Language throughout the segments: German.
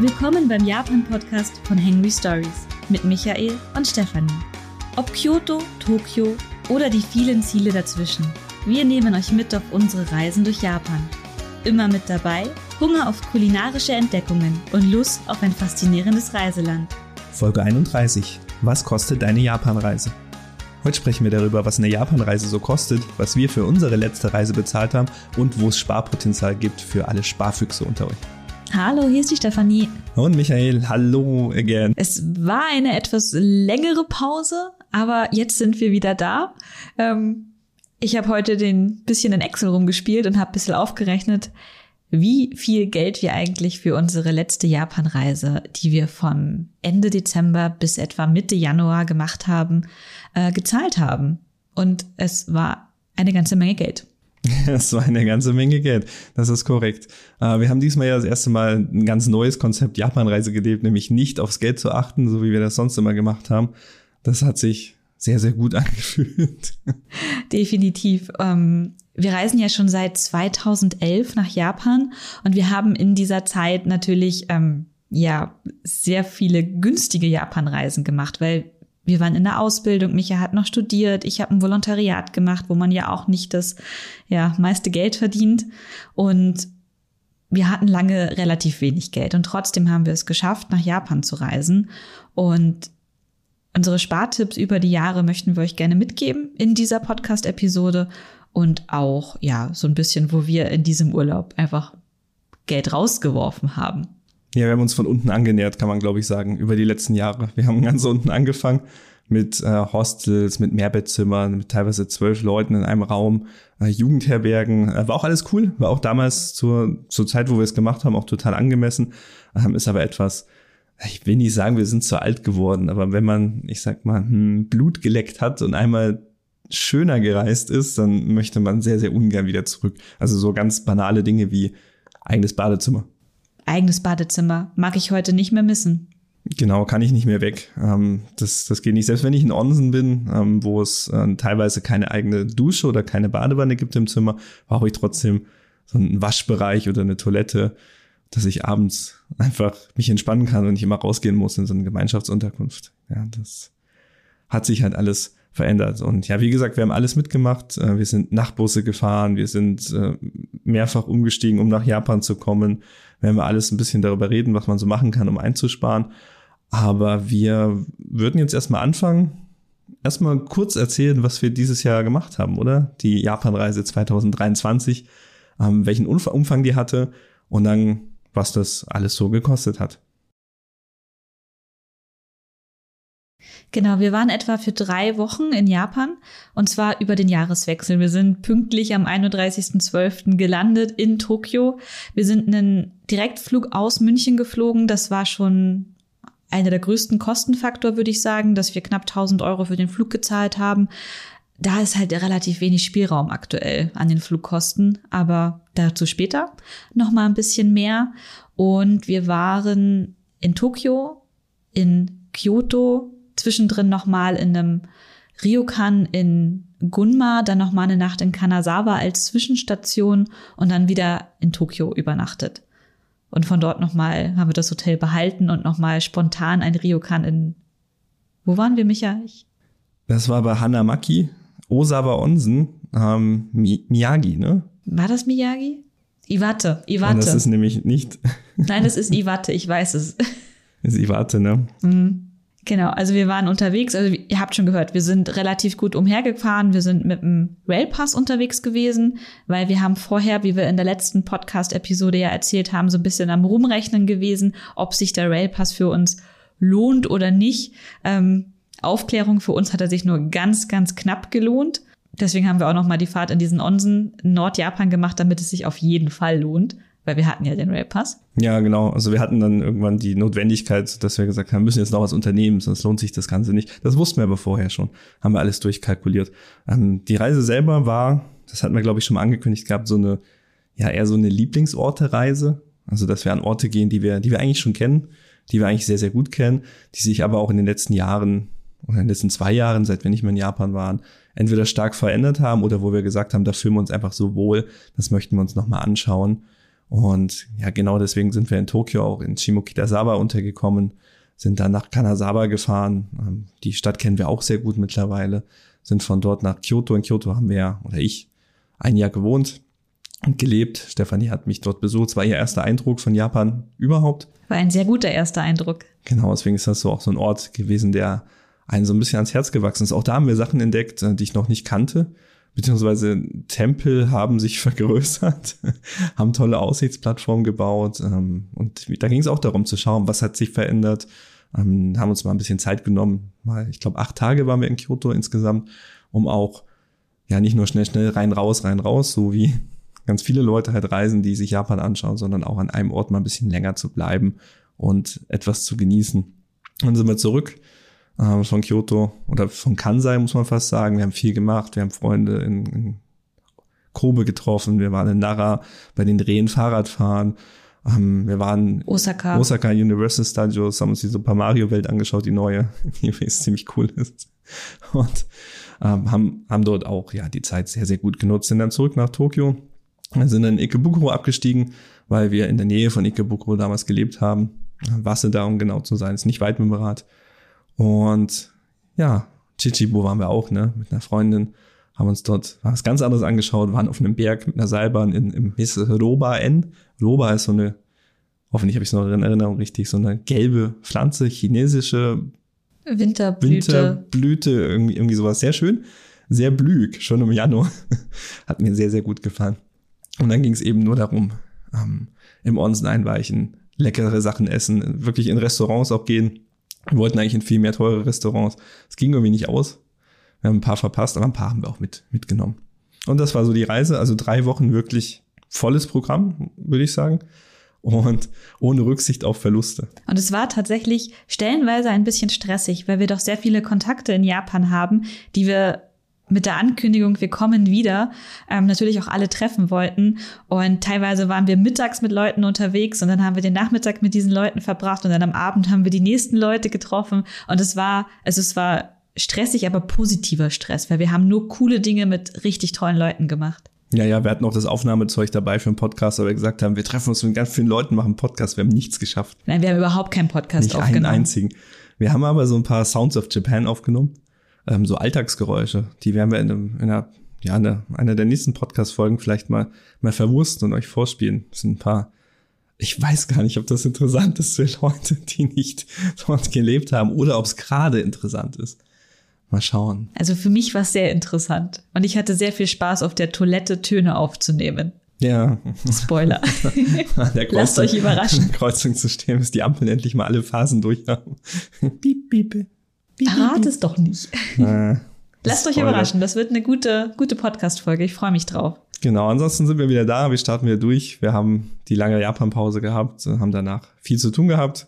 Willkommen beim Japan-Podcast von Henry Stories mit Michael und Stefanie. Ob Kyoto, Tokio oder die vielen Ziele dazwischen, wir nehmen euch mit auf unsere Reisen durch Japan. Immer mit dabei Hunger auf kulinarische Entdeckungen und Lust auf ein faszinierendes Reiseland. Folge 31. Was kostet deine Japanreise? Heute sprechen wir darüber, was eine Japanreise so kostet, was wir für unsere letzte Reise bezahlt haben und wo es Sparpotenzial gibt für alle Sparfüchse unter euch. Hallo, hier ist die Stefanie. Und Michael, hallo again. Es war eine etwas längere Pause, aber jetzt sind wir wieder da. Ähm, ich habe heute den bisschen in Excel rumgespielt und habe ein bisschen aufgerechnet, wie viel Geld wir eigentlich für unsere letzte Japanreise, die wir von Ende Dezember bis etwa Mitte Januar gemacht haben, äh, gezahlt haben. Und es war eine ganze Menge Geld. Es war eine ganze Menge Geld. Das ist korrekt. Äh, wir haben diesmal ja das erste Mal ein ganz neues Konzept Japanreise gelebt, nämlich nicht aufs Geld zu achten, so wie wir das sonst immer gemacht haben. Das hat sich sehr, sehr gut angefühlt. Definitiv. Ähm, wir reisen ja schon seit 2011 nach Japan und wir haben in dieser Zeit natürlich ähm, ja sehr viele günstige Japanreisen gemacht, weil wir waren in der Ausbildung, Micha hat noch studiert, ich habe ein Volontariat gemacht, wo man ja auch nicht das ja, meiste Geld verdient. Und wir hatten lange relativ wenig Geld und trotzdem haben wir es geschafft, nach Japan zu reisen. Und unsere Spartipps über die Jahre möchten wir euch gerne mitgeben in dieser Podcast-Episode und auch, ja, so ein bisschen, wo wir in diesem Urlaub einfach Geld rausgeworfen haben. Ja, wir haben uns von unten angenähert, kann man glaube ich sagen, über die letzten Jahre. Wir haben ganz unten angefangen mit äh, Hostels, mit Mehrbettzimmern, mit teilweise zwölf Leuten in einem Raum, äh, Jugendherbergen. Äh, war auch alles cool, war auch damals zur, zur Zeit, wo wir es gemacht haben, auch total angemessen. Ähm, ist aber etwas, ich will nicht sagen, wir sind zu alt geworden, aber wenn man, ich sag mal, hm, Blut geleckt hat und einmal schöner gereist ist, dann möchte man sehr, sehr ungern wieder zurück. Also so ganz banale Dinge wie eigenes Badezimmer eigenes Badezimmer mag ich heute nicht mehr missen. Genau, kann ich nicht mehr weg. Ähm, das, das geht nicht. Selbst wenn ich in Onsen bin, ähm, wo es äh, teilweise keine eigene Dusche oder keine Badewanne gibt im Zimmer, brauche ich trotzdem so einen Waschbereich oder eine Toilette, dass ich abends einfach mich entspannen kann und nicht immer rausgehen muss in so eine Gemeinschaftsunterkunft. Ja, das hat sich halt alles verändert. Und ja, wie gesagt, wir haben alles mitgemacht. Äh, wir sind Nachtbusse gefahren, wir sind äh, mehrfach umgestiegen, um nach Japan zu kommen. Werden wir alles ein bisschen darüber reden, was man so machen kann, um einzusparen. Aber wir würden jetzt erstmal anfangen, erstmal kurz erzählen, was wir dieses Jahr gemacht haben, oder? Die Japanreise 2023, ähm, welchen Umfang die hatte und dann, was das alles so gekostet hat. Genau, wir waren etwa für drei Wochen in Japan und zwar über den Jahreswechsel. Wir sind pünktlich am 31.12. gelandet in Tokio. Wir sind einen Direktflug aus München geflogen. Das war schon einer der größten Kostenfaktor, würde ich sagen, dass wir knapp 1000 Euro für den Flug gezahlt haben. Da ist halt relativ wenig Spielraum aktuell an den Flugkosten, aber dazu später noch mal ein bisschen mehr. Und wir waren in Tokio, in Kyoto, zwischendrin nochmal in einem Ryokan in Gunma, dann nochmal eine Nacht in Kanazawa als Zwischenstation und dann wieder in Tokio übernachtet. Und von dort nochmal haben wir das Hotel behalten und nochmal spontan ein Ryokan in, wo waren wir, Micha? Ich das war bei Hanamaki, Osawa Onsen, ähm, Miyagi, ne? War das Miyagi? Iwate, Iwate. das ist nämlich nicht. Nein, das ist Iwate, ich weiß es. Das ist Iwate, ne? Mhm. Genau, also wir waren unterwegs, also ihr habt schon gehört, wir sind relativ gut umhergefahren, wir sind mit dem Railpass unterwegs gewesen, weil wir haben vorher, wie wir in der letzten Podcast-Episode ja erzählt haben, so ein bisschen am Rumrechnen gewesen, ob sich der Railpass für uns lohnt oder nicht. Ähm, Aufklärung für uns hat er sich nur ganz, ganz knapp gelohnt. Deswegen haben wir auch noch mal die Fahrt in diesen Onsen Nordjapan gemacht, damit es sich auf jeden Fall lohnt weil wir hatten ja den Railpass. Ja, genau. Also wir hatten dann irgendwann die Notwendigkeit, dass wir gesagt haben, wir müssen jetzt noch was unternehmen, sonst lohnt sich das Ganze nicht. Das wussten wir aber vorher schon. Haben wir alles durchkalkuliert. Ähm, die Reise selber war, das hatten wir, glaube ich, schon mal angekündigt gehabt, so eine, ja, eher so eine Lieblingsorte-Reise. Also, dass wir an Orte gehen, die wir, die wir eigentlich schon kennen, die wir eigentlich sehr, sehr gut kennen, die sich aber auch in den letzten Jahren oder in den letzten zwei Jahren, seit wir nicht mehr in Japan waren, entweder stark verändert haben oder wo wir gesagt haben, da fühlen wir uns einfach so wohl, das möchten wir uns nochmal anschauen. Und ja, genau deswegen sind wir in Tokio auch in Shimokitazawa untergekommen, sind dann nach Kanazawa gefahren. Ähm, die Stadt kennen wir auch sehr gut mittlerweile, sind von dort nach Kyoto. In Kyoto haben wir ja, oder ich, ein Jahr gewohnt und gelebt. Stefanie hat mich dort besucht. Es war ihr erster Eindruck von Japan überhaupt. War ein sehr guter erster Eindruck. Genau, deswegen ist das so auch so ein Ort gewesen, der einen so ein bisschen ans Herz gewachsen ist. Auch da haben wir Sachen entdeckt, äh, die ich noch nicht kannte. Beziehungsweise Tempel haben sich vergrößert, haben tolle Aussichtsplattformen gebaut. Ähm, und da ging es auch darum zu schauen, was hat sich verändert. Ähm, haben uns mal ein bisschen Zeit genommen. Mal, ich glaube, acht Tage waren wir in Kyoto insgesamt, um auch ja nicht nur schnell, schnell rein, raus, rein, raus, so wie ganz viele Leute halt reisen, die sich Japan anschauen, sondern auch an einem Ort mal ein bisschen länger zu bleiben und etwas zu genießen. Dann sind wir zurück äh, von Kyoto oder von Kansai, muss man fast sagen. Wir haben viel gemacht, wir haben Freunde in, in Kobe getroffen, wir waren in Nara bei den Rehen Fahrradfahren. Ähm, wir waren Osaka. Osaka Universal Studios, haben uns die Super Mario Welt angeschaut, die neue, die ziemlich cool ist. Und ähm, haben, haben dort auch ja die Zeit sehr, sehr gut genutzt. Sind dann zurück nach Tokio, sind in Ikebukuro abgestiegen, weil wir in der Nähe von Ikebukuro damals gelebt haben. Wasser um genau zu sein, ist nicht weit mit dem Rad. Und ja, Chichibu waren wir auch, ne, mit einer Freundin, haben uns dort was ganz anderes angeschaut, waren auf einem Berg mit einer Seilbahn in, im hieß Roba N. Roba ist so eine, hoffentlich habe ich es noch in Erinnerung richtig, so eine gelbe Pflanze, chinesische Winterblüte. Winterblüte, irgendwie, irgendwie sowas. Sehr schön. Sehr blühig, schon im Januar. Hat mir sehr, sehr gut gefallen. Und dann ging es eben nur darum, ähm, im Onsen einweichen, leckere Sachen essen, wirklich in Restaurants auch gehen. Wir wollten eigentlich in viel mehr teure Restaurants. Es ging irgendwie nicht aus. Wir haben ein paar verpasst, aber ein paar haben wir auch mit, mitgenommen. Und das war so die Reise. Also drei Wochen wirklich volles Programm, würde ich sagen. Und ohne Rücksicht auf Verluste. Und es war tatsächlich stellenweise ein bisschen stressig, weil wir doch sehr viele Kontakte in Japan haben, die wir mit der Ankündigung, wir kommen wieder, ähm, natürlich auch alle treffen wollten. Und teilweise waren wir mittags mit Leuten unterwegs und dann haben wir den Nachmittag mit diesen Leuten verbracht und dann am Abend haben wir die nächsten Leute getroffen. Und es war, also es war stressig, aber positiver Stress, weil wir haben nur coole Dinge mit richtig tollen Leuten gemacht. Ja, ja, wir hatten auch das Aufnahmezeug dabei für einen Podcast, aber wir gesagt haben, wir treffen uns mit ganz vielen Leuten, machen einen Podcast. Wir haben nichts geschafft. Nein, wir haben überhaupt keinen Podcast Nicht aufgenommen. einen einzigen. Wir haben aber so ein paar Sounds of Japan aufgenommen ähm, so Alltagsgeräusche. Die werden wir in, einem, in einer, ja, eine, einer der nächsten Podcast-Folgen vielleicht mal, mal verwursten und euch vorspielen. Das sind ein paar, ich weiß gar nicht, ob das interessant ist für Leute, die nicht dort gelebt haben oder ob es gerade interessant ist. Mal schauen. Also für mich war es sehr interessant. Und ich hatte sehr viel Spaß, auf der Toilette Töne aufzunehmen. Ja. Spoiler. Lasst euch überraschen. Kreuzungssystem ist die Ampeln endlich mal alle Phasen durch haben. piep, piep. Rat es doch nicht. Äh, Lasst euch überraschen. Das wird eine gute, gute Podcast-Folge. Ich freue mich drauf. Genau, ansonsten sind wir wieder da. Wir starten wieder durch. Wir haben die lange Japan-Pause gehabt, haben danach viel zu tun gehabt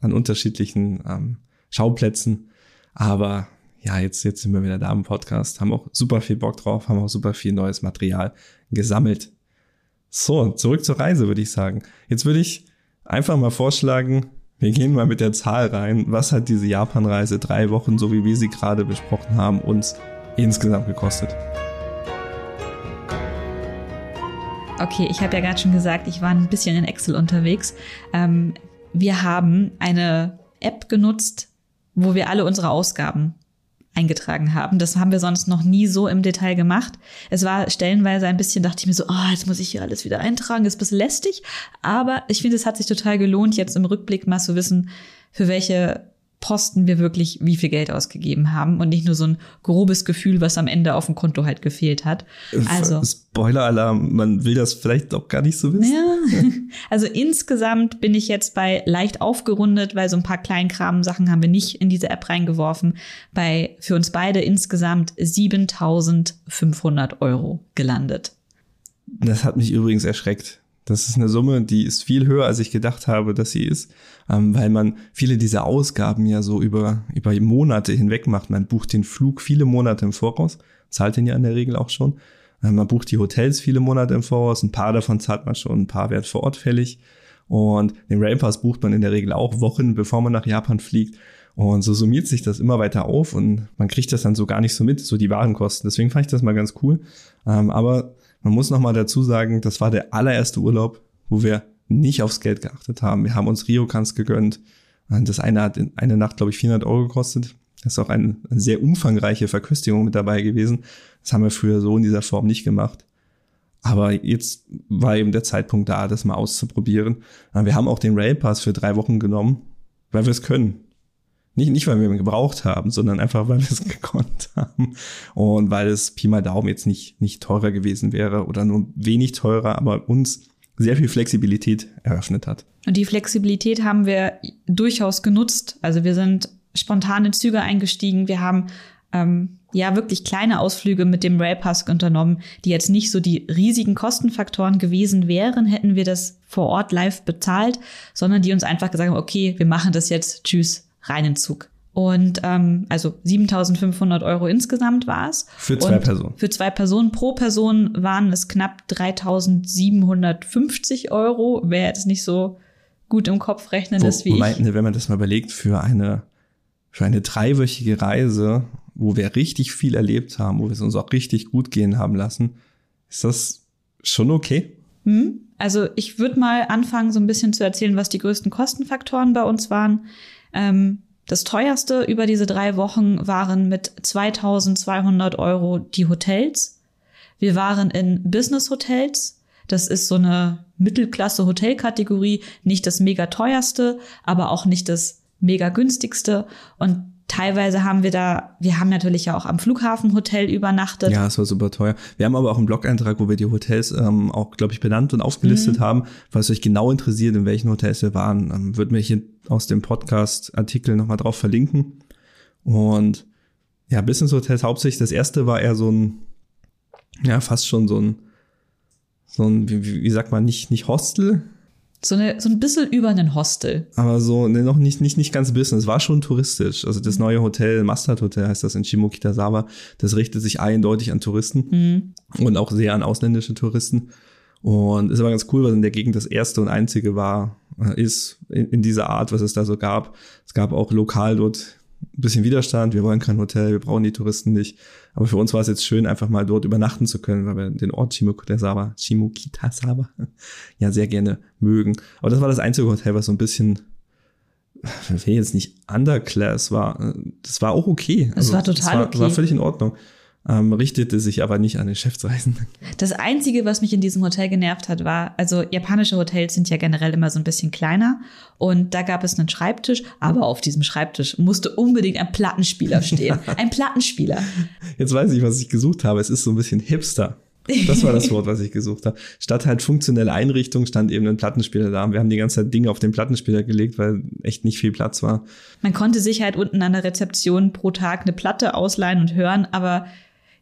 an unterschiedlichen ähm, Schauplätzen. Aber ja, jetzt, jetzt sind wir wieder da im Podcast, haben auch super viel Bock drauf, haben auch super viel neues Material gesammelt. So, zurück zur Reise, würde ich sagen. Jetzt würde ich einfach mal vorschlagen, wir gehen mal mit der Zahl rein. Was hat diese Japan-Reise drei Wochen, so wie wir sie gerade besprochen haben, uns insgesamt gekostet? Okay, ich habe ja gerade schon gesagt, ich war ein bisschen in Excel unterwegs. Ähm, wir haben eine App genutzt, wo wir alle unsere Ausgaben eingetragen haben. Das haben wir sonst noch nie so im Detail gemacht. Es war stellenweise ein bisschen, dachte ich mir so, oh, jetzt muss ich hier alles wieder eintragen, ist ein bisschen lästig. Aber ich finde, es hat sich total gelohnt, jetzt im Rückblick mal zu wissen, für welche Posten wir wirklich wie viel Geld ausgegeben haben und nicht nur so ein grobes Gefühl, was am Ende auf dem Konto halt gefehlt hat. Also Spoiler-Alarm, man will das vielleicht auch gar nicht so wissen. Ja. Also insgesamt bin ich jetzt bei leicht aufgerundet, weil so ein paar Kleinkram-Sachen haben wir nicht in diese App reingeworfen. Bei für uns beide insgesamt 7.500 Euro gelandet. Das hat mich übrigens erschreckt. Das ist eine Summe, die ist viel höher, als ich gedacht habe, dass sie ist, ähm, weil man viele dieser Ausgaben ja so über, über Monate hinweg macht. Man bucht den Flug viele Monate im Voraus, zahlt den ja in der Regel auch schon. Ähm, man bucht die Hotels viele Monate im Voraus, ein paar davon zahlt man schon, ein paar werden vor Ort fällig. Und den Railpass bucht man in der Regel auch Wochen, bevor man nach Japan fliegt. Und so summiert sich das immer weiter auf und man kriegt das dann so gar nicht so mit, so die Warenkosten. Deswegen fand ich das mal ganz cool. Ähm, aber man muss noch mal dazu sagen, das war der allererste Urlaub, wo wir nicht aufs Geld geachtet haben. Wir haben uns Ryokans gegönnt. Das eine hat in eine Nacht, glaube ich, 400 Euro gekostet. Das ist auch eine, eine sehr umfangreiche Verköstigung mit dabei gewesen. Das haben wir früher so in dieser Form nicht gemacht. Aber jetzt war eben der Zeitpunkt da, das mal auszuprobieren. Wir haben auch den Rail Pass für drei Wochen genommen, weil wir es können. Nicht, nicht, weil wir ihn gebraucht haben, sondern einfach, weil wir es gekonnt haben. Und weil es Pi mal Daumen jetzt nicht, nicht teurer gewesen wäre oder nur wenig teurer, aber uns sehr viel Flexibilität eröffnet hat. Und die Flexibilität haben wir durchaus genutzt. Also wir sind spontan in Züge eingestiegen. Wir haben ähm, ja wirklich kleine Ausflüge mit dem Railpass unternommen, die jetzt nicht so die riesigen Kostenfaktoren gewesen wären, hätten wir das vor Ort live bezahlt, sondern die uns einfach gesagt haben, okay, wir machen das jetzt, tschüss, reinen Zug. Und ähm, also 7.500 Euro insgesamt war es. Für zwei Und Personen. Für zwei Personen. Pro Person waren es knapp 3.750 Euro. Wer jetzt nicht so gut im Kopf rechnen ist wie Wo, ich. meinten, wenn man das mal überlegt, für eine, für eine dreiwöchige Reise, wo wir richtig viel erlebt haben, wo wir es uns auch richtig gut gehen haben lassen, ist das schon okay? Hm? Also ich würde mal anfangen, so ein bisschen zu erzählen, was die größten Kostenfaktoren bei uns waren. Ähm, das teuerste über diese drei Wochen waren mit 2200 Euro die Hotels. Wir waren in Business Hotels. Das ist so eine Mittelklasse Hotelkategorie. Nicht das mega teuerste, aber auch nicht das mega günstigste. Und teilweise haben wir da, wir haben natürlich ja auch am Flughafenhotel übernachtet. Ja, es war super teuer. Wir haben aber auch einen Blog-Eintrag, wo wir die Hotels ähm, auch, glaube ich, benannt und aufgelistet Mhm. haben. Falls euch genau interessiert, in welchen Hotels wir waren, ähm, würden wir hier aus dem Podcast-Artikel nochmal drauf verlinken. Und ja, Business Hotels hauptsächlich. Das erste war eher so ein, ja, fast schon so ein, so ein, wie, wie wie sagt man, nicht, nicht Hostel, So, eine, so ein bisschen über einen Hostel. aber so, ne, noch nicht, nicht, nicht ganz Business. War schon touristisch. Also das neue Hotel, Mustard Hotel heißt das in Shimokitazawa, das richtet sich eindeutig an Touristen Mhm. und auch sehr an ausländische Touristen. Und ist aber ganz cool, was in der Gegend das erste und einzige war, äh, ist in, in dieser Art, was es da so gab. Es gab auch lokal dort ein bisschen Widerstand. Wir wollen kein Hotel, wir brauchen die Touristen nicht. Aber für uns war es jetzt schön, einfach mal dort übernachten zu können, weil wir den Ort Shimokitazawa, Shimokitazawa ja sehr gerne mögen. Aber das war das einzige Hotel, was so ein bisschen ich will jetzt nicht underclass war. Das war auch okay. Also Es war total das war, okay. war völlig in Ordnung. Ähm, richtete sich aber nicht an den Geschäftsreisenden. Das Einzige, was mich in diesem Hotel genervt hat, war, also japanische Hotels sind ja generell immer so ein bisschen kleiner und da gab es einen Schreibtisch, aber auf diesem Schreibtisch musste unbedingt ein Plattenspieler stehen. Ein Plattenspieler. Jetzt weiß ich, was ich gesucht habe. Es ist so ein bisschen hipster. Das war das Wort, was ich gesucht habe. Statt halt funktionelle Einrichtung stand eben ein Plattenspieler da. Wir haben die ganze Zeit Dinge auf den Plattenspieler gelegt, weil echt nicht viel Platz war. Man konnte sich halt unten an der Rezeption pro Tag eine Platte ausleihen und hören, aber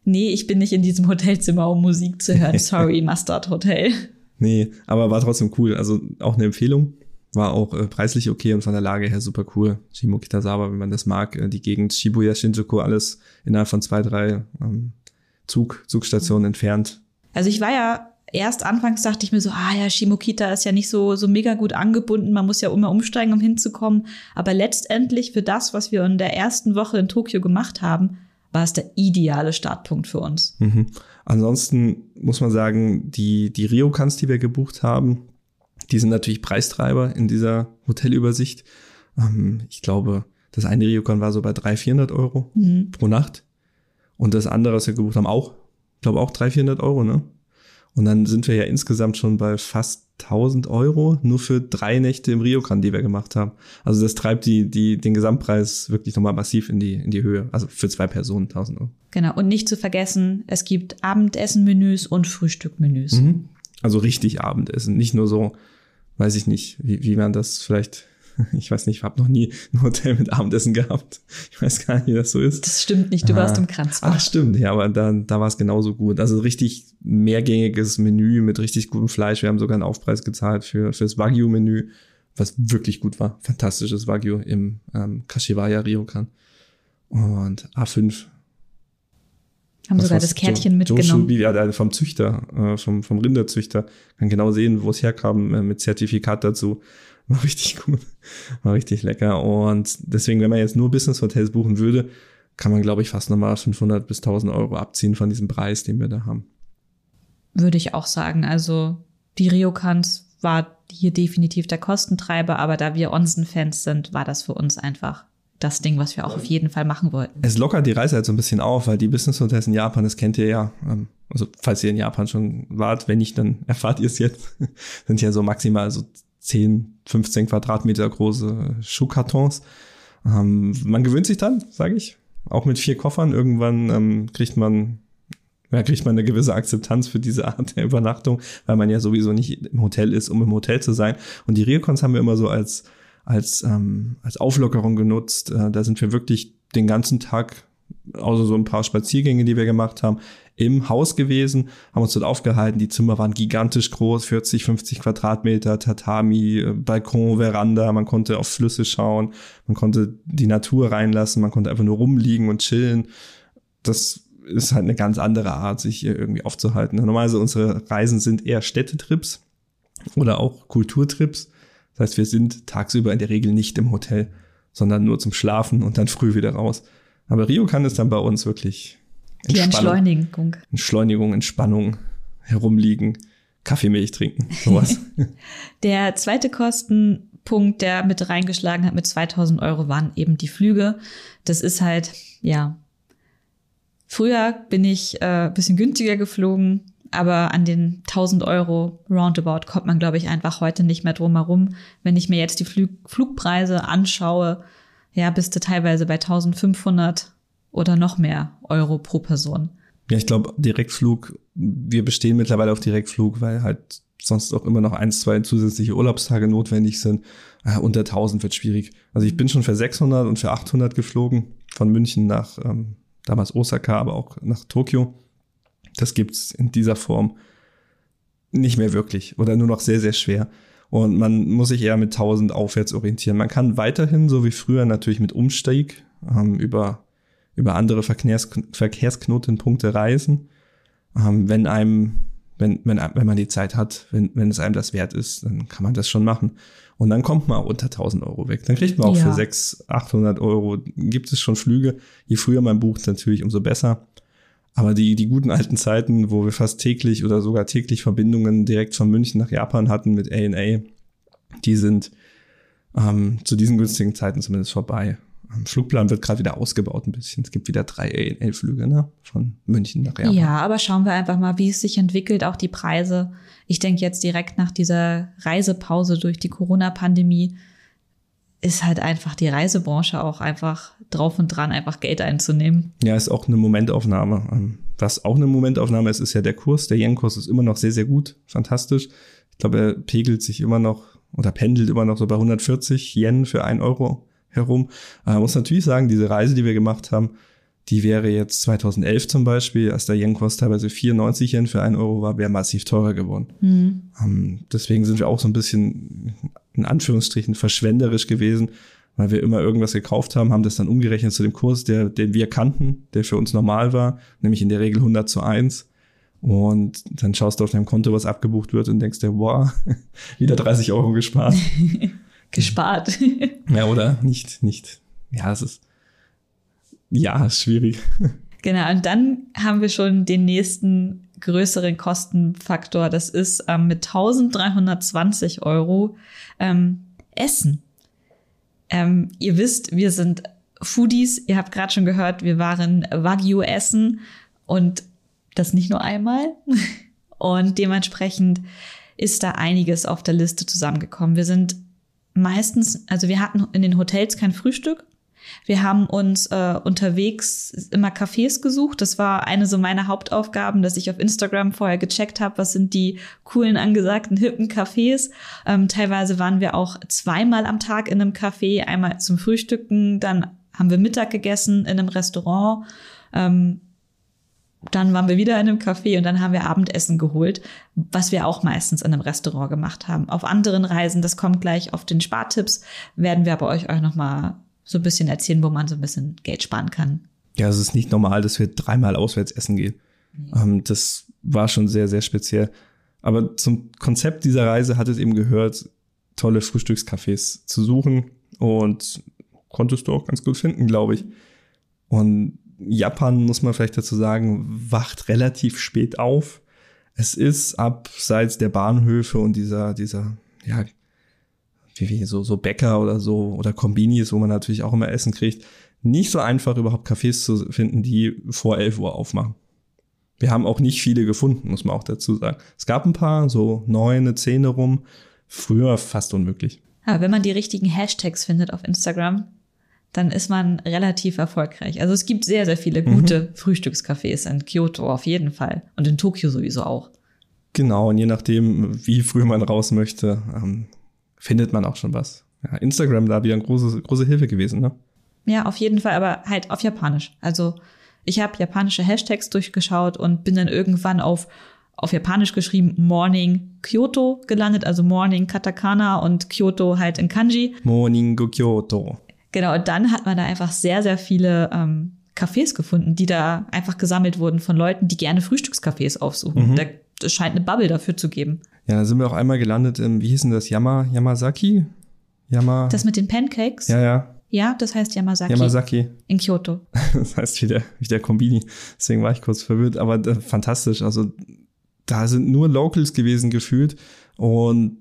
nee, ich bin nicht in diesem Hotelzimmer, um Musik zu hören. Sorry, Mustard Hotel. Nee, aber war trotzdem cool. Also auch eine Empfehlung. War auch äh, preislich okay und von der Lage her super cool. Shimokitazawa, wenn man das mag, äh, die Gegend Shibuya, Shinjuku, alles innerhalb von zwei, drei ähm, Zug, Zugstationen entfernt. Also ich war ja erst anfangs dachte ich mir so, ah ja, Shimokita ist ja nicht so, so mega gut angebunden, man muss ja immer umsteigen, um hinzukommen. Aber letztendlich für das, was wir in der ersten Woche in Tokio gemacht haben, war es der ideale Startpunkt für uns. Mhm. Ansonsten muss man sagen, die, die Ryokans, die wir gebucht haben, die sind natürlich Preistreiber in dieser Hotelübersicht. Ähm, ich glaube, das eine Ryokan war so bei 300, 400 Euro Mhm. pro Nacht. Und das andere, was wir gebucht haben, auch, ich glaube auch 300, 400 Euro, ne? Und dann sind wir ja insgesamt schon bei fast 1000 Euro nur für drei Nächte im Ryokan, die wir gemacht haben. Also das treibt die, die, den Gesamtpreis wirklich nochmal massiv in die, in die Höhe. Also für zwei Personen 1000 Euro. Genau. Und nicht zu vergessen, es gibt Abendessenmenüs und Frühstückmenüs. Mhm. Also richtig Abendessen, nicht nur so, weiß ich nicht, wie, wie man das vielleicht, ich weiß nicht, ich habe noch nie ein Hotel mit Abendessen gehabt. Ich weiß gar nicht, wie das so ist. Das stimmt nicht, du warst Ah. im Kranzbach. Ach stimmt, ja, aber da, da war es genauso gut. Also richtig mehrgängiges Menü mit richtig gutem Fleisch. Wir haben sogar einen Aufpreis gezahlt für fürs Wagyu-Menü, was wirklich gut war. Fantastisches Wagyu im ähm, Kashiwaya Ryokan. Und A5 Haben Was sogar das Kärtchen Jo- mitgenommen. Joshu, ja, vom Züchter, äh, vom, vom Rinderzüchter. Kann genau sehen, wo es herkam, äh, mit Zertifikat dazu. War richtig gut. War richtig lecker. Und deswegen, wenn man jetzt nur Business Hotels buchen würde, kann man, glaube ich, fast nochmal 500 bis 1000 Euro abziehen von diesem Preis, den wir da haben. Würde ich auch sagen. Also die Ryokans war hier definitiv der Kostentreiber, aber da wir Onsen-Fans sind, war das für uns einfach das Ding, was wir auch auf jeden Fall machen wollten. Es lockert die Reise halt so ein bisschen auf, weil die Business Hotels in Japan, das kennt ihr ja. Ähm, also falls ihr in Japan schon wart, wenn nicht, dann erfahrt ihr es jetzt. sind ja so maximal so 10, 15 Quadratmeter große Schuhkartons. Ähm, man gewöhnt sich dann, sage ich. Auch mit vier Koffern. Irgendwann ähm, kriegt man ja, kriegt man eine gewisse Akzeptanz für diese Art der Übernachtung, weil man ja sowieso nicht im Hotel ist, um im Hotel zu sein. Und die Riocons haben wir immer so als als, ähm, als Auflockerung genutzt. Äh, da sind wir wirklich den ganzen Tag, außer so ein paar Spaziergänge, die wir gemacht haben, im Haus gewesen, haben uns dort aufgehalten. Die Zimmer waren gigantisch groß, 40, 50 Quadratmeter, Tatami, äh, Balkon, Veranda. Man konnte auf Flüsse schauen, man konnte die Natur reinlassen, man konnte einfach nur rumliegen und chillen. Das ist halt eine ganz andere Art, sich hier irgendwie aufzuhalten. Normalerweise unsere Reisen sind eher Städtetrips oder auch Kulturtrips. Das heißt, wir sind tagsüber in der Regel nicht im Hotel, sondern nur zum Schlafen und dann früh wieder raus. Aber Rio kann es dann bei uns wirklich die Entschleunigung. Entschleunigung, Entspannung, herumliegen, Kaffeemilch trinken, sowas. der zweite Kostenpunkt, der mit reingeschlagen hat mit 2000 Euro, waren eben die Flüge. Das ist halt, ja, früher bin ich äh, bisschen günstiger geflogen, aber an den 1000 Euro Roundabout kommt man, glaube ich, einfach heute nicht mehr drum herum. Wenn ich mir jetzt die Flug Flugpreise anschaue, ja, bist du teilweise bei 1500 oder noch mehr Euro pro Person. Ja, ich glaube, Direktflug, wir bestehen mittlerweile auf Direktflug, weil halt sonst auch immer noch ein, zwei zusätzliche Urlaubstage notwendig sind. Äh, unter 1000 wird schwierig. Also ich bin schon für 600 und für 800 geflogen, von München nach ähm, damals Osaka, aber auch nach Tokio. Das gibt's in dieser Form nicht mehr wirklich oder nur noch sehr, sehr schwer. Und man muss sich eher mit 1000 aufwärts orientieren. Man kann weiterhin, so wie früher, natürlich mit Umstieg ähm, über, über andere Verkehrs Verkehrsknotenpunkte reisen. Ähm, wenn einem, wenn, wenn, wenn man die Zeit hat, wenn, wenn es einem das wert ist, dann kann man das schon machen. Und dann kommt man unter 1000 Euro weg. Dann kriegt man auch ja. für 600, 800 Euro, gibt es schon Flüge. Je früher man bucht, natürlich umso besser. Aber die, die guten alten Zeiten, wo wir fast täglich oder sogar täglich Verbindungen direkt von München nach Japan hatten mit ANA, die sind ähm, zu diesen günstigen Zeiten zumindest vorbei. Flugplan wird gerade wieder ausgebaut ein bisschen. Es gibt wieder drei ANA-Flüge ne? von München nach Japan. Ja, aber schauen wir einfach mal, wie es sich entwickelt, auch die Preise. Ich denke jetzt direkt nach dieser Reisepause durch die Corona-Pandemie ist halt einfach die Reisebranche auch einfach drauf und dran, einfach Geld einzunehmen. Ja, ist auch eine Momentaufnahme. Ähm, was auch eine Momentaufnahme ist, ist ja der Kurs. Der Yen-Kurs ist immer noch sehr, sehr gut, fantastisch. Ich glaube, er pegelt sich immer noch oder pendelt immer noch so bei 140 Yen für ein Euro herum. Man äh, muss natürlich sagen, diese Reise, die wir gemacht haben, die wäre jetzt 2011 zum Beispiel, als der Yen-Kurs teilweise 94 Yen für ein Euro war, wäre massiv teurer geworden. Mhm. Ähm, deswegen sind wir auch so ein bisschen in Anführungsstrichen verschwenderisch gewesen, weil wir immer irgendwas gekauft haben, haben das dann umgerechnet zu dem Kurs, der, den wir kannten, der für uns normal war, nämlich in der Regel 100 zu 1. Und dann schaust du auf deinem Konto, was abgebucht wird und denkst dir, boah, wieder 30 Euro gespart. gespart. ja, oder? Nicht, nicht. Ja, es ist, ja, ist schwierig. Genau, und dann haben wir schon den nächsten größeren Kostenfaktor. Das ist ähm, mit 1320 Euro ähm, Essen. Ähm, ihr wisst, wir sind Foodies. Ihr habt gerade schon gehört, wir waren Wagyu essen und das nicht nur einmal. Und dementsprechend ist da einiges auf der Liste zusammengekommen. Wir sind meistens, also wir hatten in den Hotels kein Frühstück. Wir haben uns äh, unterwegs immer Cafés gesucht. Das war eine so meiner Hauptaufgaben, dass ich auf Instagram vorher gecheckt habe, was sind die coolen, angesagten, hippen Cafés. Ähm, teilweise waren wir auch zweimal am Tag in einem Café, einmal zum Frühstücken, dann haben wir Mittag gegessen in einem Restaurant. Ähm, dann waren wir wieder in einem Café und dann haben wir Abendessen geholt, was wir auch meistens in einem Restaurant gemacht haben. Auf anderen Reisen, das kommt gleich auf den Spartipps, werden wir aber euch, euch nochmal so ein bisschen erzählen, wo man so ein bisschen Geld sparen kann. Ja, es ist nicht normal, dass wir dreimal auswärts essen gehen. Ja. Ähm, das war schon sehr, sehr speziell. Aber zum Konzept dieser Reise hat es eben gehört, tolle Frühstückscafés zu suchen und konntest du auch ganz gut finden, glaube ich. Und Japan, muss man vielleicht dazu sagen, wacht relativ spät auf. es ist abseits der Bahnhöfe und dieser, dieser, ja, wie, wie so, so Bäcker oder so oder Kombinis, wo man natürlich auch immer Essen kriegt, nicht so einfach überhaupt Cafés zu finden, die vor 11 Uhr aufmachen. Wir haben auch nicht viele gefunden, muss man auch dazu sagen. Es gab ein paar, so neun, zehn rum. Früher fast unmöglich. Aber wenn man die richtigen Hashtags findet auf Instagram, dann ist man relativ erfolgreich. Also es gibt sehr, sehr viele gute mhm. Frühstückscafés in Kyoto auf jeden Fall und in Tokio sowieso auch. Genau, und je nachdem, wie früh man raus möchte, ähm, findet man auch schon was. Ja, Instagram da wieder eine große, große Hilfe gewesen, ne? Ja, auf jeden Fall, aber halt auf Japanisch. Also ich habe japanische Hashtags durchgeschaut und bin dann irgendwann auf auf Japanisch geschrieben Morning Kyoto gelandet, also Morning Katakana und Kyoto halt in Kanji. Morning Kyoto. Genau, und dann hat man da einfach sehr, sehr viele ähm, Cafés gefunden, die da einfach gesammelt wurden von Leuten, die gerne Frühstückscafés aufsuchen. Mhm. Da, es scheint eine Bubble dafür zu geben. Ja, da sind wir auch einmal gelandet im, wie hieß denn das, Yama, Yamazaki? Yama. Das mit den Pancakes? Ja, ja. Ja, das heißt Yamazaki. Yamazaki. In Kyoto. Das heißt wie der, wie der Kombini. Deswegen war ich kurz verwirrt, aber äh, fantastisch. Also da sind nur Locals gewesen gefühlt und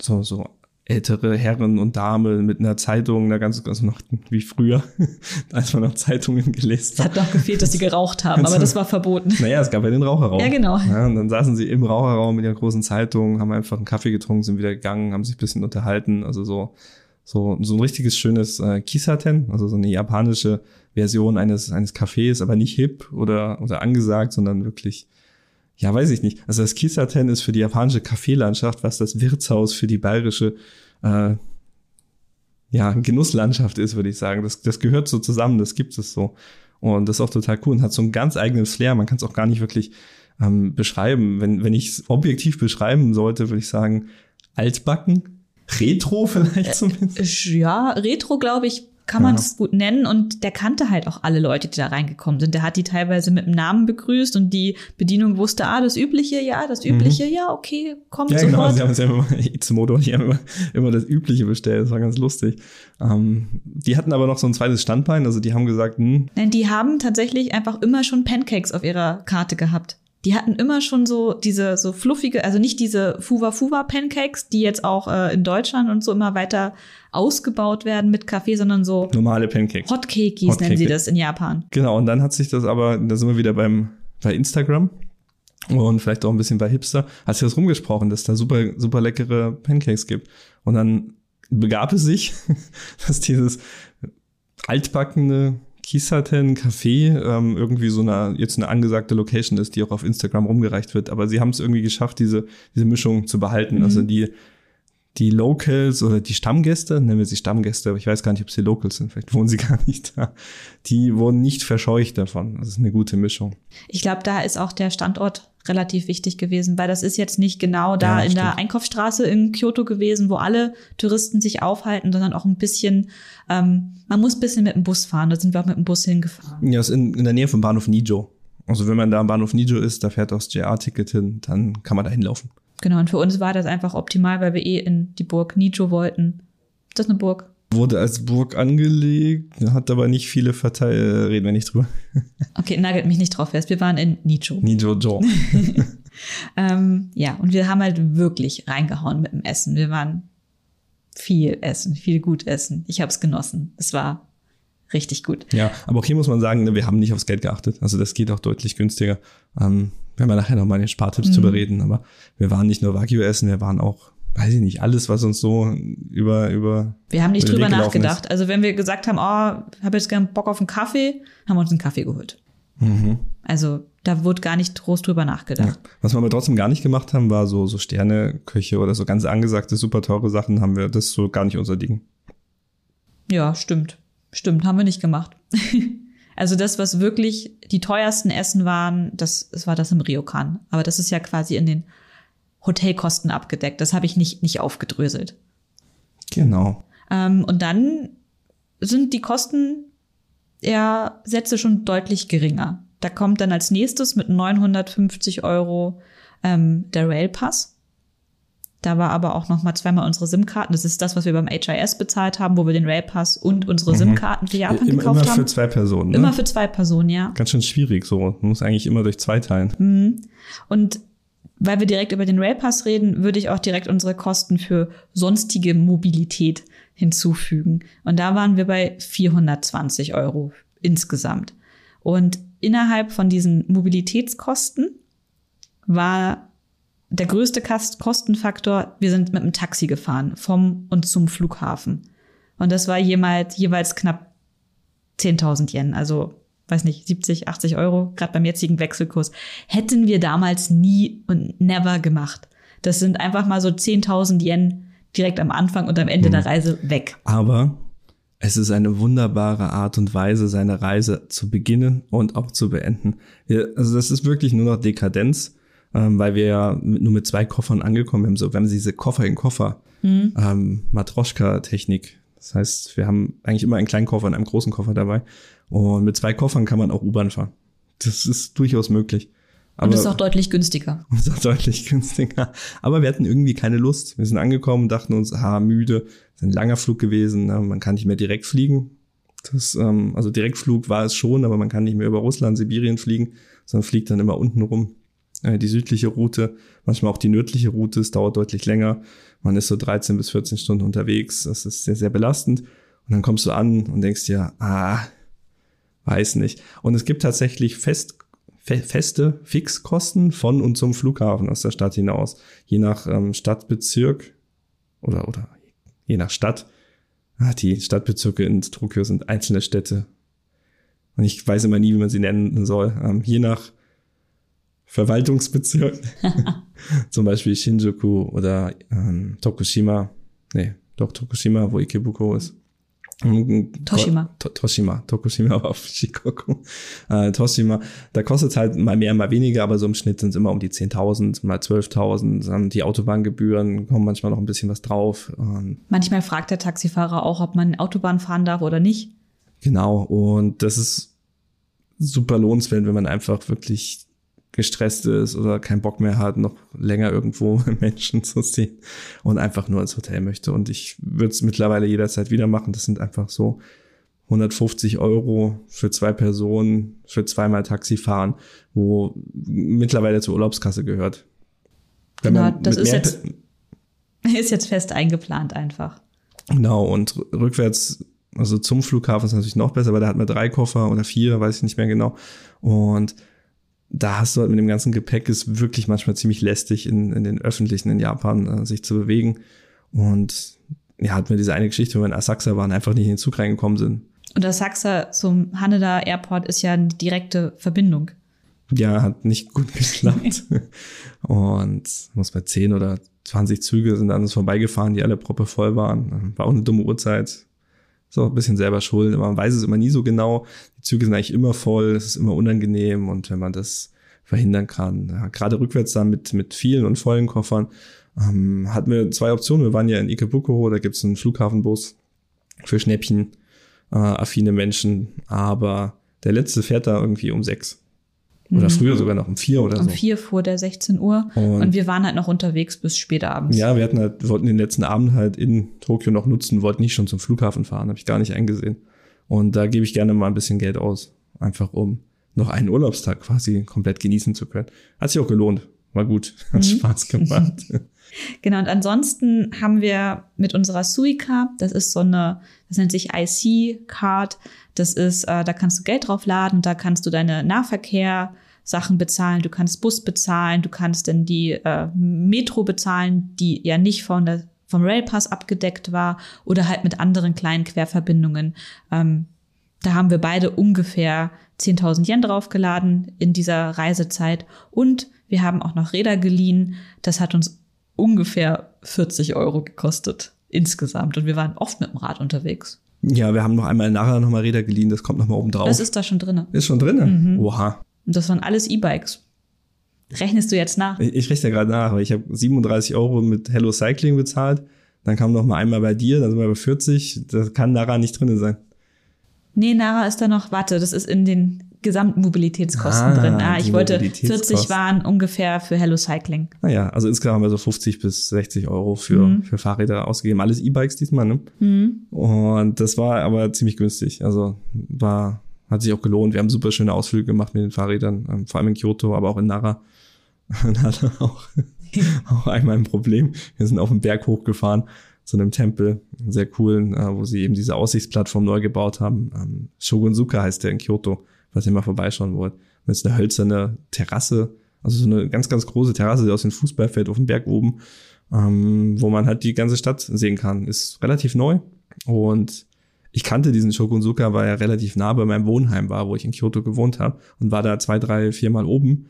so, so ältere Herren und Damen mit einer Zeitung, einer ganz, also noch wie früher, als man noch Zeitungen gelesen hat. Es hat noch gefehlt, dass sie geraucht haben, aber das war verboten. Naja, es gab ja den Raucherraum. Ja, genau. Ja, und dann saßen sie im Raucherraum mit ihrer großen Zeitung, haben einfach einen Kaffee getrunken, sind wieder gegangen, haben sich ein bisschen unterhalten, also so, so, so ein richtiges schönes äh, Kisaten, also so eine japanische Version eines, eines Cafés, aber nicht hip oder, oder angesagt, sondern wirklich ja, weiß ich nicht. Also das Kisaten ist für die japanische Kaffeelandschaft, was das Wirtshaus für die bayerische äh, ja, Genusslandschaft ist, würde ich sagen. Das, das gehört so zusammen, das gibt es so. Und das ist auch total cool und hat so einen ganz eigenen Flair. Man kann es auch gar nicht wirklich ähm, beschreiben. Wenn, wenn ich es objektiv beschreiben sollte, würde ich sagen, altbacken, retro vielleicht zumindest. Ja, retro glaube ich kann man es gut nennen. Und der kannte halt auch alle Leute, die da reingekommen sind. Der hat die teilweise mit dem Namen begrüßt und die Bedienung wusste, ah, das Übliche, ja, das Übliche, mhm. ja, okay, kommt ja, sofort. Genau, sie haben es ja immer, Itsumoto, die haben immer, immer das Übliche bestellt. Das war ganz lustig. Ähm, die hatten aber noch so ein zweites Standbein, also die haben gesagt, hm. Nein, die haben tatsächlich einfach immer schon Pancakes auf ihrer Karte gehabt die hatten immer schon so diese so fluffige, also nicht diese Fuwa Fuwa Pancakes, die jetzt auch äh, in Deutschland und so immer weiter ausgebaut werden mit Kaffee, sondern so normale Pancakes. Hotcakes Hot nennen sie das in Japan. Genau, und dann hat sich das aber, da sind wir wieder beim bei Instagram und vielleicht auch ein bisschen bei Hipster, hat sich das rumgesprochen, dass da super super leckere Pancakes gibt. Und dann begab es sich, dass dieses altbackene Kisaten Café ähm, irgendwie so eine jetzt eine angesagte Location ist, die auch auf Instagram rumgereicht wird. Aber sie haben es irgendwie geschafft, diese diese Mischung zu behalten. Mhm. Also die die Locals oder die Stammgäste, nennen wir sie Stammgäste, aber ich weiß gar nicht, ob sie Locals sind, vielleicht wohnen sie gar nicht da, die wurden nicht verscheucht davon. Das ist eine gute Mischung. Ich glaube, da ist auch der Standort relativ wichtig gewesen, weil das ist jetzt nicht genau da ja, in stimmt. der Einkaufsstraße in Kyoto gewesen, wo alle Touristen sich aufhalten, sondern auch ein bisschen, ähm, man muss ein bisschen mit dem Bus fahren, da sind wir auch mit dem Bus hingefahren. Ja, ist in, in der Nähe vom Bahnhof Nijo. Also wenn man da am Bahnhof Nijo ist, da fährt auch das JR-Ticket hin, dann kann man da hinlaufen. Genau, und für uns war das einfach optimal, weil wir eh in die Burg Nijo wollten. Ist das eine Burg? Wurde als Burg angelegt, hat aber nicht viele Verteil, reden wir nicht drüber. Okay, nagelt mich nicht drauf fest. Wir waren in Nijo. Nijo Jo. ähm, ja, und wir haben halt wirklich reingehauen mit dem Essen. Wir waren viel essen, viel gut essen. Ich habe es genossen. Es war richtig gut. Ja, aber auch hier muss man sagen, ne, wir haben nicht aufs Geld geachtet. Also das geht auch deutlich günstiger. Ähm, wir haben ja nachher noch mal den Spartipps mhm. zu bereden, aber wir waren nicht nur Wagyu essen, wir waren auch weiß ich nicht, alles, was uns so über, über. Wir haben nicht drüber nachgedacht. Ist. Also wenn wir gesagt haben, oh, habe jetzt gern Bock auf einen Kaffee, haben wir uns einen Kaffee geholt. Mhm. Also da wurde gar nicht groß drüber nachgedacht. Ja. Was wir aber trotzdem gar nicht gemacht haben, war so, so Sterneköche oder so ganz angesagte, super teure Sachen haben wir, das ist so gar nicht unser Ding. Ja, stimmt. Stimmt, haben wir nicht gemacht. also das, was wirklich die teuersten Essen waren, das, das war das im Ryokan. Aber das ist ja quasi in den Hotelkosten abgedeckt. Das habe ich nicht, nicht aufgedröselt. Genau. Ähm, und dann sind die Kosten ja Sätze schon deutlich geringer. Da kommt dann als nächstes mit 950 Euro ähm, der Railpass. Da war aber auch noch mal zweimal unsere SIM-Karten. Das ist das, was wir beim HIS bezahlt haben, wo wir den Railpass und unsere mhm. SIM-Karten für Japan immer, gekauft haben. Immer für zwei Personen. Ne? Immer für zwei Personen, ja. Ganz schön schwierig so. Man muss eigentlich immer durch zwei teilen. Mhm. Und weil wir direkt über den Railpass reden, würde ich auch direkt unsere Kosten für sonstige Mobilität hinzufügen. Und da waren wir bei 420 Euro insgesamt. Und innerhalb von diesen Mobilitätskosten war der größte Kostenfaktor, wir sind mit dem Taxi gefahren, vom und zum Flughafen. Und das war jemals, jeweils knapp 10.000 Yen, also weiß nicht, 70, 80 Euro, gerade beim jetzigen Wechselkurs, hätten wir damals nie und never gemacht. Das sind einfach mal so 10.000 Yen direkt am Anfang und am Ende mhm. der Reise weg. Aber es ist eine wunderbare Art und Weise, seine Reise zu beginnen und auch zu beenden. Wir, also das ist wirklich nur noch Dekadenz, ähm, weil wir ja nur mit zwei Koffern angekommen haben. So, wir haben diese Koffer in Koffer, mhm. ähm, Matroschka-Technik. Das heißt, wir haben eigentlich immer einen kleinen Koffer und einen großen Koffer dabei. Und mit zwei Koffern kann man auch U-Bahn fahren. Das ist durchaus möglich. Aber, und ist auch deutlich günstiger. Und ist auch deutlich günstiger. Aber wir hatten irgendwie keine Lust. Wir sind angekommen, dachten uns, ah, müde. Ist ein langer Flug gewesen. Ne? Man kann nicht mehr direkt fliegen. Das, ähm, also Direktflug war es schon, aber man kann nicht mehr über Russland, Sibirien fliegen, sondern fliegt dann immer unten rum. Äh, die südliche Route, manchmal auch die nördliche Route. Es dauert deutlich länger. Man ist so 13 bis 14 Stunden unterwegs. Das ist sehr, sehr belastend. Und dann kommst du an und denkst dir, ah, weiß nicht. Und es gibt tatsächlich fest, fe feste Fixkosten von und zum Flughafen aus der Stadt hinaus. Je nach ähm, Stadtbezirk oder, oder je nach Stadt. Ah, die Stadtbezirke in Tokio sind einzelne Städte. Und ich weiß immer nie, wie man sie nennen soll. Ähm, je nach Verwaltungsbezirk. Zum Beispiel Shinjuku oder ähm, Tokushima. Nee, doch Tokushima, wo Ikebuko ist. Toshima. To Toshima. Tokushima war auf Shikoku. Äh, Toshima. Da kostet halt mal mehr, mal weniger, aber so im Schnitt sind es immer um die 10.000, mal 12.000. Die Autobahngebühren kommen manchmal noch ein bisschen was drauf. Manchmal fragt der Taxifahrer auch, ob man Autobahn fahren darf oder nicht. Genau. Und das ist super lohnenswert, wenn man einfach wirklich gestresst ist oder keinen Bock mehr hat, noch länger irgendwo Menschen zu sehen und einfach nur ins Hotel möchte. Und ich würde es mittlerweile jederzeit wieder machen. Das sind einfach so 150 Euro für zwei Personen, für zweimal Taxi fahren, wo mittlerweile zur Urlaubskasse gehört. Wenn genau, das ist jetzt, ist jetzt fest eingeplant einfach. Genau, und rückwärts, also zum Flughafen ist natürlich noch besser, weil da hat man drei Koffer oder vier, weiß ich nicht mehr genau. Und da hast du halt mit dem ganzen Gepäck ist wirklich manchmal ziemlich lästig in, in den öffentlichen in Japan äh, sich zu bewegen. Und ja, hatten wir diese eine Geschichte, wo wir in Asakusa waren, einfach nicht in den Zug reingekommen sind. Und Asakusa zum Haneda Airport ist ja eine direkte Verbindung. Ja, hat nicht gut geklappt. und muss bei 10 oder 20 Züge sind an uns vorbeigefahren, die alle proppe voll waren. War auch eine dumme Uhrzeit. So ein bisschen selber schuld, aber man weiß es immer nie so genau. Die Züge sind eigentlich immer voll, es ist immer unangenehm und wenn man das verhindern kann, ja, gerade rückwärts dann mit, mit vielen und vollen Koffern, ähm, hatten wir zwei Optionen. Wir waren ja in Ikebukuro, da gibt's einen Flughafenbus für Schnäppchen, äh, affine Menschen, aber der letzte fährt da irgendwie um sechs. Oder mhm. früher sogar noch um vier oder um so. Um vier vor der 16 Uhr. Und, und, wir waren halt noch unterwegs bis spät abends. Ja, wir hatten halt, wollten den letzten Abend halt in Tokio noch nutzen, wollten nicht schon zum Flughafen fahren, habe ich gar nicht eingesehen. Und da gebe ich gerne mal ein bisschen Geld aus. Einfach um noch einen Urlaubstag quasi komplett genießen zu können. Hat sich auch gelohnt. War gut. Hat mhm. Spaß gemacht. genau, und ansonsten haben wir mit unserer Suica, das ist so eine, das nennt sich IC-Card, das ist, äh, da kannst du Geld draufladen, da kannst du deine Nahverkehr Sachen bezahlen, du kannst Bus bezahlen, du kannst dann die äh, Metro bezahlen, die ja nicht von der, vom Railpass abgedeckt war oder halt mit anderen kleinen Querverbindungen. Ähm, da haben wir beide ungefähr 10.000 Yen draufgeladen in dieser Reisezeit und wir haben auch noch Räder geliehen. Das hat uns ungefähr 40 Euro gekostet insgesamt und wir waren oft mit dem Rad unterwegs. Ja, wir haben noch einmal nachher nochmal Räder geliehen, das kommt nochmal oben drauf. Das ist da schon drin. Ist schon drin? Mhm. Oha. Und das waren alles E-Bikes. Rechnest du jetzt nach? Ich, ich rechne gerade nach, weil ich habe 37 Euro mit Hello Cycling bezahlt. Dann kam noch mal einmal bei dir, dann sind wir bei 40. Das kann Nara nicht drin sein. Nee, Nara ist da noch, warte, das ist in den gesamten Mobilitätskosten ah, drin. Ah, ich wollte 40 waren ungefähr für Hello Cycling. Naja, also insgesamt haben wir so 50 bis 60 Euro für, mhm. für Fahrräder ausgegeben. Alles E-Bikes diesmal, ne? Mhm. Und das war aber ziemlich günstig. Also war, hat sich auch gelohnt. Wir haben super schöne Ausflüge gemacht mit den Fahrrädern, ähm, vor allem in Kyoto, aber auch in Nara. und hatte auch, auch einmal ein Problem. Wir sind auf den Berg hochgefahren zu einem Tempel, sehr coolen, äh, wo sie eben diese Aussichtsplattform neu gebaut haben. Ähm, Shogunzuka heißt der in Kyoto, falls ihr mal vorbeischauen wollt. Das ist eine hölzerne Terrasse, also so eine ganz, ganz große Terrasse, die aus dem Fußballfeld auf dem Berg oben, ähm, wo man halt die ganze Stadt sehen kann. Ist relativ neu und ich kannte diesen Shogunzuka, weil er relativ nah bei meinem Wohnheim war, wo ich in Kyoto gewohnt habe und war da zwei, drei, viermal oben.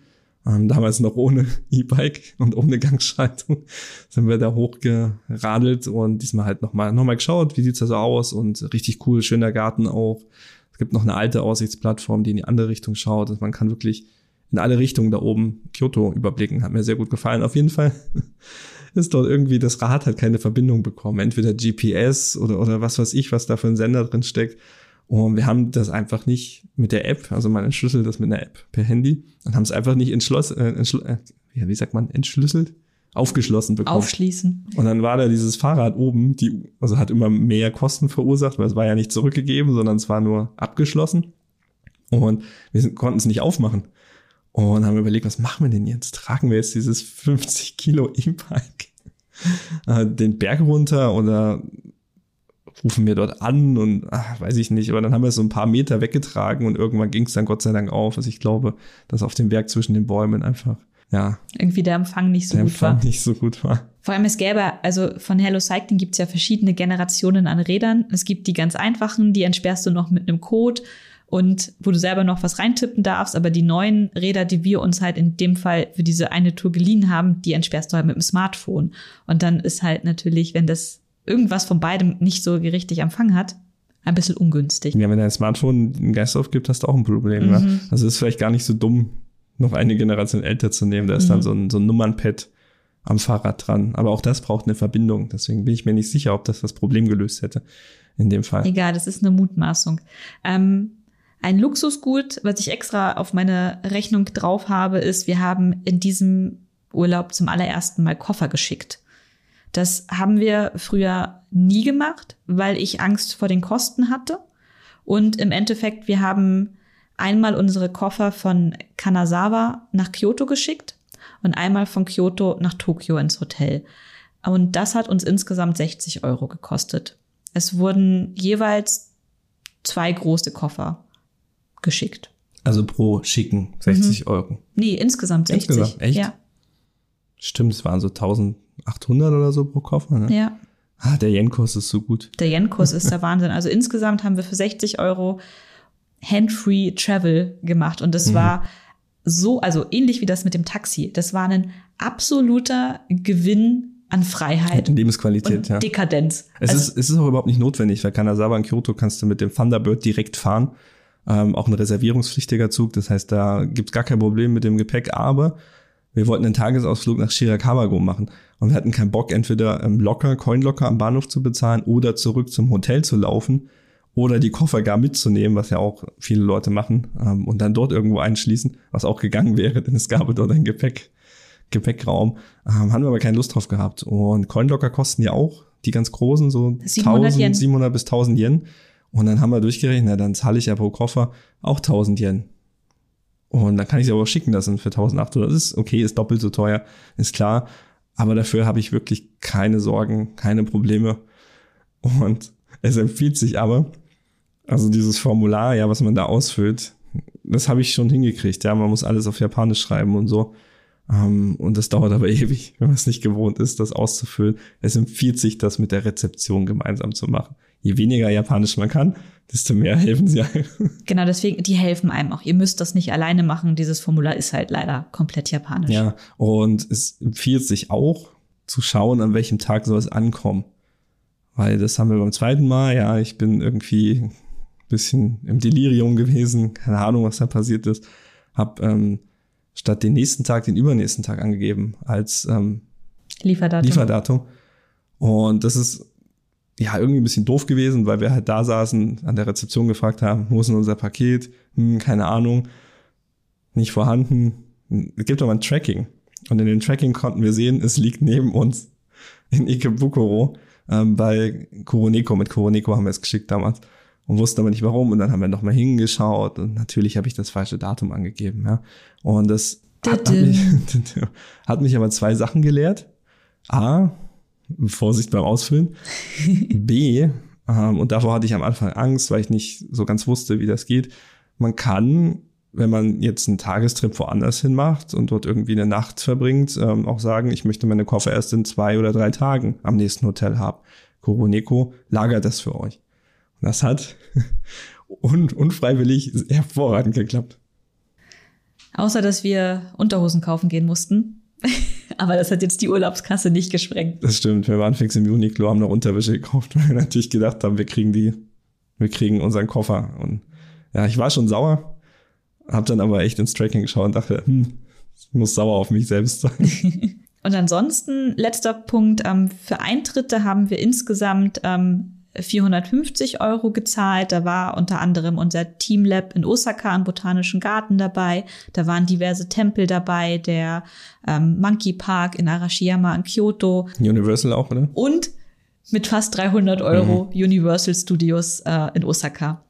Ähm, damals noch ohne E-Bike und ohne Gangschaltung sind wir da hochgeradelt und diesmal halt nochmal noch mal geschaut, wie sieht's da so aus und richtig cool, schöner Garten auch. Es gibt noch eine alte Aussichtsplattform, die in die andere Richtung schaut. Also man kann wirklich in alle Richtungen da oben Kyoto überblicken. Hat mir sehr gut gefallen. Auf jeden Fall ist dort irgendwie, das Rad hat keine Verbindung bekommen. Entweder GPS oder, oder was weiß ich, was da für ein Sender drin steckt. Und wir haben das einfach nicht mit der App, also man entschlüsselt das mit einer App per Handy und haben es einfach nicht entschlossen, äh, entschl äh, wie sagt man, entschlüsselt? Aufgeschlossen bekommen. Aufschließen. Und dann war da dieses Fahrrad oben, die, also hat immer mehr Kosten verursacht, weil es war ja nicht zurückgegeben, sondern es war nur abgeschlossen. Und wir konnten es nicht aufmachen. Und haben überlegt, was machen wir denn jetzt? Tragen wir jetzt dieses 50 Kilo E-Bike äh, den Berg runter oder rufen wir dort an und ach, weiß ich nicht, aber dann haben wir es so ein paar Meter weggetragen und irgendwann ging es dann Gott sei Dank auf. Also ich glaube, dass auf dem Berg zwischen den Bäumen einfach, ja. Irgendwie der Empfang nicht so der gut Empfang war. nicht so gut war. Vor allem es gäbe, also von Hello Cycling gibt es ja verschiedene Generationen an Rädern. Es gibt die ganz einfachen, die entsperrst du noch mit einem Code und wo du selber noch was reintippen darfst, aber die neuen Räder, die wir uns halt in dem Fall für diese eine Tour geliehen haben, die entsperrst du halt mit dem Smartphone. Und dann ist halt natürlich, wenn das irgendwas von beidem nicht so richtig Empfang hat, ein bisschen ungünstig. Ja, wenn dein Smartphone einen Geist aufgibt, hast du auch ein Problem. Mhm. Ne? Also ist vielleicht gar nicht so dumm, noch eine Generation älter zu nehmen. Da ist Mhm. dann so ein, so ein Nummernpad am Fahrrad dran. Aber auch das braucht eine Verbindung. Deswegen bin ich mir nicht sicher, ob das das Problem gelöst hätte in dem Fall. Egal, das ist eine Mutmaßung. Ähm, ein Luxusgut, was ich extra auf meine Rechnung drauf habe, ist, wir haben in diesem Urlaub zum allerersten Mal Koffer geschickt. Das haben wir früher nie gemacht, weil ich Angst vor den Kosten hatte. Und im Endeffekt, wir haben einmal unsere Koffer von Kanazawa nach Kyoto geschickt und einmal von Kyoto nach Tokio ins Hotel. Und das hat uns insgesamt 60 Euro gekostet. Es wurden jeweils zwei große Koffer geschickt. Also pro Schicken 60 Mhm. Euro. Nee, insgesamt 60. Insgesamt, echt? Ja. Stimmt, es waren so 1800 oder so pro Koffer. Ne? ja. Ah, der Yen-Kurs ist so gut. Der Yen-Kurs ist der Wahnsinn. Also insgesamt haben wir für 60 Euro Hand-Free Travel gemacht. Und das Mhm. war so, also ähnlich wie das mit dem Taxi. Das war ein absoluter Gewinn an Freiheit Lebensqualität, und ja. Dekadenz. Es, also, ist, es ist auch überhaupt nicht notwendig, weil Kanazawa in Kyoto kannst du mit dem Thunderbird direkt fahren. Ähm, auch ein reservierungspflichtiger Zug, das heißt, da gibt's gar kein Problem mit dem Gepäck, aber wir wollten einen Tagesausflug nach Shirakawa-go machen und wir hatten keinen Bock, entweder ähm, locker, Coinlocker am Bahnhof zu bezahlen oder zurück zum Hotel zu laufen oder die Koffer gar mitzunehmen, was ja auch viele Leute machen ähm, und dann dort irgendwo einschließen, was auch gegangen wäre, denn es gab dort ein Gepäck, Gepäckraum. Ähm, haben wir aber keine Lust drauf gehabt. Und Coinlocker kosten ja auch, die ganz großen, so 700 Yen. 700 bis 1000 Yen. Und dann haben wir durchgerechnet, na, dann zahle ich ja pro Koffer auch 1000 Yen. Und dann kann ich sie aber auch schicken lassen für 1800. Das ist okay, ist doppelt so teuer, ist klar. Aber dafür habe ich wirklich keine Sorgen, keine Probleme. Und es empfiehlt sich aber, also dieses Formular, ja, was man da ausfüllt, das habe ich schon hingekriegt. Ja, man muss alles auf Japanisch schreiben und so. Ähm, und das dauert aber ewig, wenn man es nicht gewohnt ist, das auszufüllen. Es empfiehlt sich, das mit der Rezeption gemeinsam zu machen. Je weniger Japanisch man kann, desto mehr helfen sie einem. genau, deswegen, die helfen einem auch. Ihr müsst das nicht alleine machen. Dieses Formular ist halt leider komplett japanisch. Ja, und es empfiehlt sich auch zu schauen, an welchem Tag soll es ankommen. Weil das haben wir beim zweiten Mal, ja, ich bin irgendwie bisschen im Delirium gewesen, keine Ahnung, was da passiert ist. Hab ähm, statt den nächsten Tag den übernächsten Tag angegeben als ähm, Lieferdatum. Lieferdatum. Und das ist ja irgendwie ein bisschen doof gewesen, weil wir halt da saßen, an der Rezeption gefragt haben, wo ist denn unser Paket? Hm, keine Ahnung, nicht vorhanden. Es gibt aber ein Tracking. Und in dem Tracking konnten wir sehen, es liegt neben uns in Ikebukuro ähm, bei Kuroneko. Mit Kuroneko haben wir es geschickt damals und wussten aber nicht warum. Und dann haben wir nochmal hingeschaut und natürlich habe ich das falsche Datum angegeben. Ja. Und das Hat, hat, mich, hat mich aber zwei Sachen gelehrt. A, Vorsicht beim Ausfüllen. B, ähm, und davor hatte ich am Anfang Angst, weil ich nicht so ganz wusste, wie das geht. Man kann, wenn man jetzt einen Tagestrip woanders hin macht und dort irgendwie eine Nacht verbringt, ähm, auch sagen, ich möchte meine Koffer erst in zwei oder drei Tagen am nächsten Hotel haben. Coroneco lagert das für euch. Das hat un unfreiwillig hervorragend geklappt. Außer, dass wir Unterhosen kaufen gehen mussten. Aber das hat jetzt die Urlaubskasse nicht gesprengt. Das stimmt. Wir waren fix im Uniqlo, haben eine Unterwäsche gekauft, weil wir natürlich gedacht haben, wir kriegen die, wir kriegen unseren Koffer. Und ja, ich war schon sauer, hab dann aber echt ins Tracking geschaut und dachte, hm, ich muss sauer auf mich selbst sein. und ansonsten, letzter Punkt, ähm, für Eintritte haben wir insgesamt ähm, 450 Euro gezahlt. Da war unter anderem unser Teamlab in Osaka im Botanischen Garten dabei. Da waren diverse Tempel dabei, der ähm, Monkey Park in Arashiyama in Kyoto. Universal auch, oder? Und mit fast 300 Euro mhm. Universal Studios äh, in Osaka.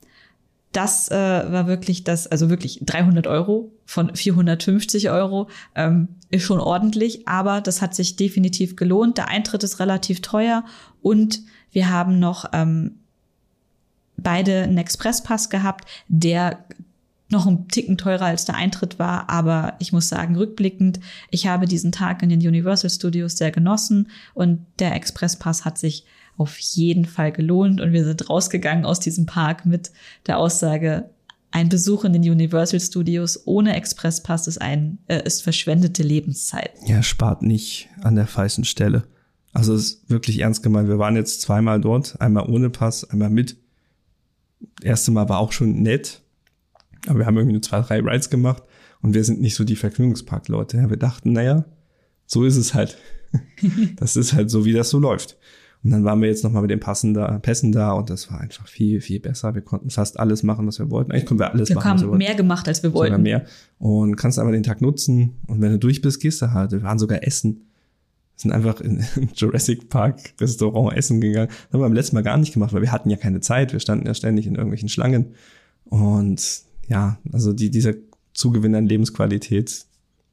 Das äh, war wirklich das, also wirklich 300 Euro von 450 Euro ähm, ist schon ordentlich, aber das hat sich definitiv gelohnt. Der Eintritt ist relativ teuer und wir haben noch ähm, beide einen Expresspass gehabt, der noch ein Ticken teurer als der Eintritt war, aber ich muss sagen, rückblickend, ich habe diesen Tag in den Universal Studios sehr genossen und der Expresspass hat sich auf jeden Fall gelohnt und wir sind rausgegangen aus diesem Park mit der Aussage, ein Besuch in den Universal Studios ohne Expresspass ist ein äh, ist verschwendete Lebenszeit. Ja, spart nicht an der falschen Stelle. Also es ist wirklich ernst gemeint. Wir waren jetzt zweimal dort, einmal ohne Pass, einmal mit. Das erste Mal war auch schon nett, aber wir haben irgendwie nur zwei, drei Rides gemacht und wir sind nicht so die Vergnügungspark-Leute. Ja, wir dachten, naja, so ist es halt. das ist halt so, wie das so läuft. Und dann waren wir jetzt nochmal mit den Passen da, Pässen da und das war einfach viel, viel besser. Wir konnten fast alles machen, was wir wollten. Eigentlich konnten wir alles wir machen. Wir haben mehr gemacht, als wir wollten. Sogar mehr. Und kannst einfach den Tag nutzen. Und wenn du durch bist, gehst du halt. Wir waren sogar essen sind einfach in, Jurassic Park Restaurant essen gegangen. Das haben wir beim letzten Mal gar nicht gemacht, weil wir hatten ja keine Zeit. Wir standen ja ständig in irgendwelchen Schlangen. Und ja, also die, dieser Zugewinn an Lebensqualität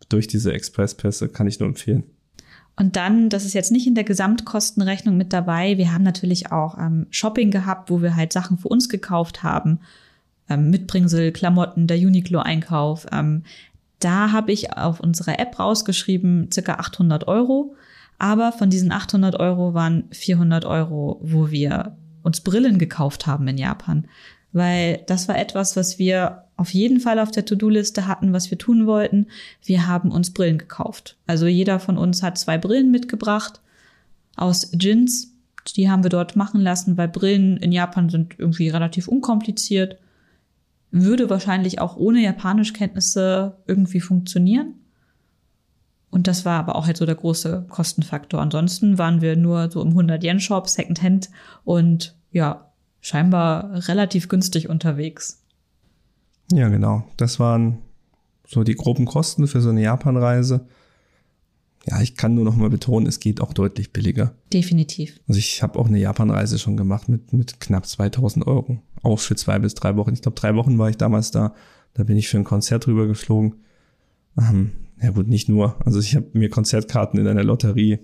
durch diese Expresspässe kann ich nur empfehlen. Und dann, das ist jetzt nicht in der Gesamtkostenrechnung mit dabei. Wir haben natürlich auch ähm, Shopping gehabt, wo wir halt Sachen für uns gekauft haben. Ähm, Mitbringsel, Klamotten, der Uniqlo-Einkauf. Ähm, da habe ich auf unserer App rausgeschrieben, circa 800 Euro. Aber von diesen 800 Euro waren 400 Euro, wo wir uns Brillen gekauft haben in Japan. Weil das war etwas, was wir auf jeden Fall auf der To-Do-Liste hatten, was wir tun wollten. Wir haben uns Brillen gekauft. Also jeder von uns hat zwei Brillen mitgebracht aus Jeans. Die haben wir dort machen lassen, weil Brillen in Japan sind irgendwie relativ unkompliziert. Würde wahrscheinlich auch ohne Japanischkenntnisse irgendwie funktionieren. Und das war aber auch halt so der große Kostenfaktor. Ansonsten waren wir nur so im 100-Yen-Shop, Secondhand und ja, scheinbar relativ günstig unterwegs. Ja, genau. Das waren so die groben Kosten für so eine Japan-Reise. Ja, ich kann nur noch mal betonen, es geht auch deutlich billiger. Definitiv. Also ich habe auch eine Japan-Reise schon gemacht mit, mit knapp 2000 Euro. Auch für zwei bis drei Wochen. Ich glaube, drei Wochen war ich damals da. Da bin ich für ein Konzert rüber geflogen. Ähm, ja gut, nicht nur. Also ich habe mir Konzertkarten in einer Lotterie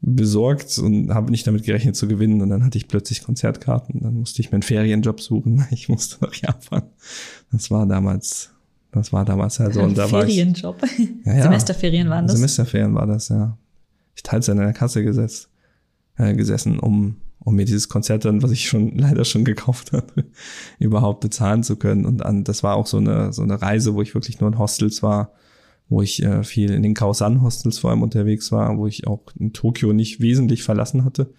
besorgt und habe nicht damit gerechnet zu gewinnen. Und dann hatte ich plötzlich Konzertkarten. Dann musste ich mir einen Ferienjob suchen. Ich musste nach Japan. Das war damals, das war damals halt so. Und da Ferienjob. War ich, ja, ja, Semesterferien waren das? Semesterferien war das, ja. Ich teils in einer Kasse gesetzt, äh, gesessen, um, um mir dieses Konzert dann, was ich schon leider schon gekauft hatte, überhaupt bezahlen zu können. Und an, das war auch so eine, so eine Reise, wo ich wirklich nur in Hostels war wo ich äh, viel in den Kausan-Hostels vor allem unterwegs war, wo ich auch in Tokio nicht wesentlich verlassen hatte.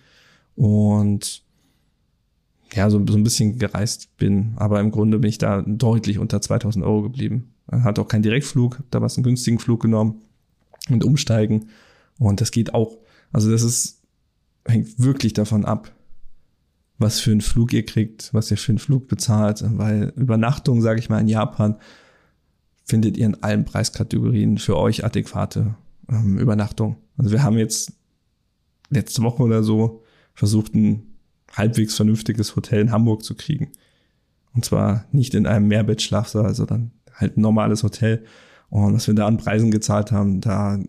Und ja, so, so ein bisschen gereist bin. Aber im Grunde bin ich da deutlich unter 2000 Euro geblieben. Hat auch keinen Direktflug, da war es einen günstigen Flug genommen und umsteigen. Und das geht auch. Also das ist, hängt wirklich davon ab, was für einen Flug ihr kriegt, was ihr für einen Flug bezahlt. Weil Übernachtung, sage ich mal, in Japan findet ihr in allen Preiskategorien für euch adäquate ähm, Übernachtung. Also wir haben jetzt letzte Woche oder so versucht, ein halbwegs vernünftiges Hotel in Hamburg zu kriegen. Und zwar nicht in einem Mehrbettschlafsaal, sondern halt ein normales Hotel. Und was wir da an Preisen gezahlt haben, da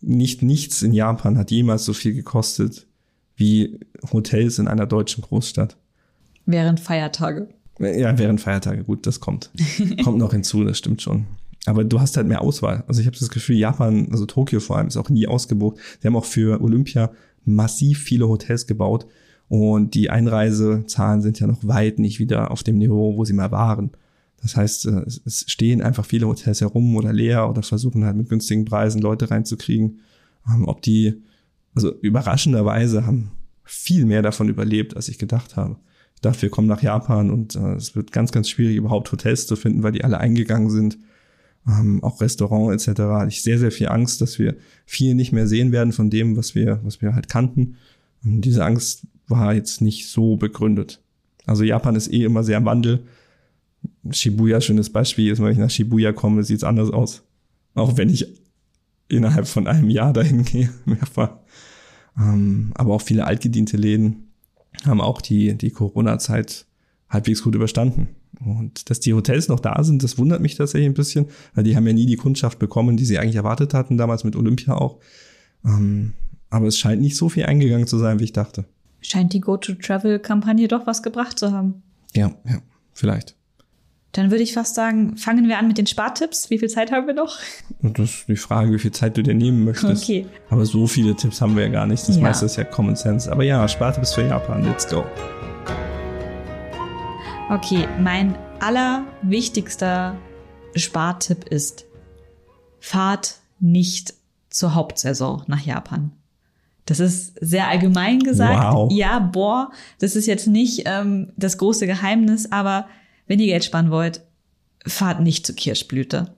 nicht nichts in Japan hat jemals so viel gekostet wie Hotels in einer deutschen Großstadt. Während Feiertage. Ja, während Feiertage, gut, das kommt. kommt noch hinzu, das stimmt schon. Aber du hast halt mehr Auswahl. Also ich habe das Gefühl, Japan, also Tokio vor allem, ist auch nie ausgebucht. Sie haben auch für Olympia massiv viele Hotels gebaut und die Einreisezahlen sind ja noch weit nicht wieder auf dem Niveau, wo sie mal waren. Das heißt, äh, es stehen einfach viele Hotels herum oder leer oder versuchen halt mit günstigen Preisen Leute reinzukriegen. Ähm, ob die, also überraschenderweise haben viel mehr davon überlebt, als ich gedacht habe. Wir kommen nach Japan und äh, es wird ganz, ganz schwierig, überhaupt Hotels zu finden, weil die alle eingegangen sind. Ähm, auch Restaurant etc. Hatte ich sehr, sehr viel Angst, dass wir viel nicht mehr sehen werden von dem, was wir, was wir halt kannten. Und diese Angst war jetzt nicht so begründet. Also Japan ist eh immer sehr im Wandel Shibuya, schönes Beispiel, ist, wenn ich nach Shibuya komme, sieht es anders aus. Auch wenn ich innerhalb von einem Jahr dahin gehe, mehrfach. Ähm, aber auch viele altgediente Läden haben auch die, die Corona-Zeit halbwegs gut überstanden. Und dass die Hotels noch da sind, das wundert mich tatsächlich ein bisschen, weil die haben ja nie die Kundschaft bekommen, die sie eigentlich erwartet hatten, damals mit Olympia auch. Ähm, aber es scheint nicht so viel eingegangen zu sein, wie ich dachte. Scheint die Go-to-Travel-Kampagne doch was gebracht zu haben. Ja, ja, vielleicht. Dann würde ich fast sagen, fangen wir an mit den Spartipps. Wie viel Zeit haben wir noch? Das ist die Frage, wie viel Zeit du dir nehmen möchtest. Okay. Aber so viele Tipps haben wir ja gar nicht. Das Ja. meiste ist ja Common Sense. Aber ja, Spartipps für Japan. Let's go. Okay, mein allerwichtigster Spartipp ist, fahrt nicht zur Hauptsaison nach Japan. Das ist sehr allgemein gesagt. Wow. Ja, boah, das ist jetzt nicht ähm, das große Geheimnis, aber wenn ihr Geld sparen wollt, fahrt nicht zur Kirschblüte.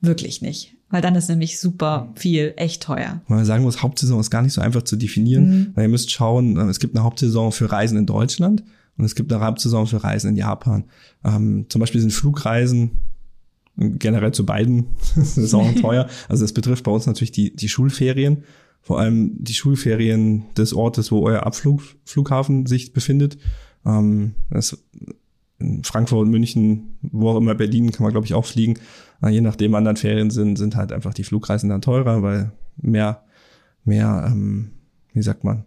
Wirklich nicht. Weil dann ist nämlich super viel echt teuer. Weil man sagen muss, Hauptsaison ist gar nicht so einfach zu definieren, Mhm. weil ihr müsst schauen, äh, es gibt eine Hauptsaison für Reisen in Deutschland und es gibt eine Hauptsaison für Reisen in Japan. Ähm, zum Beispiel sind Flugreisen generell zu beiden Saisonen teuer. Also das betrifft bei uns natürlich die, die Schulferien, vor allem die Schulferien des Ortes, wo euer Abflughafen sich befindet. Ähm, das in Frankfurt, München, wo auch immer, Berlin kann man, glaube ich, auch fliegen. Je nachdem anderen Ferien sind, sind halt einfach die Flugreisen dann teurer, weil mehr, mehr, ähm, wie sagt man,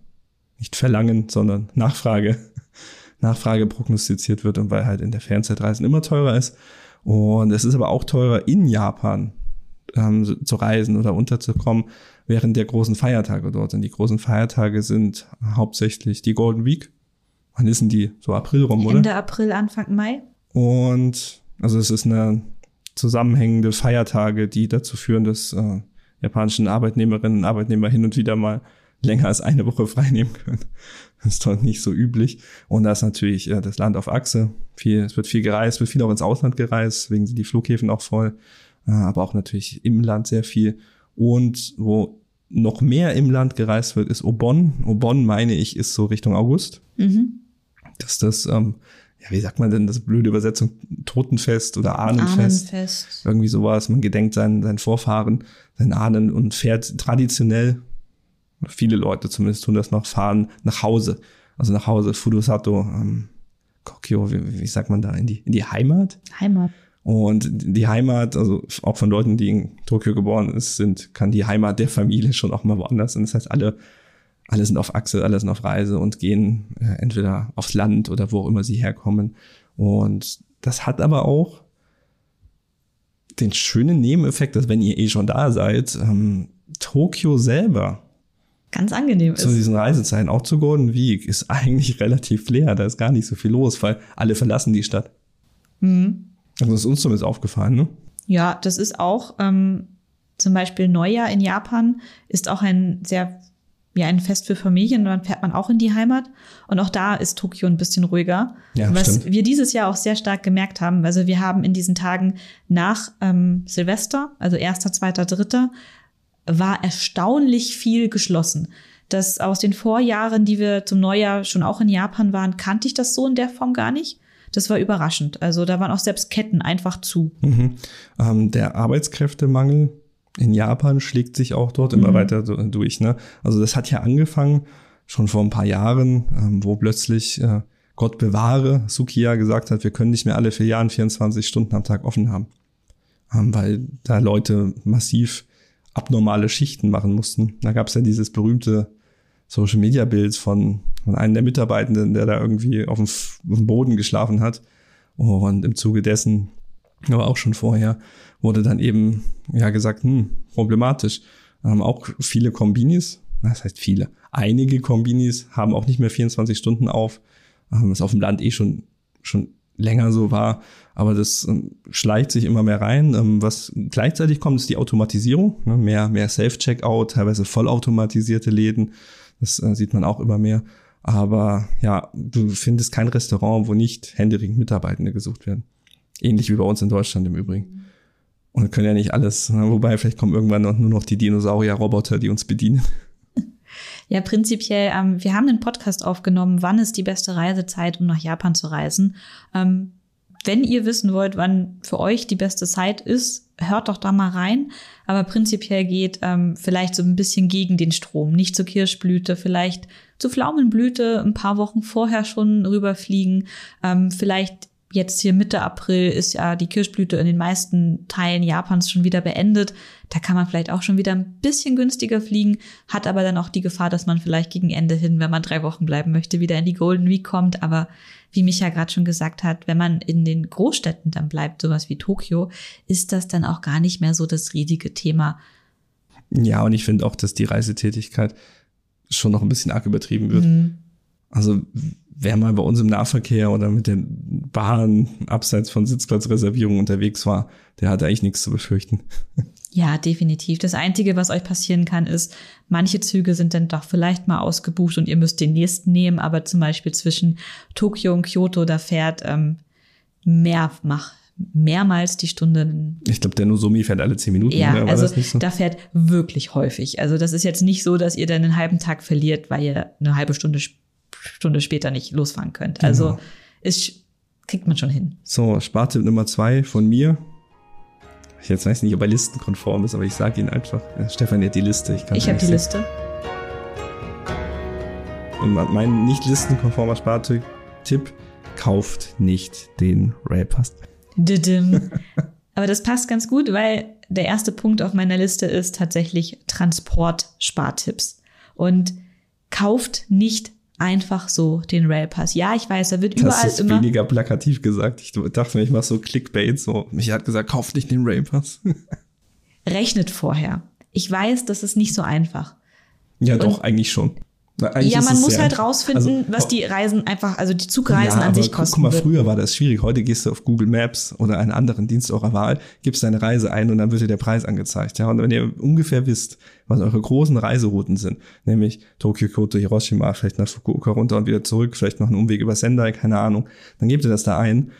nicht verlangen, sondern Nachfrage, Nachfrage prognostiziert wird und weil halt in der Ferienzeit Reisen immer teurer ist. Und es ist aber auch teurer in Japan ähm, zu reisen oder unterzukommen während der großen Feiertage dort. Und die großen Feiertage sind hauptsächlich die Golden Week. Wann ist denn die? So April rum, oder? Ende April, Anfang Mai. Und also es ist eine zusammenhängende Feiertage, die dazu führen, dass äh, japanischen Arbeitnehmerinnen und Arbeitnehmer hin und wieder mal länger als eine Woche frei nehmen können. Das ist dort nicht so üblich. Und da ist natürlich äh, das Land auf Achse. Viel, es wird viel gereist, wird viel auch ins Ausland gereist, deswegen sind die Flughäfen auch voll. Äh, aber auch natürlich im Land sehr viel. Und wo noch mehr im Land gereist wird, ist Obon. Obon, meine ich, ist so Richtung August Mhm. dass das, ähm, ja, wie sagt man denn, das blöde Übersetzung, Totenfest oder Ahnenfest, Ahnenfest. irgendwie sowas. Man gedenkt seinen, seinen Vorfahren, seinen Ahnen und fährt traditionell, viele Leute zumindest tun das noch, fahren nach Hause. Also nach Hause, Furusato, ähm, Kokyo, wie, wie sagt man da, in die, in die Heimat? Heimat. Und die Heimat, also auch von Leuten, die in Tokio geboren ist, sind, kann die Heimat der Familie schon auch mal woanders. Und das heißt, alle, alle sind auf Achse, alle sind auf Reise und gehen äh, entweder aufs Land oder wo auch immer sie herkommen. Und das hat aber auch den schönen Nebeneffekt, dass wenn ihr eh schon da seid, ähm, Tokio selber Ganz angenehm zu ist. diesen Reisezeiten, auch zu Golden Week, ist eigentlich relativ leer. Da ist gar nicht so viel los, weil alle verlassen die Stadt. Mhm. Also das ist uns zumindest aufgefallen, ne? Ja, das ist auch ähm, zum Beispiel Neujahr in Japan ist auch ein sehr, ja, ein Fest für Familien. Dann fährt man auch in die Heimat. Und auch da ist Tokio ein bisschen ruhiger. Ja, was stimmt. wir dieses Jahr auch sehr stark gemerkt haben. Also wir haben in diesen Tagen nach ähm, Silvester, also erster, zweiter, dritter, war erstaunlich viel geschlossen. Das aus den Vorjahren, die wir zum Neujahr schon auch in Japan waren, kannte ich das so in der Form gar nicht. Das war überraschend. Also da waren auch selbst Ketten einfach zu. Mhm. Ähm, der Arbeitskräftemangel in Japan schlägt sich auch dort immer Mhm. weiter durch. Ne? Also das hat ja angefangen schon vor ein paar Jahren, ähm, wo plötzlich äh, Gott bewahre Sukiya gesagt hat, wir können nicht mehr alle vier Jahren 24 Stunden am Tag offen haben. ähm, weil da Leute massiv abnormale Schichten machen mussten. Da gab es ja dieses berühmte Social Media Bild von, von einem der Mitarbeitenden, der da irgendwie auf dem, auf dem Boden geschlafen hat. Und im Zuge dessen, aber auch schon vorher, wurde dann eben ja gesagt, hm, problematisch. Ähm, auch viele Kombinis, das heißt viele, einige Kombinis haben auch nicht mehr 24 Stunden auf, ähm, was auf dem Land eh schon, schon länger so war. Aber das ähm, schleicht sich immer mehr rein. Ähm, was gleichzeitig kommt, ist die Automatisierung. Ne? Mehr, mehr Self-Checkout, teilweise vollautomatisierte Läden. Das äh, sieht man auch immer mehr. Aber ja, du findest kein Restaurant, wo nicht händeringend Mitarbeitende gesucht werden. Ähnlich wie bei uns in Deutschland im Übrigen. Und können ja nicht alles. Ne? Wobei, vielleicht kommen irgendwann nur noch die Dinosaurier-Roboter, die uns bedienen. Ja, prinzipiell, ähm, wir haben einen Podcast aufgenommen, wann ist die beste Reisezeit, um nach Japan zu reisen. Ähm, wenn ihr wissen wollt, wann für euch die beste Zeit ist, hört doch da mal rein. Aber prinzipiell geht ähm, vielleicht so ein bisschen gegen den Strom. Nicht zur Kirschblüte, vielleicht zur Pflaumenblüte ein paar Wochen vorher schon rüberfliegen. Ähm, vielleicht jetzt hier Mitte April ist ja die Kirschblüte in den meisten Teilen Japans schon wieder beendet. Da kann man vielleicht auch schon wieder ein bisschen günstiger fliegen, hat aber dann auch die Gefahr, dass man vielleicht gegen Ende hin, wenn man drei Wochen bleiben möchte, wieder in die Golden Week kommt. Aber wie Micha gerade schon gesagt hat, wenn man in den Großstädten dann bleibt, sowas wie Tokio, ist das dann auch gar nicht mehr so das riesige Thema. Ja, und ich finde auch, dass die Reisetätigkeit schon noch ein bisschen arg übertrieben wird. Mhm. Also wer mal bei uns im Nahverkehr oder mit den Bahn abseits von Sitzplatzreservierungen unterwegs war, der hat eigentlich nichts zu befürchten. Ja, definitiv. Das Einzige, was euch passieren kann, ist, manche Züge sind dann doch vielleicht mal ausgebucht und ihr müsst den nächsten nehmen, aber zum Beispiel zwischen Tokio und Kyoto, da fährt ähm, mehr, mach, mehrmals die Stunde. Ich glaube, der Nozomi fährt alle zehn Minuten. Ja, also so? da fährt wirklich häufig. Also das ist jetzt nicht so, dass ihr dann einen halben Tag verliert, weil ihr eine halbe Stunde Stunde später nicht losfahren könnt. Genau. Also ist, kriegt man schon hin. So, Spartipp Nummer zwei von mir. Ich jetzt weiß nicht, ob er listenkonform ist, aber ich sage ihn einfach. Ja, Stefan hat die Liste. Ich, ich habe die Liste. Und mein nicht listenkonformer Spartipp, kauft nicht den Railpass. Aber das passt ganz gut, weil der erste Punkt auf meiner Liste ist tatsächlich Transport-Spartipps. Und kauft nicht einfach so den Railpass. Ja, ich weiß, da wird überall das ist immer weniger plakativ gesagt. Ich dachte mir, ich mache so Clickbait, so. Mich hat gesagt, kauft nicht den Railpass. Rechnet vorher. Ich weiß, das ist nicht so einfach. Ja, Und doch, eigentlich schon. Na, ja, man muss halt rausfinden, also, was die Reisen einfach, also die Zugreisen ja, an sich kosten. Guck mal, früher war das schwierig. Heute gehst du auf Google Maps oder einen anderen Dienst eurer Wahl, gibst deine Reise ein und dann wird dir der Preis angezeigt. Ja, und wenn ihr ungefähr wisst, was eure großen Reiserouten sind, nämlich Tokio, Kyoto, Hiroshima, vielleicht nach Fukuoka runter und wieder zurück, vielleicht noch einen Umweg über Sendai, keine Ahnung, dann gebt ihr das da ein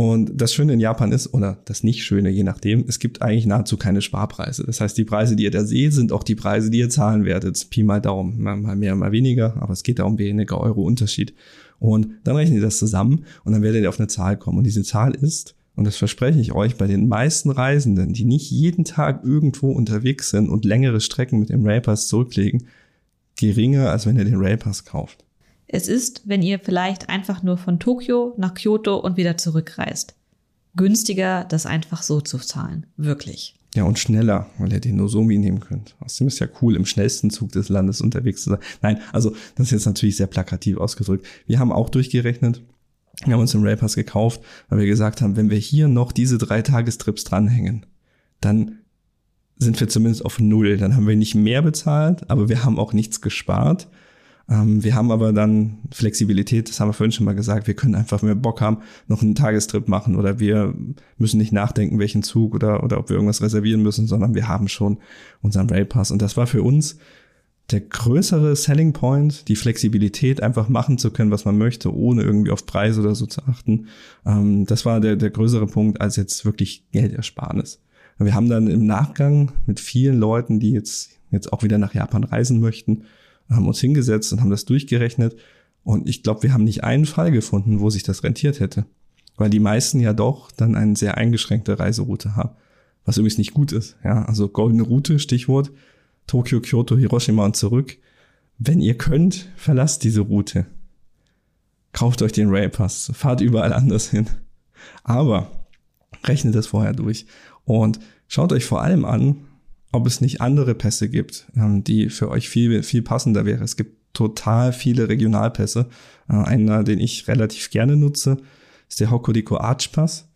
und das Schöne in Japan ist, oder das nicht Schöne, je nachdem, es gibt eigentlich nahezu keine Sparpreise. Das heißt, die Preise, die ihr da seht, sind auch die Preise, die ihr zahlen werdet. Pi mal Daumen, mal mehr, mal weniger, aber es geht da um weniger Euro Unterschied. Und dann rechnet ihr das zusammen und dann werdet ihr auf eine Zahl kommen. Und diese Zahl ist, und das verspreche ich euch, bei den meisten Reisenden, die nicht jeden Tag irgendwo unterwegs sind und längere Strecken mit dem Railpass zurücklegen, geringer, als wenn ihr den Railpass kauft. Es ist, wenn ihr vielleicht einfach nur von Tokio nach Kyoto und wieder zurückreist. Günstiger, das einfach so zu zahlen. Wirklich. Ja, und schneller, weil ihr den Nozomi nehmen könnt. Außerdem ist ja cool, im schnellsten Zug des Landes unterwegs zu sein. Nein, also das ist jetzt natürlich sehr plakativ ausgedrückt. Wir haben auch durchgerechnet, wir haben uns den Railpass gekauft, weil wir gesagt haben, wenn wir hier noch diese drei Tagestrips dranhängen, dann sind wir zumindest auf Null. Dann haben wir nicht mehr bezahlt, aber wir haben auch nichts gespart. Ähm, wir haben aber dann Flexibilität, das haben wir vorhin schon mal gesagt, wir können einfach, wenn wir Bock haben, noch einen Tagestrip machen oder wir müssen nicht nachdenken, welchen Zug oder, oder ob wir irgendwas reservieren müssen, sondern wir haben schon unseren Railpass. Und das war für uns der größere Selling Point, die Flexibilität, einfach machen zu können, was man möchte, ohne irgendwie auf Preise oder so zu achten. Ähm, das war der, der größere Punkt als jetzt wirklich Geldersparnis. Wir haben dann im Nachgang mit vielen Leuten, die jetzt, jetzt auch wieder nach Japan reisen möchten, haben uns hingesetzt und haben das durchgerechnet. Und ich glaube, wir haben nicht einen Fall gefunden, wo sich das rentiert hätte. Weil die meisten ja doch dann eine sehr eingeschränkte Reiseroute haben. Was übrigens nicht gut ist. Ja, also goldene Route, Stichwort. Tokio, Kyoto, Hiroshima und zurück. Wenn ihr könnt, verlasst diese Route. Kauft euch den Railpass. Fahrt überall anders hin. Aber Rechnet das vorher durch und schaut euch vor allem an, ob es nicht andere Pässe gibt, ähm, die für euch viel, viel passender wäre. Es gibt total viele Regionalpässe. Äh, einer, den ich relativ gerne nutze, ist der Hokuriko Arch Pass.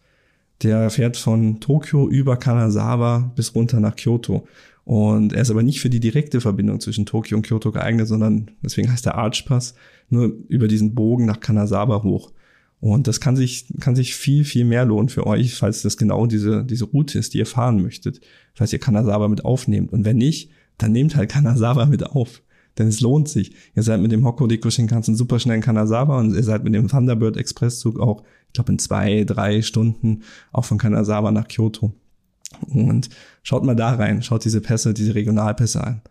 Der fährt von Tokio über Kanazawa bis runter nach Kyoto. Und er ist aber nicht für die direkte Verbindung zwischen Tokio und Kyoto geeignet, sondern deswegen heißt der Arch Pass nur über diesen Bogen nach Kanazawa hoch. Und das kann sich, kann sich viel, viel mehr lohnen für euch, falls das genau diese, diese Route ist, die ihr fahren möchtet. Falls ihr Kanazawa mit aufnehmt. Und wenn nicht, dann nehmt halt Kanazawa mit auf. Denn es lohnt sich. Ihr seid mit dem Hokkaido Shinkansen super schnell in Kanazawa und ihr seid mit dem Thunderbird Expresszug auch, ich glaube, in zwei, drei Stunden auch von Kanazawa nach Kyoto. Und schaut mal da rein, schaut diese Pässe, diese Regionalpässe an.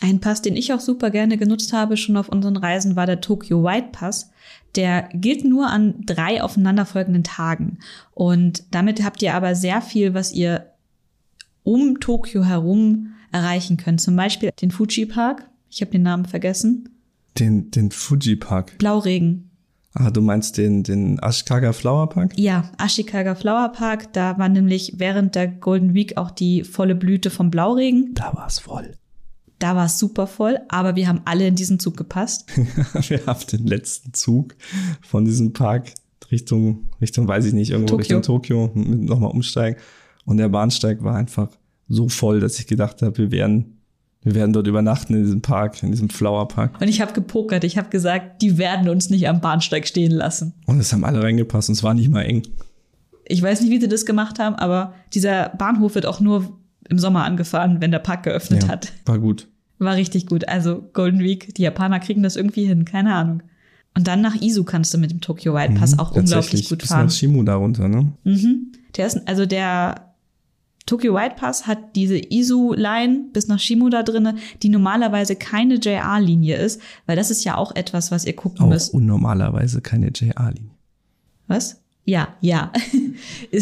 Ein Pass, den ich auch super gerne genutzt habe, schon auf unseren Reisen, war der Tokyo White Pass. Der gilt nur an drei aufeinanderfolgenden Tagen. Und damit habt ihr aber sehr viel, was ihr um Tokio herum erreichen könnt. Zum Beispiel den Fuji Park. Ich habe den Namen vergessen. Den, den Fuji Park. Blauregen. Ah, du meinst den, den Ashikaga Flower Park? Ja, Ashikaga Flower Park. Da war nämlich während der Golden Week auch die volle Blüte vom Blauregen. Da war es voll. Da war es super voll, aber wir haben alle in diesen Zug gepasst. wir haben den letzten Zug von diesem Park Richtung, Richtung, weiß ich nicht, irgendwo Tokio. Richtung Tokio nochmal umsteigen. Und der Bahnsteig war einfach so voll, dass ich gedacht habe, wir werden wir werden dort übernachten in diesem Park, in diesem Flower Park. Und ich habe gepokert. Ich habe gesagt, die werden uns nicht am Bahnsteig stehen lassen. Und es haben alle reingepasst und es war nicht mal eng. Ich weiß nicht, wie sie das gemacht haben, aber dieser Bahnhof wird auch nur im Sommer angefahren, wenn der Park geöffnet ja, hat. War gut. War richtig gut. Also Golden Week, die Japaner kriegen das irgendwie hin, keine Ahnung. Und dann nach Izu kannst du mit dem Tokyo White Pass mhm, auch unglaublich gut fahren. Bis nach Shimu darunter, ne? Mhm. Der ist, also der Tokyo White Pass hat diese Izu-Line bis nach Shimu da drinne, die normalerweise keine JR-Linie ist, weil das ist ja auch etwas, was ihr gucken auch müsst. unnormalerweise keine JR-Linie. Was? Ja, ja.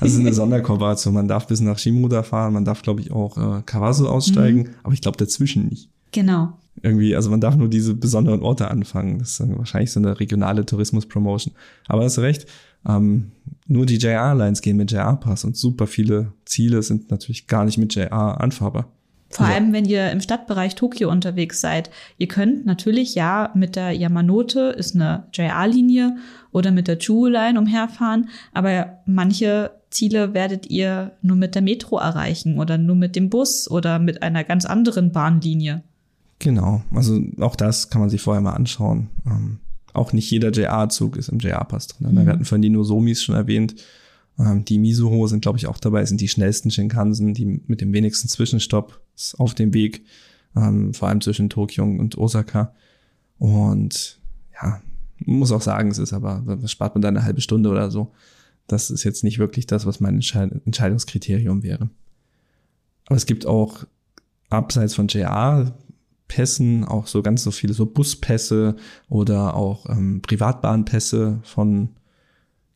also eine Sonderkooperation. Man darf bis nach Shimuda fahren, man darf, glaube ich, auch äh, Kawasu aussteigen, mhm. aber ich glaube dazwischen nicht. Genau. Irgendwie, also man darf nur diese besonderen Orte anfangen. Das ist wahrscheinlich so eine regionale Tourismus-Promotion. Aber hast recht, ähm, nur die JR-Lines gehen mit JR-Pass und super viele Ziele sind natürlich gar nicht mit JR anfahrbar. Vor allem, wenn ihr im Stadtbereich Tokio unterwegs seid. Ihr könnt natürlich ja mit der Yamanote, ist eine JR-Linie, oder mit der Chuo-Line umherfahren, aber manche Ziele werdet ihr nur mit der Metro erreichen oder nur mit dem Bus oder mit einer ganz anderen Bahnlinie. Genau, also auch das kann man sich vorher mal anschauen. Ähm, auch nicht jeder JR-Zug ist im JR-Pass drin. Mhm. Wir hatten vorhin die Nozomis schon erwähnt. Ähm, die Mizuho sind, glaube ich, auch dabei, sind die schnellsten Shinkansen, die mit dem wenigsten Zwischenstopp auf dem Weg, ähm, vor allem zwischen Tokio und Osaka. Und ja, muss auch sagen, es ist aber, was spart man da eine halbe Stunde oder so. Das ist jetzt nicht wirklich das, was mein Entscheidungskriterium wäre. Aber es gibt auch abseits von JR Pässen, auch so ganz so viele so Buspässe oder auch ähm, Privatbahnpässe von,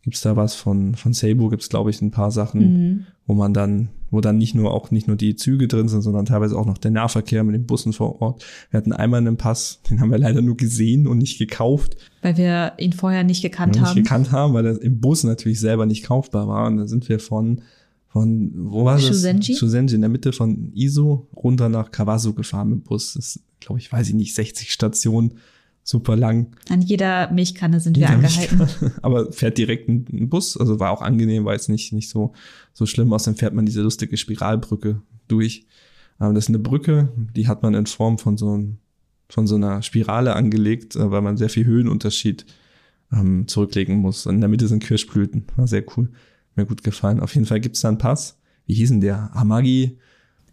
gibt's da was von, von Seibu gibt's glaube ich ein paar Sachen, mhm. wo man dann, wo dann nicht nur auch nicht nur die Züge drin sind, sondern teilweise auch noch der Nahverkehr mit den Bussen vor Ort. Wir hatten einmal einen Pass, den haben wir leider nur gesehen und nicht gekauft. Weil wir ihn vorher nicht gekannt haben. Nicht gekannt haben, weil er im Bus natürlich selber nicht kaufbar war. Und da sind wir von von, wo war das? Shusenji? Shusenji, in der Mitte von Iso, runter nach Kawasu gefahren mit dem Bus. Das ist, glaube ich, weiß ich nicht, 60 Stationen, super lang. An jeder Milchkanne sind wir angehalten. Aber fährt direkt ein, Bus, also war auch angenehm, war jetzt nicht, nicht so, so schlimm. Außerdem fährt man diese lustige Spiralbrücke durch. Ähm, das ist eine Brücke, die hat man in Form von so, ein, von so einer Spirale angelegt, äh, weil man sehr viel Höhenunterschied ähm, zurücklegen muss. In der Mitte sind Kirschblüten, war sehr cool mir gut gefallen. Auf jeden Fall gibt es da einen Pass. Wie hieß denn der? Amagi?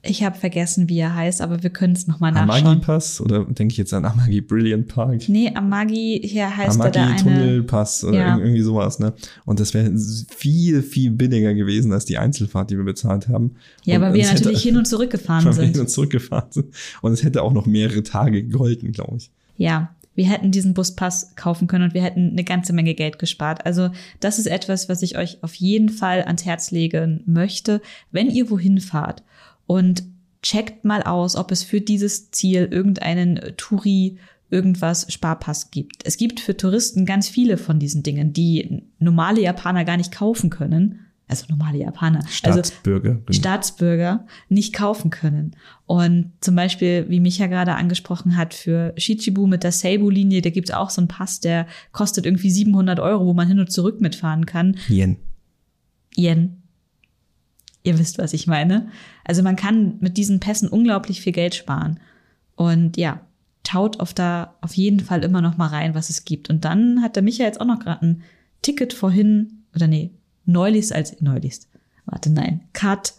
Ich habe vergessen, wie er heißt, aber wir können es nochmal nachschauen. Amagi-Pass? Oder denke ich jetzt an Amagi Brilliant Park? Nee, Amagi, hier heißt Amagi er da eine... Tunnelpass oder ja. irgendwie sowas, ne? Und das wäre viel, viel billiger gewesen als die Einzelfahrt, die wir bezahlt haben. Ja, und weil wir natürlich hätte, hin und zurück gefahren sind. Hin und zurückgefahren sind. Und es hätte auch noch mehrere Tage gegolten, glaube ich. Ja, wir hätten diesen Buspass kaufen können und wir hätten eine ganze Menge Geld gespart. Also das ist etwas, was ich euch auf jeden Fall ans Herz legen möchte, wenn ihr wohin fahrt und checkt mal aus, ob es für dieses Ziel irgendeinen Touri irgendwas Sparpass gibt. Es gibt für Touristen ganz viele von diesen Dingen, die normale Japaner gar nicht kaufen können, also normale Japaner, Staatsbürger, also Staatsbürger nicht kaufen können. Und zum Beispiel, wie Micha gerade angesprochen hat, für Shichibu mit der Seibu-Linie, da gibt's auch so einen Pass, der kostet irgendwie 700 Euro, wo man hin und zurück mitfahren kann. Yen. Yen. Ihr wisst, was ich meine. Also man kann mit diesen Pässen unglaublich viel Geld sparen. Und ja, schaut auf da auf jeden Fall immer noch mal rein, was es gibt. Und dann hat der Micha jetzt auch noch gerade ein Ticket vorhin, oder nee, neulichst als neulichst. Warte, nein, Cut.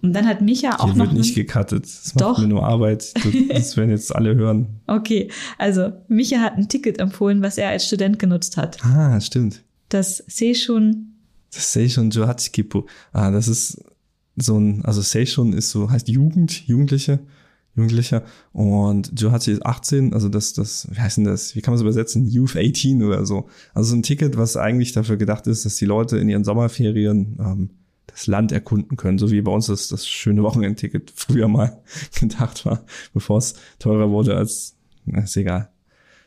Und dann hat Micha auch Hier noch. wird nicht gecuttet. Das macht Doch. mir nur Arbeit. Das, das werden jetzt alle hören. Okay, also Micha hat ein Ticket empfohlen, was er als Student genutzt hat. Ah, stimmt. Das Seishun, Das Seishun Johachikipu. Ah, das ist so ein, also Seishun ist so, heißt Jugend, Jugendliche, Jugendlicher. Und Johachi ist 18, also das, das, wie heißt denn das? Wie kann man es übersetzen? Youth 18 oder so. Also so ein Ticket, was eigentlich dafür gedacht ist, dass die Leute in ihren Sommerferien ähm, das Land erkunden können, so wie bei uns das, das schöne Wochenendticket früher mal gedacht war, bevor es teurer wurde als, ist egal.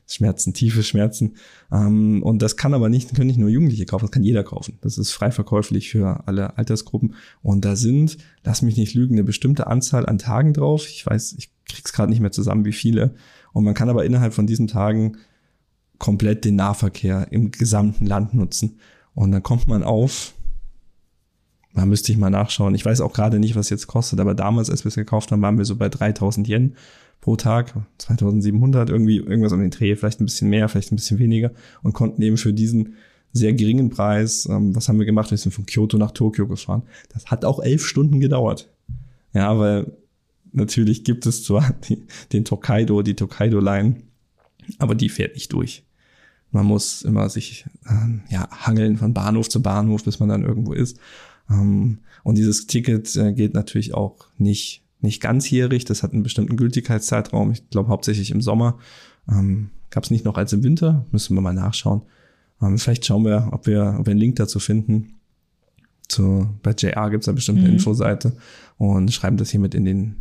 Schmerzen, tiefe Schmerzen. Ähm, und das kann aber nicht, können nicht nur Jugendliche kaufen, das kann jeder kaufen. Das ist frei verkäuflich für alle Altersgruppen. Und da sind, lass mich nicht lügen, eine bestimmte Anzahl an Tagen drauf. Ich weiß, ich krieg's gerade nicht mehr zusammen, wie viele. Und man kann aber innerhalb von diesen Tagen komplett den Nahverkehr im gesamten Land nutzen. Und dann kommt man auf, da müsste ich mal nachschauen. Ich weiß auch gerade nicht, was jetzt kostet, aber damals, als wir es gekauft haben, waren wir so bei 3000 Yen pro Tag, 2700 irgendwie, irgendwas um den Dreh, vielleicht ein bisschen mehr, vielleicht ein bisschen weniger und konnten eben für diesen sehr geringen Preis, ähm, was haben wir gemacht? Wir sind von Kyoto nach Tokio gefahren. Das hat auch elf Stunden gedauert. Ja, weil natürlich gibt es zwar die, den Tokaido, die Tokaido-Line, aber die fährt nicht durch. Man muss immer sich ähm, ja, hangeln von Bahnhof zu Bahnhof, bis man dann irgendwo ist. Ähm, und dieses Ticket äh, gilt natürlich auch nicht, nicht ganzjährig. Das hat einen bestimmten Gültigkeitszeitraum. Ich glaube hauptsächlich im Sommer. Ähm, Gab es nicht noch als im Winter. Müssen wir mal nachschauen. Ähm, vielleicht schauen wir, ob wir, ob wir einen Link dazu finden. Zu, bei JR gibt es da bestimmt eine Mhm. Infoseite und schreiben das hier mit in den,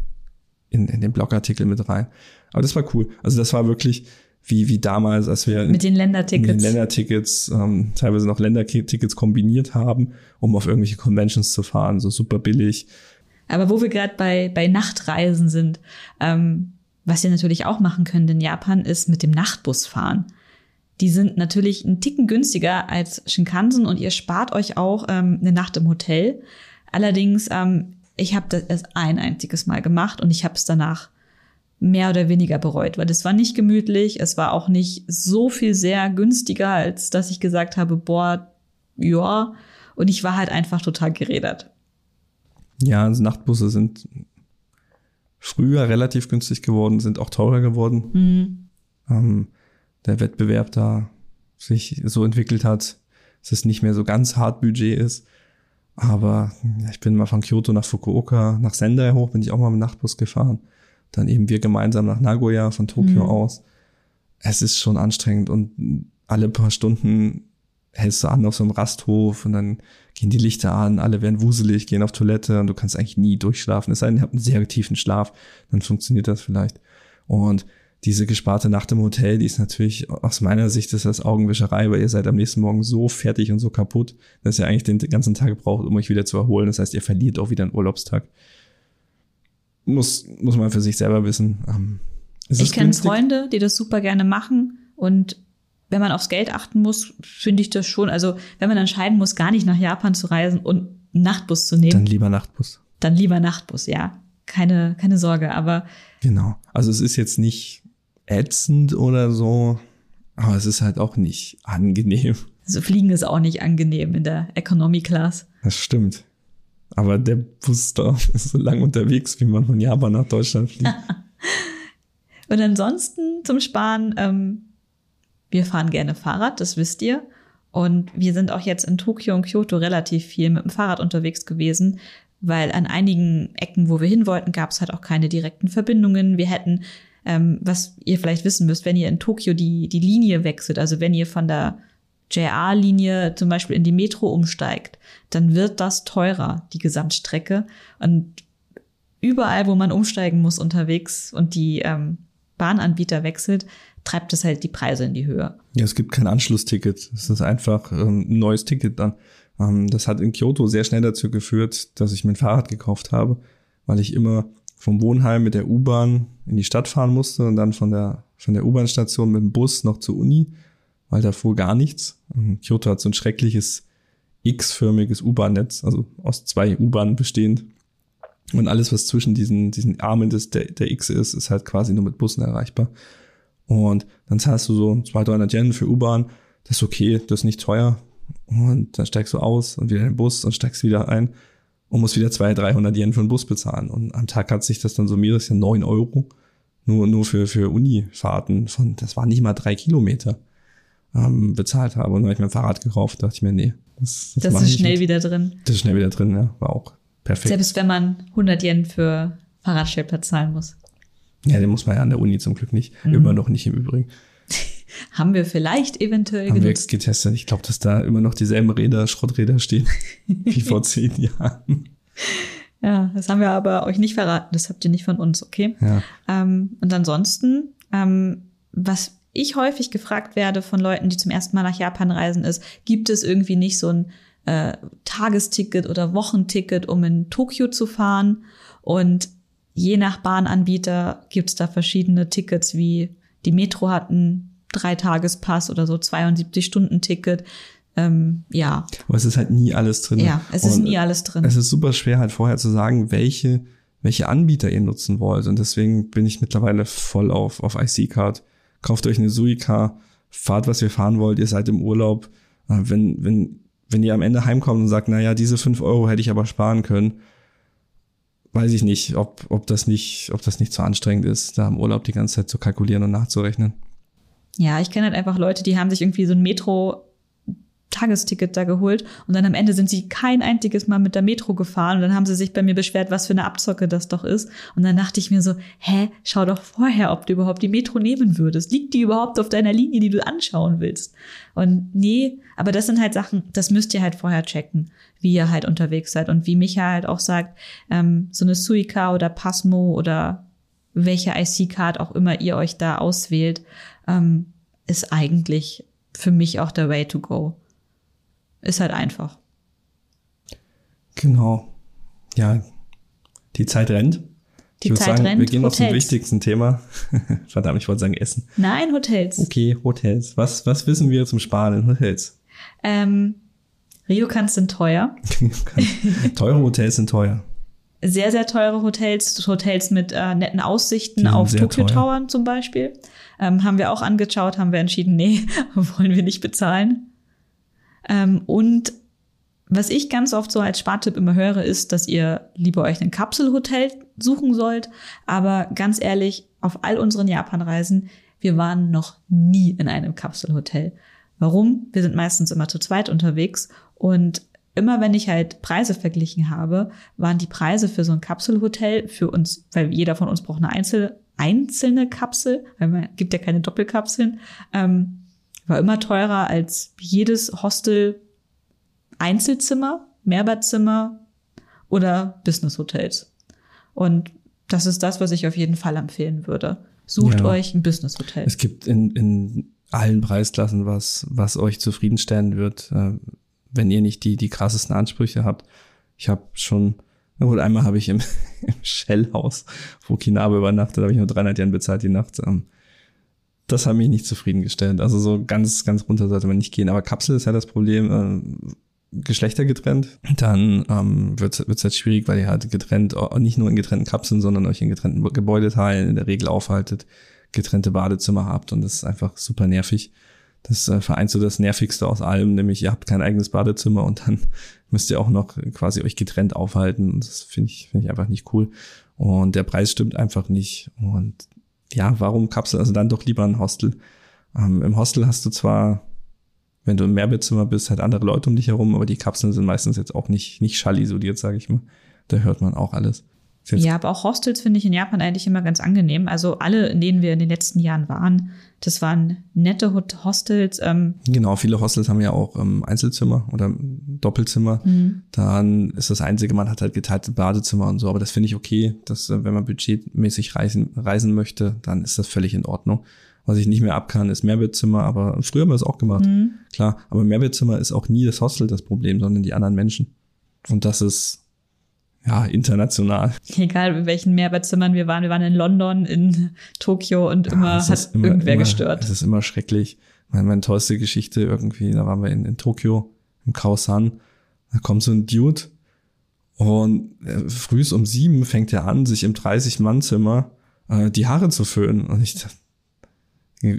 in, in den Blogartikel mit rein. Aber das war cool. Also das war wirklich wie, wie damals, als wir mit den mit Ländertickets. den Ländertickets, ähm, teilweise noch Ländertickets kombiniert haben, um auf irgendwelche Conventions zu fahren, so super billig. Aber wo wir gerade bei, bei Nachtreisen sind, ähm, was ihr natürlich auch machen könnt in Japan, ist mit dem Nachtbus fahren. Die sind natürlich ein Ticken günstiger als Shinkansen und ihr spart euch auch ähm, eine Nacht im Hotel. Allerdings, ähm, ich habe das erst ein einziges Mal gemacht und ich habe es danach mehr oder weniger bereut, weil es war nicht gemütlich, es war auch nicht so viel sehr günstiger, als dass ich gesagt habe, boah, ja, und ich war halt einfach total gerädert. Ja, also Nachtbusse sind früher relativ günstig geworden, sind auch teurer geworden. Mhm. Ähm, der Wettbewerb da sich so entwickelt hat, dass es nicht mehr so ganz hart Budget ist. Aber ja, ich bin mal von Kyoto nach Fukuoka, nach Sendai hoch, bin ich auch mal mit dem Nachtbus gefahren. Dann eben wir gemeinsam nach Nagoya von Tokio Mhm. aus. Es ist schon anstrengend und alle paar Stunden hältst du an auf so einem Rasthof und dann gehen die Lichter an, alle werden wuselig, gehen auf Toilette und du kannst eigentlich nie durchschlafen. Es sei denn, ihr habt einen sehr tiefen Schlaf, dann funktioniert das vielleicht. Und diese gesparte Nacht im Hotel, die ist natürlich aus meiner Sicht ist das Augenwischerei, weil ihr seid am nächsten Morgen so fertig und so kaputt, dass ihr eigentlich den ganzen Tag braucht, um euch wieder zu erholen. Das heißt, ihr verliert auch wieder einen Urlaubstag. Muss, muss man für sich selber wissen. Ähm, Ich kenne? Freunde, die das super gerne machen und wenn man aufs Geld achten muss, finde ich das schon. Also wenn man entscheiden muss, gar nicht nach Japan zu reisen und einen Nachtbus zu nehmen, Dann dann, lieber Nachtbus. lieber Nachtbus, ja. Keine, keine Sorge. Aber Genau. Also es ist jetzt nicht ätzend oder so, aber es ist halt auch nicht angenehm. so Fliegen ist auch nicht angenehm in der Economy Class. Das stimmt. Aber der Bus da ist so lang unterwegs, wie man von Japan nach Deutschland fliegt. Und ansonsten zum Sparen, ähm, wir fahren gerne Fahrrad, das wisst ihr. Und wir sind auch jetzt in Tokio und Kyoto relativ viel mit dem Fahrrad unterwegs gewesen, weil an einigen Ecken, wo wir hin wollten, gab es halt auch keine direkten Verbindungen. Wir hätten, ähm, was ihr vielleicht wissen müsst, wenn ihr in Tokio die, die Linie wechselt, also wenn ihr von der JR-Linie zum Beispiel in die Metro umsteigt, dann wird das teurer, die Gesamtstrecke. Und überall, wo man umsteigen muss unterwegs und die ähm, Bahnanbieter wechselt, treibt es halt die Preise in die Höhe. Ja, es gibt kein Anschlussticket. Es ist einfach ähm, ein neues Ticket dann. Ähm, das hat in Kyoto sehr schnell dazu geführt, dass ich mein Fahrrad gekauft habe, weil ich immer vom Wohnheim mit der U-Bahn in die Stadt fahren musste und dann von der, von der U-Bahn-Station mit dem Bus noch zur Uni, weil da fuhr gar nichts. Ähm, Kyoto hat so ein schreckliches X-förmiges U-Bahn-Netz, also aus zwei U-Bahnen bestehend. Und alles, was zwischen diesen, diesen Armen des, der, der X ist, ist halt quasi nur mit Bussen erreichbar. Und dann zahlst du so 200, 300 Yen für U-Bahn. Das ist okay, das ist nicht teuer. Und dann steigst du aus und wieder in den Bus und steigst wieder ein und musst wieder 200, 300 Yen für den Bus bezahlen. Und am Tag hat sich das dann summiert, das ist ja 9 Euro. Nur, nur für, für Uni-Fahrten von, das waren nicht mal drei Kilometer, ähm, bezahlt habe. Und dann habe ich mir ein Fahrrad gekauft, dachte ich mir, nee. Das, das, das ist schnell mit. wieder drin. Das ist schnell wieder drin, ja. War auch perfekt. Selbst wenn man 100 Yen für Fahrradstellplatz zahlen muss. Ja, den muss man ja an der Uni zum Glück nicht. Mhm. Immer noch nicht im Übrigen. Haben wir vielleicht eventuell Haben genutzt. wir getestet. Ich glaube, dass da immer noch dieselben Räder, Schrotträder stehen wie vor zehn Jahren. Ja, das haben wir aber euch nicht verraten. Das habt ihr nicht von uns, okay? Ja. Ähm, und ansonsten, ähm, was ich häufig gefragt werde von Leuten, die zum ersten Mal nach Japan reisen, ist, gibt es irgendwie nicht so ein äh, Tagesticket oder Wochenticket, um in Tokio zu fahren? Und je nach Bahnanbieter gibt es da verschiedene Tickets, wie die Metro hat einen Dreitagespass oder so 72-Stunden-Ticket. Ähm, ja. Aber es ist halt nie alles drin. Ja, es ist nie alles drin. Es ist super schwer halt vorher zu sagen, welche, welche Anbieter ihr nutzen wollt. Und deswegen bin ich mittlerweile voll auf, auf IC-Card. Kauft euch eine Suica, fahrt, was ihr fahren wollt, ihr seid im Urlaub. Äh, wenn, wenn, wenn ihr am Ende heimkommt und sagt, naja, diese fünf Euro hätte ich aber sparen können, weiß ich nicht, ob, ob das nicht, ob das nicht zu anstrengend ist, da im Urlaub die ganze Zeit zu kalkulieren und nachzurechnen. Ja, ich kenne halt einfach Leute, die haben sich irgendwie so ein Metro Tagesticket da geholt und dann am Ende sind sie kein einziges Mal mit der Metro gefahren und dann haben sie sich bei mir beschwert, was für eine Abzocke das doch ist. Und dann dachte ich mir so, hä, schau doch vorher, ob du überhaupt die Metro nehmen würdest. Liegt die überhaupt auf deiner Linie, die du anschauen willst? Und nee, aber das sind halt Sachen, das müsst ihr halt vorher checken, wie ihr halt unterwegs seid. Und wie Micha halt auch sagt, ähm, so eine Suica oder Pasmo oder welche IC-Card auch immer ihr euch da auswählt, ähm, ist eigentlich für mich auch der Way to go. Ist halt einfach. Genau. Ja, die Zeit rennt. Die ich Zeit sagen, rennt. Wir gehen Hotels. noch zum wichtigsten Thema. Verdammt, ich wollte sagen Essen. Nein, Hotels. Okay, Hotels. Was, was wissen wir zum Sparen in Hotels? Ähm, Ryokans sind teuer. Teure Hotels sind teuer. Sehr, sehr teure Hotels. Hotels mit äh, netten Aussichten auf Tokyo Tower zum Beispiel. Ähm, haben wir auch angeschaut, haben wir entschieden, nee, wollen wir nicht bezahlen. Ähm, und was ich ganz oft so als Spartipp immer höre, ist, dass ihr lieber euch ein Kapselhotel suchen sollt. Aber ganz ehrlich, auf all unseren Japanreisen, wir waren noch nie in einem Kapselhotel. Warum? Wir sind meistens immer zu zweit unterwegs und immer wenn ich halt Preise verglichen habe, waren die Preise für so ein Kapselhotel für uns, weil jeder von uns braucht eine einzelne, einzelne Kapsel, weil man gibt ja keine Doppelkapseln, ähm, war immer teurer als jedes Hostel Einzelzimmer, Mehrbettzimmer oder Business Hotels. Und das ist das, was ich auf jeden Fall empfehlen würde. Sucht ja. euch ein Business Hotel. Es gibt in, in allen Preisklassen was, was euch zufriedenstellen wird, äh, wenn ihr nicht die, die krassesten Ansprüche habt. Ich habe schon, na gut, einmal habe ich im, im Shell-Haus wo Okinawa übernachtet, habe ich nur 300 Yen bezahlt die Nacht. Ähm, das hat mich nicht zufriedengestellt. Also so ganz, ganz runter sollte man nicht gehen. Aber Kapsel ist ja das Problem, äh, Geschlechter getrennt. Dann ähm, wird es halt schwierig, weil ihr halt getrennt, nicht nur in getrennten Kapseln, sondern euch in getrennten Gebäudeteilen in der Regel aufhaltet, getrennte Badezimmer habt und das ist einfach super nervig. Das äh, vereint so das Nervigste aus allem, nämlich ihr habt kein eigenes Badezimmer und dann müsst ihr auch noch quasi euch getrennt aufhalten. Und das finde ich, finde ich einfach nicht cool. Und der Preis stimmt einfach nicht. Und ja, warum Kapsel? Also dann doch lieber ein Hostel. Ähm, Im Hostel hast du zwar, wenn du im Mehrbettzimmer bist, halt andere Leute um dich herum, aber die Kapseln sind meistens jetzt auch nicht, nicht schallisoliert, sage ich mal. Da hört man auch alles. Ja, aber auch Hostels finde ich in Japan eigentlich immer ganz angenehm. Also alle, in denen wir in den letzten Jahren waren, das waren nette Hostels. Ähm. Genau, viele Hostels haben ja auch ähm, Einzelzimmer oder Doppelzimmer. Mhm. Dann ist das Einzige, man hat halt geteilte Badezimmer und so. Aber das finde ich okay, dass äh, wenn man budgetmäßig reisen, reisen möchte, dann ist das völlig in Ordnung. Was ich nicht mehr ab kann, ist Mehrbettzimmer, aber früher haben wir es auch gemacht. Mhm. Klar, aber Mehrbettzimmer ist auch nie das Hostel das Problem, sondern die anderen Menschen. Und das ist ja, international. Egal, in welchen Mehrbettzimmern wir waren. Wir waren in London, in Tokio und immer ja, hat immer, irgendwer immer, gestört. Es ist immer schrecklich. Meine, meine tollste Geschichte irgendwie, da waren wir in, in Tokio, im Kaosan. Da kommt so ein Dude und äh, frühs um sieben fängt er an, sich im 30-Mann-Zimmer äh, die Haare zu föhnen. Und ich dachte,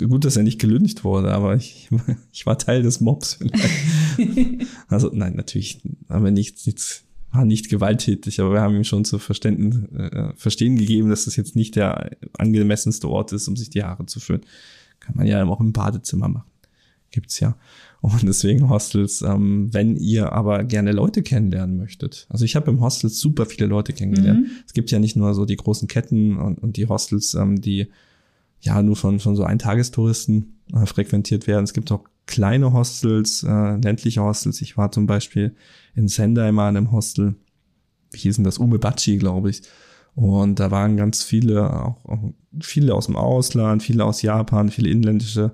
Gut, dass er nicht gelüncht wurde, aber ich, ich war Teil des Mobs vielleicht. also nein, natürlich haben wir nichts, nichts, war nicht gewalttätig, aber wir haben ihm schon zu verstehen, äh, verstehen gegeben, dass das jetzt nicht der angemessenste Ort ist, um sich die Haare zu föhnen. Kann man ja auch im Badezimmer machen. Gibt's ja. Und deswegen Hostels, ähm, wenn ihr aber gerne Leute kennenlernen möchtet. Also ich habe im Hostel super viele Leute kennengelernt. Mhm. Es gibt ja nicht nur so die großen Ketten und, und die Hostels, ähm, die ja nur von, von so Eintagestouristen äh, frequentiert werden. Es gibt auch kleine Hostels, äh, ländliche Hostels. Ich war zum Beispiel in Sendai mal in einem Hostel. Wie hießen das? Umebachi, glaube ich. Und da waren ganz viele, auch, auch viele aus dem Ausland, viele aus Japan, viele inländische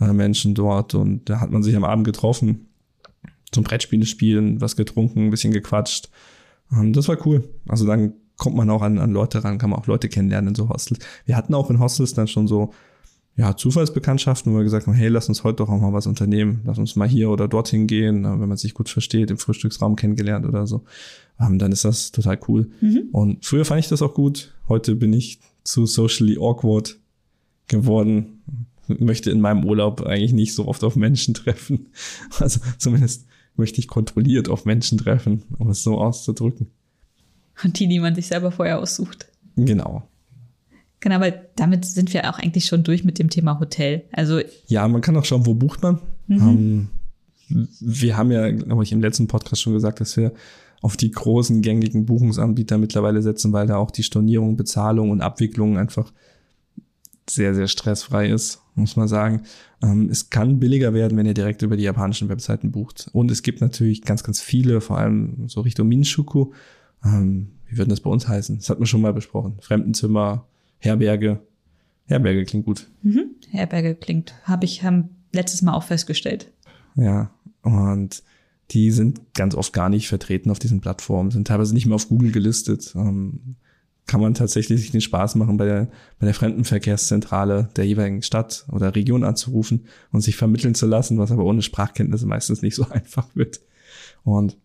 äh, Menschen dort und da hat man sich am Abend getroffen zum Brettspiele spielen, was getrunken, ein bisschen gequatscht. Und das war cool. Also dann kommt man auch an, an Leute ran, kann man auch Leute kennenlernen in so Hostels. Wir hatten auch in Hostels dann schon so ja, Zufallsbekanntschaften, wo wir gesagt haben, hey, lass uns heute doch auch mal was unternehmen, lass uns mal hier oder dorthin gehen, wenn man sich gut versteht, im Frühstücksraum kennengelernt oder so. Ähm, dann ist das total cool. Mhm. Und früher fand ich das auch gut. Heute bin ich zu socially awkward geworden möchte in meinem Urlaub eigentlich nicht so oft auf Menschen treffen. Also zumindest möchte ich kontrolliert auf Menschen treffen, um es so auszudrücken. Und die, die man sich selber vorher aussucht. Genau. Genau, aber damit sind wir auch eigentlich schon durch mit dem Thema Hotel. Also ja, man kann auch schauen, wo bucht man. Mhm. Ähm, wir haben ja, glaube ich, im letzten Podcast schon gesagt, dass wir auf die großen gängigen Buchungsanbieter mittlerweile setzen, weil da auch die Stornierung, Bezahlung und Abwicklung einfach sehr, sehr stressfrei ist, muss man sagen. Ähm, es kann billiger werden, wenn ihr direkt über die japanischen Webseiten bucht. Und es gibt natürlich ganz, ganz viele, vor allem so Richtung Minshuku. Ähm, wie würden das bei uns heißen? Das hat man schon mal besprochen. Fremdenzimmer, Herberge. Herberge klingt gut. Mhm. Herberge klingt, habe ich haben letztes Mal auch festgestellt. Ja, und die sind ganz oft gar nicht vertreten auf diesen Plattformen, sind teilweise nicht mehr auf Google gelistet. Ähm, kann man tatsächlich sich den Spaß machen, bei der, bei der Fremdenverkehrszentrale der jeweiligen Stadt oder Region anzurufen und sich vermitteln zu lassen, was aber ohne Sprachkenntnisse meistens nicht so einfach wird. Und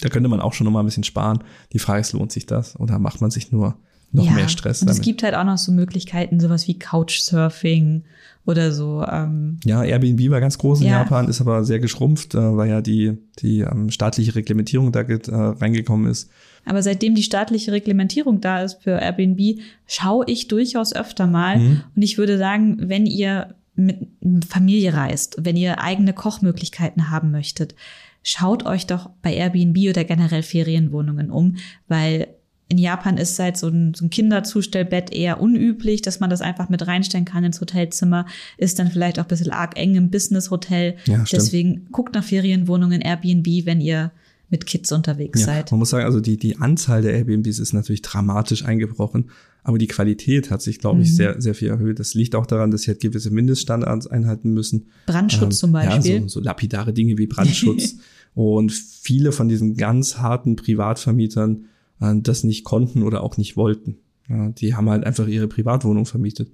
da könnte man auch schon noch mal ein bisschen sparen. Die Frage ist, lohnt sich das oder macht man sich nur noch ja, mehr Stress und damit? Es gibt halt auch noch so Möglichkeiten, sowas wie Couchsurfing oder so. Ähm, ja, Airbnb war ganz groß in ja. Japan, ist aber sehr geschrumpft, äh, weil ja die, die ähm, staatliche Reglementierung da äh, reingekommen ist. Aber seitdem die staatliche Reglementierung da ist für Airbnb, schaue ich durchaus öfter mal. Mhm. Und ich würde sagen, wenn ihr mit Familie reist, wenn ihr eigene Kochmöglichkeiten haben möchtet, schaut euch doch bei Airbnb oder generell Ferienwohnungen um, weil in Japan ist seit so ein, so ein Kinderzustellbett eher unüblich, dass man das einfach mit reinstellen kann ins Hotelzimmer. Ist dann vielleicht auch ein bisschen arg eng im Business-Hotel. Ja, Deswegen guckt nach Ferienwohnungen Airbnb, wenn ihr mit Kids unterwegs ja, seid. Man muss sagen, also die, die Anzahl der Airbnbs ist natürlich dramatisch eingebrochen, aber die Qualität hat sich, glaube ich, mhm. sehr, sehr viel erhöht. Das liegt auch daran, dass sie halt gewisse Mindeststandards einhalten müssen. Brandschutz ähm, zum Beispiel. Ja, so, so lapidare Dinge wie Brandschutz. Und viele von diesen ganz harten Privatvermietern äh, das nicht konnten oder auch nicht wollten. Ja, die haben halt einfach ihre Privatwohnung vermietet,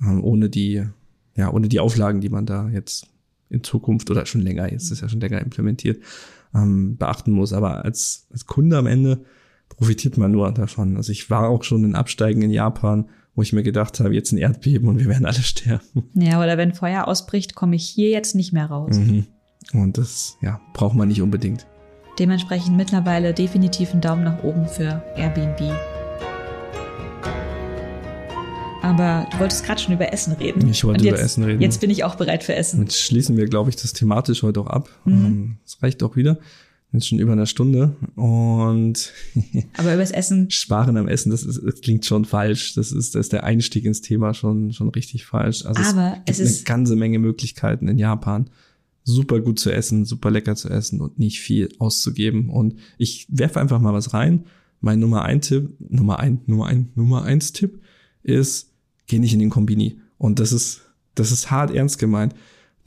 ähm, ohne die, ja, ohne die Auflagen, die man da jetzt in Zukunft oder schon länger, jetzt ist ja schon länger implementiert, ähm, beachten muss. Aber als, als Kunde am Ende profitiert man nur davon. Also ich war auch schon in Absteigen in Japan, wo ich mir gedacht habe, jetzt ein Erdbeben und wir werden alle sterben. Ja, oder wenn Feuer ausbricht, komme ich hier jetzt nicht mehr raus. Mhm. Und das, ja, braucht man nicht unbedingt. Dementsprechend mittlerweile definitiv einen Daumen nach oben für Airbnb. Aber du wolltest gerade schon über Essen reden. Ich wollte jetzt, über Essen reden. Jetzt bin ich auch bereit für Essen. Jetzt schließen wir, glaube ich, das thematisch heute auch ab. Mhm. Ähm, das reicht auch wieder. Jetzt schon über eine Stunde. Und Aber übers Essen. Sparen am Essen, das, ist, das klingt schon falsch. Das ist, das ist der Einstieg ins Thema schon, schon richtig falsch. Also Aber es, gibt es ist eine ganze Menge Möglichkeiten in Japan super gut zu essen, super lecker zu essen und nicht viel auszugeben. Und ich werfe einfach mal was rein. Mein Nummer ein Tipp, Nummer ein, Nummer ein, Nummer eins Tipp ist, geh nicht in den Kombini. Und das ist das ist hart ernst gemeint.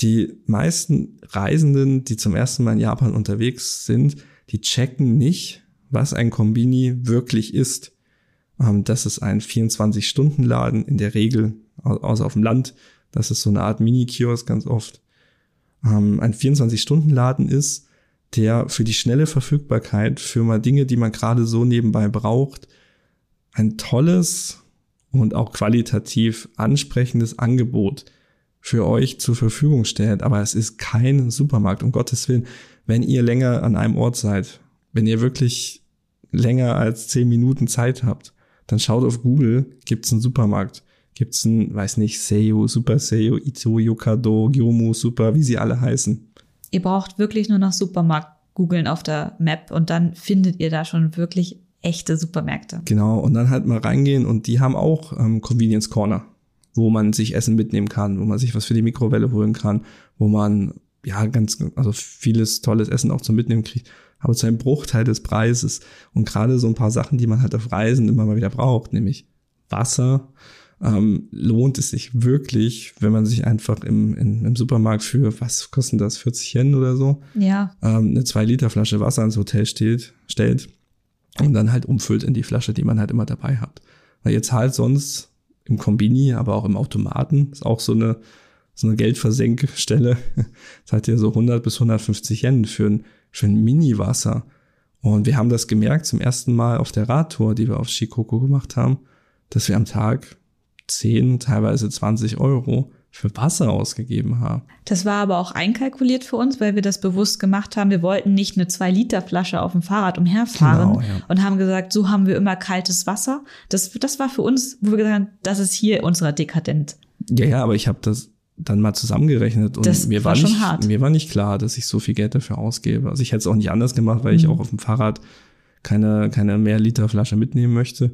Die meisten Reisenden, die zum ersten Mal in Japan unterwegs sind, die checken nicht, was ein Kombini wirklich ist. Ähm, das ist ein 24-Stunden-Laden in der Regel, außer auf dem Land. Das ist so eine Art Mini-Kiosk ganz oft. Ähm, ein 24-Stunden-Laden ist, der für die schnelle Verfügbarkeit, für mal Dinge, die man gerade so nebenbei braucht, ein tolles und auch qualitativ ansprechendes Angebot für euch zur Verfügung stellt. Aber es ist kein Supermarkt, um Gottes Willen. Wenn ihr länger an einem Ort seid, wenn ihr wirklich länger als zehn Minuten Zeit habt, dann schaut auf Google, gibt's einen Supermarkt. Gibt's einen, weiß nicht, Seiyu, Super Seiyu, Ito, Yokado, Gyomu, Super, wie sie alle heißen. Ihr braucht wirklich nur nach Supermarkt googeln auf der Map und dann findet ihr da schon wirklich echte Supermärkte. Genau, und dann halt mal reingehen und die haben auch ähm, Convenience Corner, wo man sich Essen mitnehmen kann, wo man sich was für die Mikrowelle holen kann, wo man ja ganz, also vieles tolles Essen auch zum Mitnehmen kriegt, aber zu einem Bruchteil des Preises. Und gerade so ein paar Sachen, die man halt auf Reisen immer mal wieder braucht, nämlich Wasser, ähm, lohnt es sich wirklich, wenn man sich einfach im, in, im Supermarkt für, was kostet das, 40 Yen oder so? Ja. Ähm, eine 2 Liter Flasche Wasser ins Hotel steht, stellt und dann halt umfüllt in die Flasche, die man halt immer dabei hat. Weil ihr zahlt sonst im Kombini, aber auch im Automaten, ist auch so eine, so eine Geldversenkstelle, zahlt ihr so 100 bis 150 Yen für ein, für ein Mini-Wasser. Und wir haben das gemerkt zum ersten Mal auf der Radtour, die wir auf Shikoku gemacht haben, dass wir am Tag 10, teilweise 20 Euro für Wasser ausgegeben haben. Das war aber auch einkalkuliert für uns, weil wir das bewusst gemacht haben. Wir wollten nicht eine 2-Liter-Flasche auf dem Fahrrad umherfahren genau, ja. und haben gesagt, so haben wir immer kaltes Wasser. Das, das war für uns, wo wir gesagt haben, das ist hier unserer dekadent. Ja, ja, aber ich habe das dann mal zusammengerechnet und das mir war, war nicht, hart. mir war nicht klar, dass ich so viel Geld dafür ausgebe. Also ich hätte es auch nicht anders gemacht, weil mhm. ich auch auf dem Fahrrad keine, keine mehr Liter Flasche mitnehmen möchte.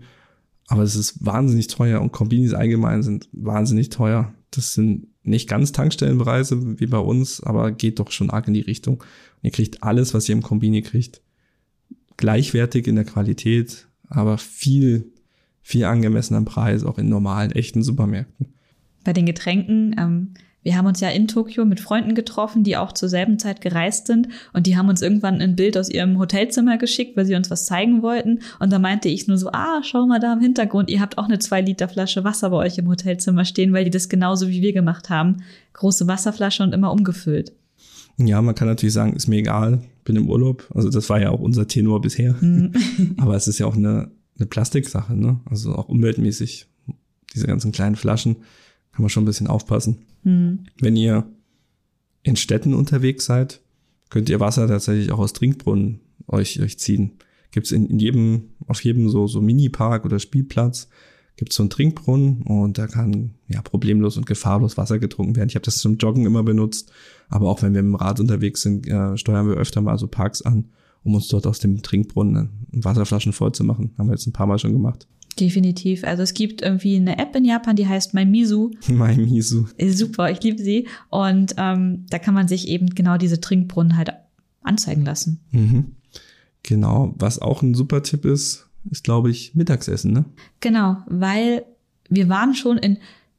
Aber es ist wahnsinnig teuer und Kombinis allgemein sind wahnsinnig teuer. Das sind nicht ganz Tankstellenpreise wie bei uns, aber geht doch schon arg in die Richtung. Und ihr kriegt alles, was ihr im Kombini kriegt. Gleichwertig in der Qualität, aber viel, viel angemessener Preis, auch in normalen, echten Supermärkten. Bei den Getränken, ähm, wir haben uns ja in Tokio mit Freunden getroffen, die auch zur selben Zeit gereist sind und die haben uns irgendwann ein Bild aus ihrem Hotelzimmer geschickt, weil sie uns was zeigen wollten und da meinte ich nur so, ah, schau mal da im Hintergrund, ihr habt auch eine zwei Liter Flasche Wasser bei euch im Hotelzimmer stehen, weil die das genauso wie wir gemacht haben. Große Wasserflasche und immer umgefüllt. Ja, man kann natürlich sagen, ist mir egal, bin im Urlaub. Also das war ja auch unser Tenor bisher. Mhm. Aber es ist ja auch eine, eine Plastiksache, ne? Also auch umweltmäßig. Diese ganzen kleinen Flaschen kann man schon ein bisschen aufpassen. Mhm. Wenn ihr in Städten unterwegs seid, könnt ihr Wasser tatsächlich auch aus Trinkbrunnen euch, euch ziehen. Gibt's in, in jedem, auf jedem so, so Mini-Park oder Spielplatz gibt's so einen Trinkbrunnen und da kann ja problemlos und gefahrlos Wasser getrunken werden. Ich habe das zum Joggen immer benutzt, aber auch wenn wir mit dem Rad unterwegs sind, äh, steuern wir öfter mal so Parks an, um uns dort aus dem Trinkbrunnen Wasserflaschen voll zu machen. Haben wir jetzt ein paar Mal schon gemacht. Definitiv. Also es gibt irgendwie eine App in Japan, die heißt MyMisu. MyMisu. Super, ich liebe sie. Und ähm, da kann man sich eben genau diese Trinkbrunnen halt anzeigen lassen. Mhm. Genau. Was auch ein super Tipp ist, ist, glaube ich, Mittagsessen, ne? Genau, weil wir waren schon in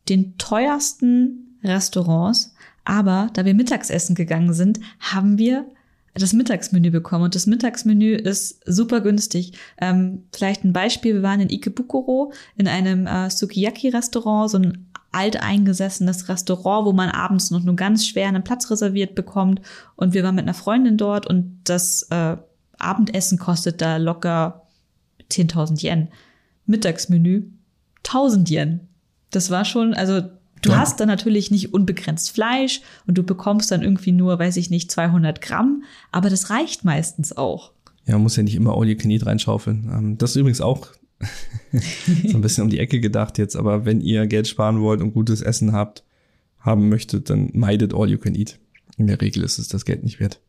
den teuersten Restaurants, aber da wir Mittagsessen gegangen sind, haben wir das Mittagsmenü bekommen. Und das Mittagsmenü ist super günstig. Ähm, vielleicht ein Beispiel, wir waren in Ikebukuro in einem äh, Sukiyaki-Restaurant, so ein alteingesessenes Restaurant, wo man abends noch nur ganz schwer einen Platz reserviert bekommt. Und wir waren mit einer Freundin dort und das äh, Abendessen kostet da locker 10.000 Yen. Mittagsmenü 1000 Yen. Das war schon, also Du ja. hast dann natürlich nicht unbegrenzt Fleisch und du bekommst dann irgendwie nur, weiß ich nicht, 200 Gramm, aber das reicht meistens auch. Ja, man muss ja nicht immer All You Can Eat reinschaufeln. Ähm, das ist übrigens auch so ein bisschen um die Ecke gedacht jetzt, aber wenn ihr Geld sparen wollt und gutes Essen habt, haben möchtet, dann meidet All You Can Eat. In der Regel ist es das Geld nicht wert.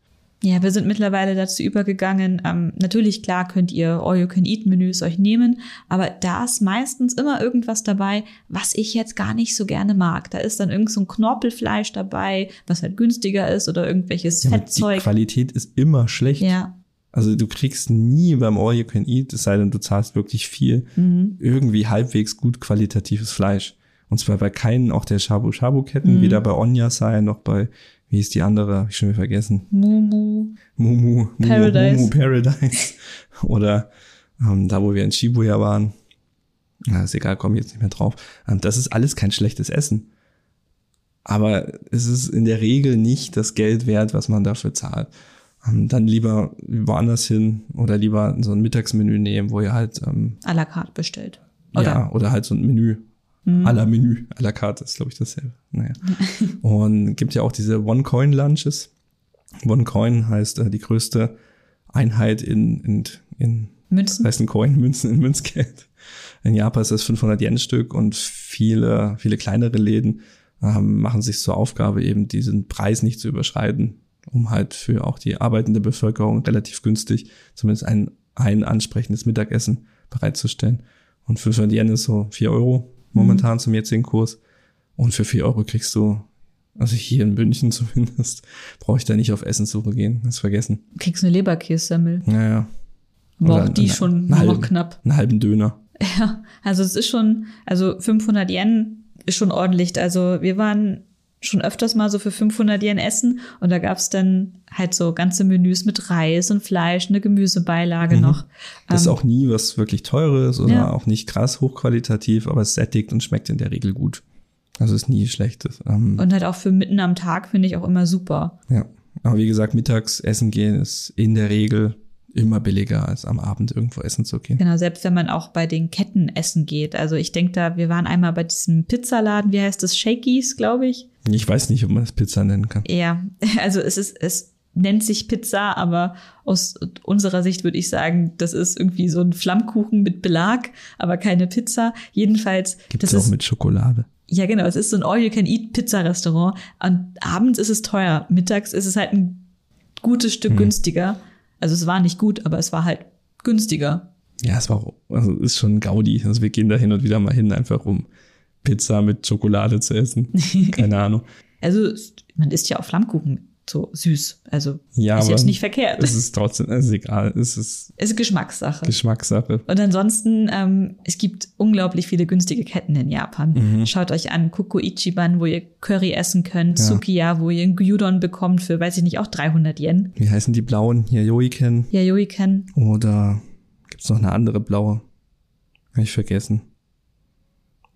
Ja, wir sind mittlerweile dazu übergegangen. Ähm, natürlich, klar, könnt ihr All-You-Can-Eat-Menüs euch nehmen, aber da ist meistens immer irgendwas dabei, was ich jetzt gar nicht so gerne mag. Da ist dann irgend so ein Knorpelfleisch dabei, was halt günstiger ist oder irgendwelches ja, Fettzeug. Die Qualität ist immer schlecht. Ja. Also du kriegst nie beim All You Can Eat, es sei denn, du zahlst wirklich viel, mhm. irgendwie halbwegs gut qualitatives Fleisch. Und zwar bei keinen auch der Shabu-Shabu-Ketten, Mhm. weder bei Onyasai noch bei, wie ist die andere, hab ich schon wieder vergessen. Mumu. Mumu, Mumu Paradise. Mumu Paradise. Oder ähm, da, wo wir in Shibuya waren. Ja, ist egal, komme jetzt nicht mehr drauf. Ähm, das ist alles kein schlechtes Essen. Aber es ist in der Regel nicht das Geld wert, was man dafür zahlt. Ähm, dann lieber woanders hin oder lieber so ein Mittagsmenü nehmen, wo ihr halt, ähm, à la carte bestellt. ja, oder halt so ein Menü. Mhm. À la Menü, à la carte ist, glaube ich, dasselbe. Naja. Und gibt ja auch diese One-Coin-Lunches. One-Coin heißt äh, die größte Einheit in, in, in Münzen. das heißt ein Coin, Münzen in Münzgeld. In Japan ist das 500 Yen Stück und viele, viele kleinere Läden ähm, machen sich zur Aufgabe eben diesen Preis nicht zu überschreiten, um halt für auch die arbeitende Bevölkerung relativ günstig zumindest ein, ein ansprechendes Mittagessen bereitzustellen. Und 500 Yen ist so 4 Euro momentan zum jetzigen Kurs. Und für 4 Euro kriegst du, also hier in München zumindest, brauche ich da nicht auf Essenssuche gehen, das vergessen. Kriegst eine Leberkässemmel. Naja, Aber Oder auch die eine- schon einen nur noch halben. knapp. einen halben Döner. Ja, also es ist schon, also 500 Yen ist schon ordentlich. Also wir waren schon öfters mal so für 500 Yen essen und da gab's dann halt so ganze Menüs mit Reis und Fleisch, eine Gemüsebeilage noch. Mhm. Das ist Ähm, auch nie was wirklich teures oder Ja. auch nicht krass hochqualitativ, aber es sättigt und schmeckt in der Regel gut. Also ist nie schlechtes. Ähm, und halt auch für mitten am Tag finde ich auch immer super. ja. Aber wie gesagt, mittags essen gehen ist in der Regel immer billiger, als am Abend irgendwo essen zu gehen. Genau, selbst wenn man auch bei den Ketten essen geht. Also ich denke da, wir waren einmal bei diesem Pizzaladen, wie heißt das? Shakey's, glaube ich. Ich weiß nicht, ob man das Pizza nennen kann. Ja, also es ist, es nennt sich Pizza, aber aus unserer Sicht würde ich sagen, das ist irgendwie so ein Flammkuchen mit Belag, aber keine Pizza. Jedenfalls, Gibt es auch ist, mit Schokolade. ja genau, es ist so ein All-You-Can-Eat-Pizza-Restaurant. Und abends ist es teuer, mittags ist es halt ein gutes Stück Hm. günstiger. Also es war nicht gut, aber es war halt günstiger. Ja, es war auch, also ist schon Gaudi. Also wir gehen da hin und wieder mal hin, einfach um Pizza mit Schokolade zu essen. Keine Ahnung. Also man isst ja auch Flammkuchen so süß. Also Ja, ist jetzt nicht verkehrt. es ist trotzdem, es ist egal. Es ist ist Geschmackssache. Geschmackssache. Und ansonsten, ähm, es gibt unglaublich viele günstige Ketten in Japan. Mhm. Schaut euch an, Koko Ichiban, wo ihr Curry essen könnt, Ja. Sukiya, wo ihr einen Gyudon bekommt für, weiß ich nicht, auch 300 Yen. Wie heißen die blauen? Hier Yoiken. Yayoi-Ken. Oder gibt's noch eine andere blaue? Hab ich vergessen.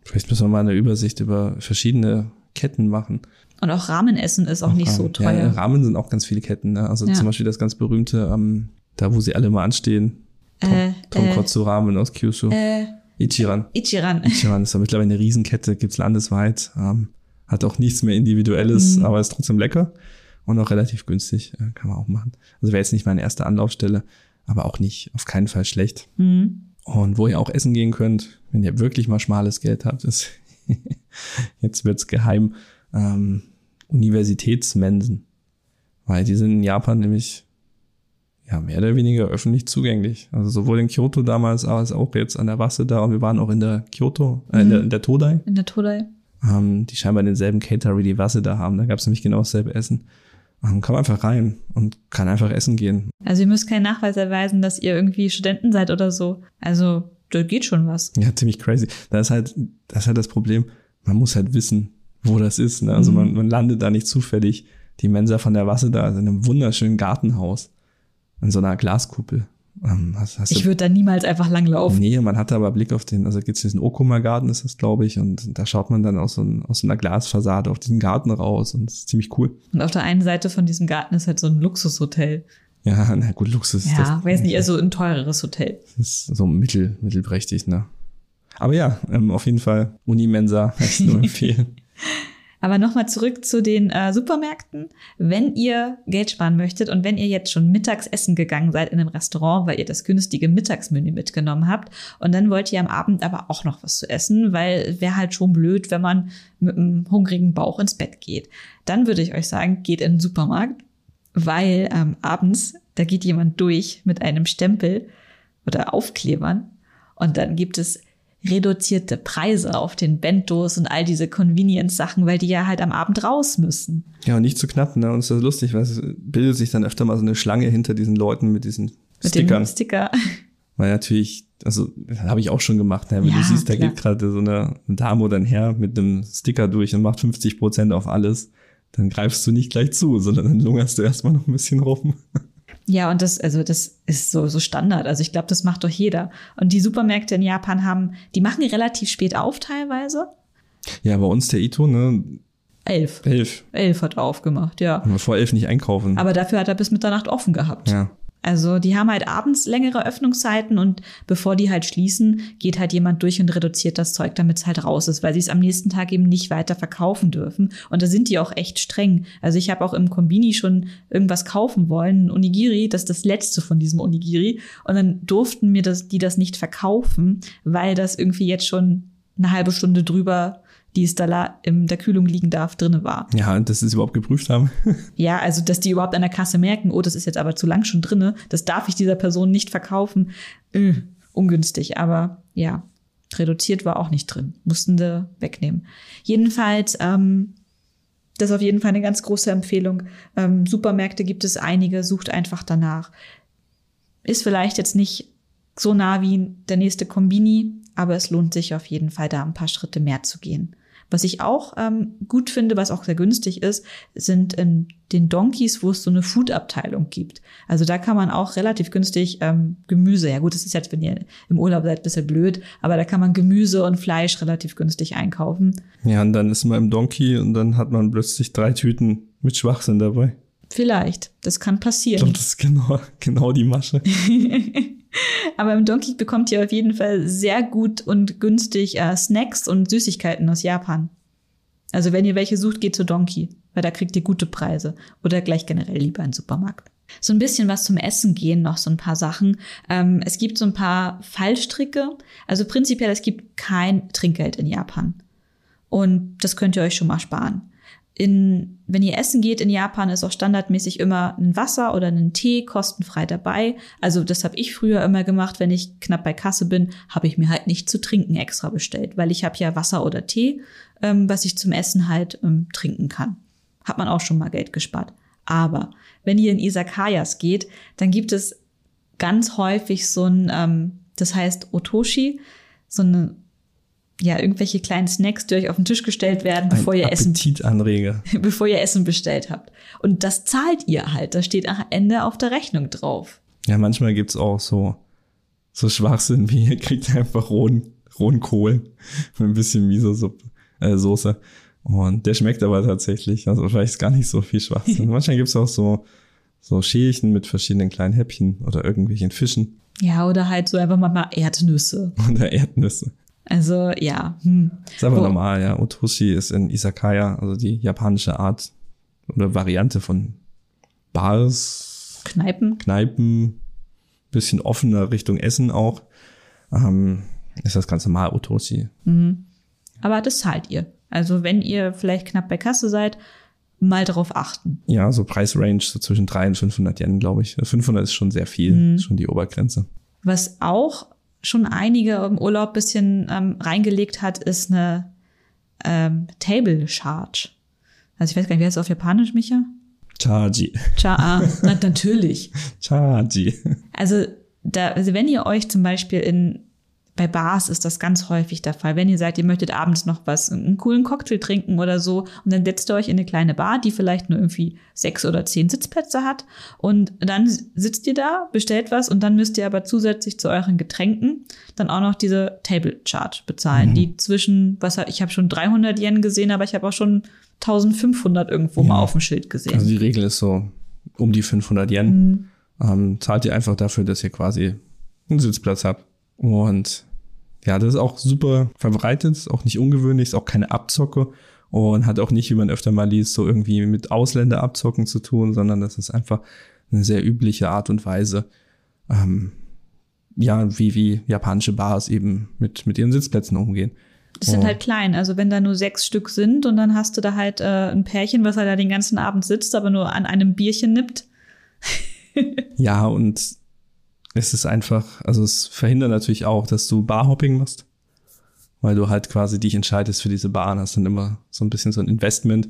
Vielleicht müssen wir mal eine Übersicht über verschiedene Ketten machen. Und auch Ramenessen ist auch nicht so Ramen. teuer. Ja, Ramen sind auch ganz viele Ketten. Ne? Also Ja. zum Beispiel das ganz berühmte, ähm, da wo sie alle mal anstehen. Tom, Äh, Tonkotsu Ramen aus Kyushu. Äh, Ichiran. Ichiran. Ichiran ist ja mittlerweile eine Riesenkette, gibt's landesweit. Ähm, hat auch nichts mehr Individuelles, Mhm. aber ist trotzdem lecker und auch relativ günstig. Äh, kann man auch machen. Also wäre jetzt nicht meine erste Anlaufstelle, aber auch nicht, auf keinen Fall schlecht. Hm. Und wo ihr auch essen gehen könnt, wenn ihr wirklich mal schmales Geld habt, ist, jetzt wird's geheim, ähm, Universitätsmensen. Weil die sind in Japan nämlich, ja, mehr oder weniger öffentlich zugänglich. Also sowohl in Kyoto damals als auch jetzt an der Wasse da und wir waren auch in der Kyoto, äh, in, der, in der Todai, In der Todai. ähm, die scheinbar denselben Caterer wie die Wasse da haben. Da gab's nämlich genau dasselbe Essen. Ähm, kann man einfach rein und kann einfach essen gehen. Also ihr müsst keinen Nachweis erweisen, dass ihr irgendwie Studenten seid oder so. Also da geht schon was. Ja, ziemlich crazy. Da ist halt, das ist halt das Problem, man muss halt wissen, wo das ist. Ne? Also man, man landet da nicht zufällig. Die Mensa von der Wasse da ist in einem wunderschönen Gartenhaus. In so einer Glaskuppel. Ähm, hast, hast Ich würde da niemals einfach langlaufen. nee, man hat aber Blick auf den, also gibt's diesen Okuma-Garten, ist das, glaube ich, und da schaut man dann aus so, ein, aus so einer Glasfassade auf diesen Garten raus und das ist ziemlich cool. Und auf der einen Seite von diesem Garten ist halt so ein Luxushotel. Ja, na gut, Luxus ist Ja, das. weiß nicht, also ein teureres Hotel. Das ist so mittel, mittelprächtig, ne? Aber ja, ähm, auf jeden Fall Unimensa, kann ich nur empfehlen. Aber nochmal zurück zu den äh, Supermärkten. Wenn ihr Geld sparen möchtet und wenn ihr jetzt schon mittags essen gegangen seid in einem Restaurant, weil ihr das günstige Mittagsmenü mitgenommen habt und dann wollt ihr am Abend aber auch noch was zu essen, weil wäre halt schon blöd, wenn man mit einem hungrigen Bauch ins Bett geht. Dann würde ich euch sagen, geht in den Supermarkt, weil ähm, abends, da geht jemand durch mit einem Stempel oder Aufklebern und dann gibt es reduzierte Preise auf den Bentos und all diese Convenience-Sachen, weil die ja halt am Abend raus müssen. Ja, und nicht zu knapp, ne? Und es ist lustig, weil es bildet sich dann öfter mal so eine Schlange hinter diesen Leuten mit diesen Mit Stickern. dem Sticker. Weil natürlich, also habe ich auch schon gemacht, ne? wenn Ja, du siehst, da klar. geht gerade so eine Dame oder ein Herr mit einem Sticker durch und macht 50 Prozent auf alles, dann greifst du nicht gleich zu, sondern dann lungerst du erstmal noch ein bisschen rum. Ja, und das, also das ist so, so Standard. Also ich glaube, das macht doch jeder. Und die Supermärkte in Japan haben, die machen relativ spät auf teilweise. Ja, bei uns der Ito, ne, Elf. elf. Elf hat aufgemacht, ja. Vor elf nicht einkaufen. Aber dafür hat er bis Mitternacht offen gehabt. ja. Also die haben halt abends längere Öffnungszeiten und bevor die halt schließen, geht halt jemand durch und reduziert das Zeug, damit es halt raus ist, weil sie es am nächsten Tag eben nicht weiter verkaufen dürfen. Und da sind die auch echt streng. Also ich habe auch im Kombini schon irgendwas kaufen wollen, ein Onigiri, das ist das letzte von diesem Onigiri. Und dann durften mir das, die das nicht verkaufen, weil das irgendwie jetzt schon eine halbe Stunde drüber, die es da in der Kühlung liegen darf, drinne war. Ja, und dass sie es überhaupt geprüft haben. Ja, also dass die überhaupt an der Kasse merken, oh, das ist jetzt aber zu lang schon drinne, das darf ich dieser Person nicht verkaufen. Äh, ungünstig, aber ja, reduziert war auch nicht drin, mussten sie wegnehmen. Jedenfalls, ähm, das ist auf jeden Fall eine ganz große Empfehlung. Ähm, Supermärkte gibt es einige, sucht einfach danach. Ist vielleicht jetzt nicht so nah wie der nächste Kombini, aber es lohnt sich auf jeden Fall, da ein paar Schritte mehr zu gehen. Was ich auch ähm, gut finde, was auch sehr günstig ist, sind in den Donkeys, wo es so eine Food-Abteilung gibt. Also da kann man auch relativ günstig ähm, Gemüse, ja gut, das ist jetzt, wenn ihr im Urlaub seid, ein bisschen blöd, aber da kann man Gemüse und Fleisch relativ günstig einkaufen. Ja, und dann ist man im Donkey und dann hat man plötzlich drei Tüten mit Schwachsinn dabei. Vielleicht, das kann Ich passieren. glaube, das ist genau, genau die Masche. Aber im Donkey bekommt ihr auf jeden Fall sehr gut und günstig äh, Snacks und Süßigkeiten aus Japan. Also wenn ihr welche sucht, geht zu Donkey, weil da kriegt ihr gute Preise. Oder gleich generell lieber in den Supermarkt. So ein bisschen was zum Essen gehen, noch so ein paar Sachen. Ähm, es gibt so ein paar Fallstricke. Also prinzipiell, es gibt kein Trinkgeld in Japan. Und das könnt ihr euch schon mal sparen. In, wenn ihr essen geht in Japan, ist auch standardmäßig immer ein Wasser oder ein Tee kostenfrei dabei. Also das habe ich früher immer gemacht, wenn ich knapp bei Kasse bin, habe ich mir halt nicht zu trinken extra bestellt, weil ich habe ja Wasser oder Tee, ähm, was ich zum Essen halt ähm, trinken kann. Hat man auch schon mal Geld gespart. Aber wenn ihr in Isakayas geht, dann gibt es ganz häufig so ein, ähm, das heißt Otoshi, so eine ja, irgendwelche kleinen Snacks, die euch auf den Tisch gestellt werden, bevor Ein ihr Essen bevor ihr Essen bestellt habt. Und das zahlt ihr halt. Das steht am Ende auf der Rechnung drauf. Ja, manchmal gibt's auch so, so Schwachsinn, wie ihr kriegt einfach rohen, rohen Kohl mit ein bisschen Miso-Suppe, äh, Soße. Und der schmeckt aber tatsächlich. Also vielleicht gar nicht so viel Schwachsinn. manchmal gibt's auch so, so Schälchen mit verschiedenen kleinen Häppchen oder irgendwelchen Fischen Ja, oder halt so einfach mal Erdnüsse. oder Erdnüsse. Also ja, hm. Ist aber Wo- normal, ja. Otoshi ist in Isakaya, also die japanische Art oder Variante von Bars, Kneipen. Kneipen, bisschen offener Richtung Essen auch. Ähm, ist das ganz normal Otoshi. Aber das zahlt ihr. Also wenn ihr vielleicht knapp bei Kasse seid, mal darauf achten. Ja, so Preisrange so zwischen 300 und 500 Yen, glaube ich. 500 ist schon sehr viel, ist schon die Obergrenze. Was auch schon einige im Urlaub bisschen ähm, reingelegt hat, ist eine ähm, Table Charge. Also ich weiß gar nicht, wie heißt es auf Japanisch, Micha? Chargi. Cha, ah, na, natürlich. Chargi. Also, da, also wenn ihr euch zum Beispiel in bei Bars ist das ganz häufig der Fall. Wenn ihr sagt, ihr möchtet abends noch was, einen coolen Cocktail trinken oder so, und dann setzt ihr euch in eine kleine Bar, die vielleicht nur irgendwie sechs oder zehn Sitzplätze hat, und dann sitzt ihr da, bestellt was, und dann müsst ihr aber zusätzlich zu euren Getränken dann auch noch diese Table Charge bezahlen, die zwischen, was ich habe schon 300 Yen gesehen, aber ich habe auch schon 1500 irgendwo mal auf dem Schild gesehen. Also die Regel ist so um die 500 Yen. Ähm, zahlt ihr einfach dafür, dass ihr quasi einen Sitzplatz habt. Und ja, das ist auch super verbreitet, ist auch nicht ungewöhnlich, ist auch keine Abzocke und hat auch nicht, wie man öfter mal liest, so irgendwie mit Ausländerabzocken zu tun, sondern das ist einfach eine sehr übliche Art und Weise, ähm, ja, wie, wie japanische Bars eben mit, mit ihren Sitzplätzen umgehen. Das sind Oh. halt klein. Also wenn da nur sechs Stück sind und dann hast du da halt äh, ein Pärchen, was halt da den ganzen Abend sitzt, aber nur an einem Bierchen nippt. Ja, und es ist einfach, also es verhindert natürlich auch, dass du Barhopping machst, weil du halt quasi dich entscheidest für diese Bahn, hast dann immer so ein bisschen so ein Investment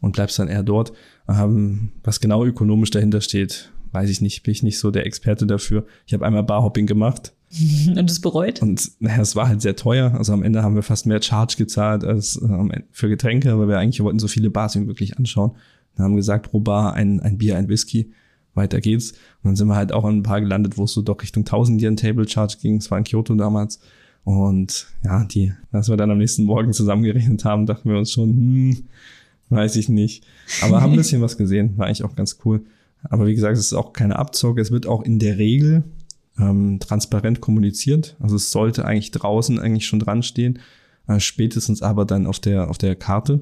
und bleibst dann eher dort. Ähm, was genau ökonomisch dahinter steht, weiß ich nicht, bin ich nicht so der Experte dafür. Ich habe einmal Barhopping gemacht Und es bereut? Und naja, es war halt sehr teuer. Also am Ende haben wir fast mehr Charge gezahlt als äh, für Getränke, weil wir eigentlich wollten so viele Bars wie möglich anschauen. Wir haben gesagt, pro Bar ein, ein Bier, ein Whisky. Weiter geht's. Und dann sind wir halt auch an ein paar gelandet, wo es so doch Richtung 1000 Yen Table Charge ging. Es war in Kyoto damals. Und ja, die, als wir dann am nächsten Morgen zusammengerechnet haben, dachten wir uns schon, hm, weiß ich nicht. Aber haben ein bisschen was gesehen. War eigentlich auch ganz cool. Aber wie gesagt, es ist auch keine Abzocke. Es wird auch in der Regel ähm, transparent kommuniziert. Also es sollte eigentlich draußen eigentlich schon dran stehen, äh, spätestens aber dann auf der, auf der Karte.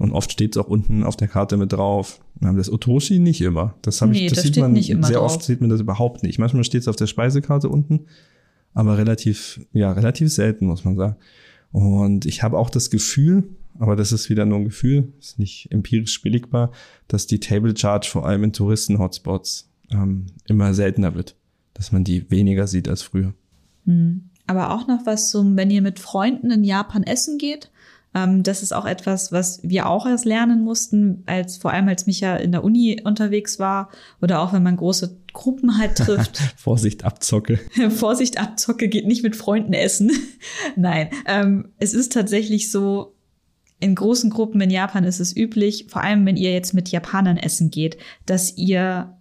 Und oft steht es auch unten auf der Karte mit drauf. Das Otoshi nicht immer. Das, hab nee, ich, das, das sieht man sehr drauf. oft sieht man das überhaupt nicht. Manchmal steht es auf der Speisekarte unten, aber relativ, ja, relativ selten, muss man sagen. Und ich habe auch das Gefühl, aber das ist wieder nur ein Gefühl, ist nicht empirisch belegbar, dass die Table Charge vor allem in Touristen-Hotspots ähm, immer seltener wird dass man die weniger sieht als früher. Hm. Aber auch noch was zum, wenn ihr mit Freunden in Japan essen geht. Ähm, das ist auch etwas, was wir auch erst lernen mussten, als vor allem als Micha in der Uni unterwegs war oder auch wenn man große Gruppen halt trifft. Vorsicht, Abzocke. Vorsicht, Abzocke geht nicht mit Freunden essen. Nein, ähm, es ist tatsächlich so, in großen Gruppen in Japan ist es üblich, vor allem wenn ihr jetzt mit Japanern essen geht, dass ihr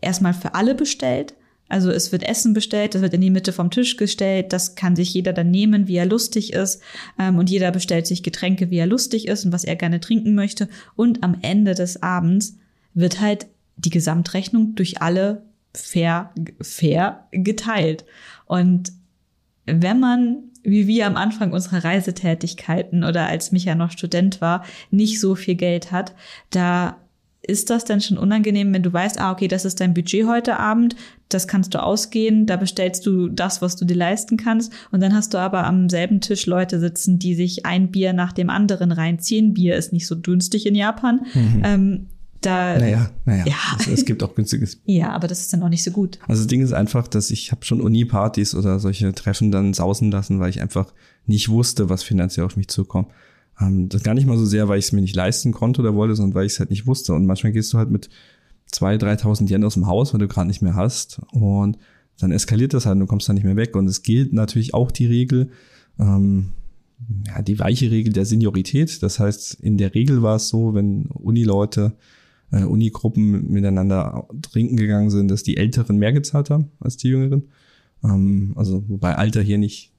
erstmal für alle bestellt also es wird Essen bestellt, das wird in die Mitte vom Tisch gestellt, das kann sich jeder dann nehmen, wie er lustig ist. Ähm, und jeder bestellt sich Getränke, wie er lustig ist und was er gerne trinken möchte. Und am Ende des Abends wird halt die Gesamtrechnung durch alle fair, fair geteilt. Und wenn man wie wir am Anfang unserer Reisetätigkeiten oder als Micha noch Student war, nicht so viel Geld hat, da ist das dann schon unangenehm, wenn du weißt, ah, okay, das ist dein Budget heute Abend, das kannst du ausgehen, da bestellst du das, was du dir leisten kannst. Und dann hast du aber am selben Tisch Leute sitzen, die sich ein Bier nach dem anderen reinziehen. Bier ist nicht so günstig in Japan. Mhm. Ähm, da, naja, naja, ja. es, es, gibt auch günstiges. ja, aber das ist dann auch nicht so gut. Also das Ding ist einfach, dass ich habe schon Uni-Partys oder solche Treffen dann sausen lassen, weil ich einfach nicht wusste, was finanziell auf mich zukommt. Ähm, das gar nicht mal so sehr, weil ich es mir nicht leisten konnte oder wollte, sondern weil ich es halt nicht wusste. Und manchmal gehst du halt mit 2.000, 3.000 Yen aus dem Haus, weil du gerade nicht mehr hast. Und dann eskaliert das halt und du kommst da nicht mehr weg. Und es gilt natürlich auch die Regel, ähm, ja, die weiche Regel der Seniorität. Das heißt, in der Regel war es so, wenn Unileute, äh, Unigruppen miteinander trinken gegangen sind, dass die Älteren mehr gezahlt haben als die Jüngeren. Ähm, also wobei Alter hier nicht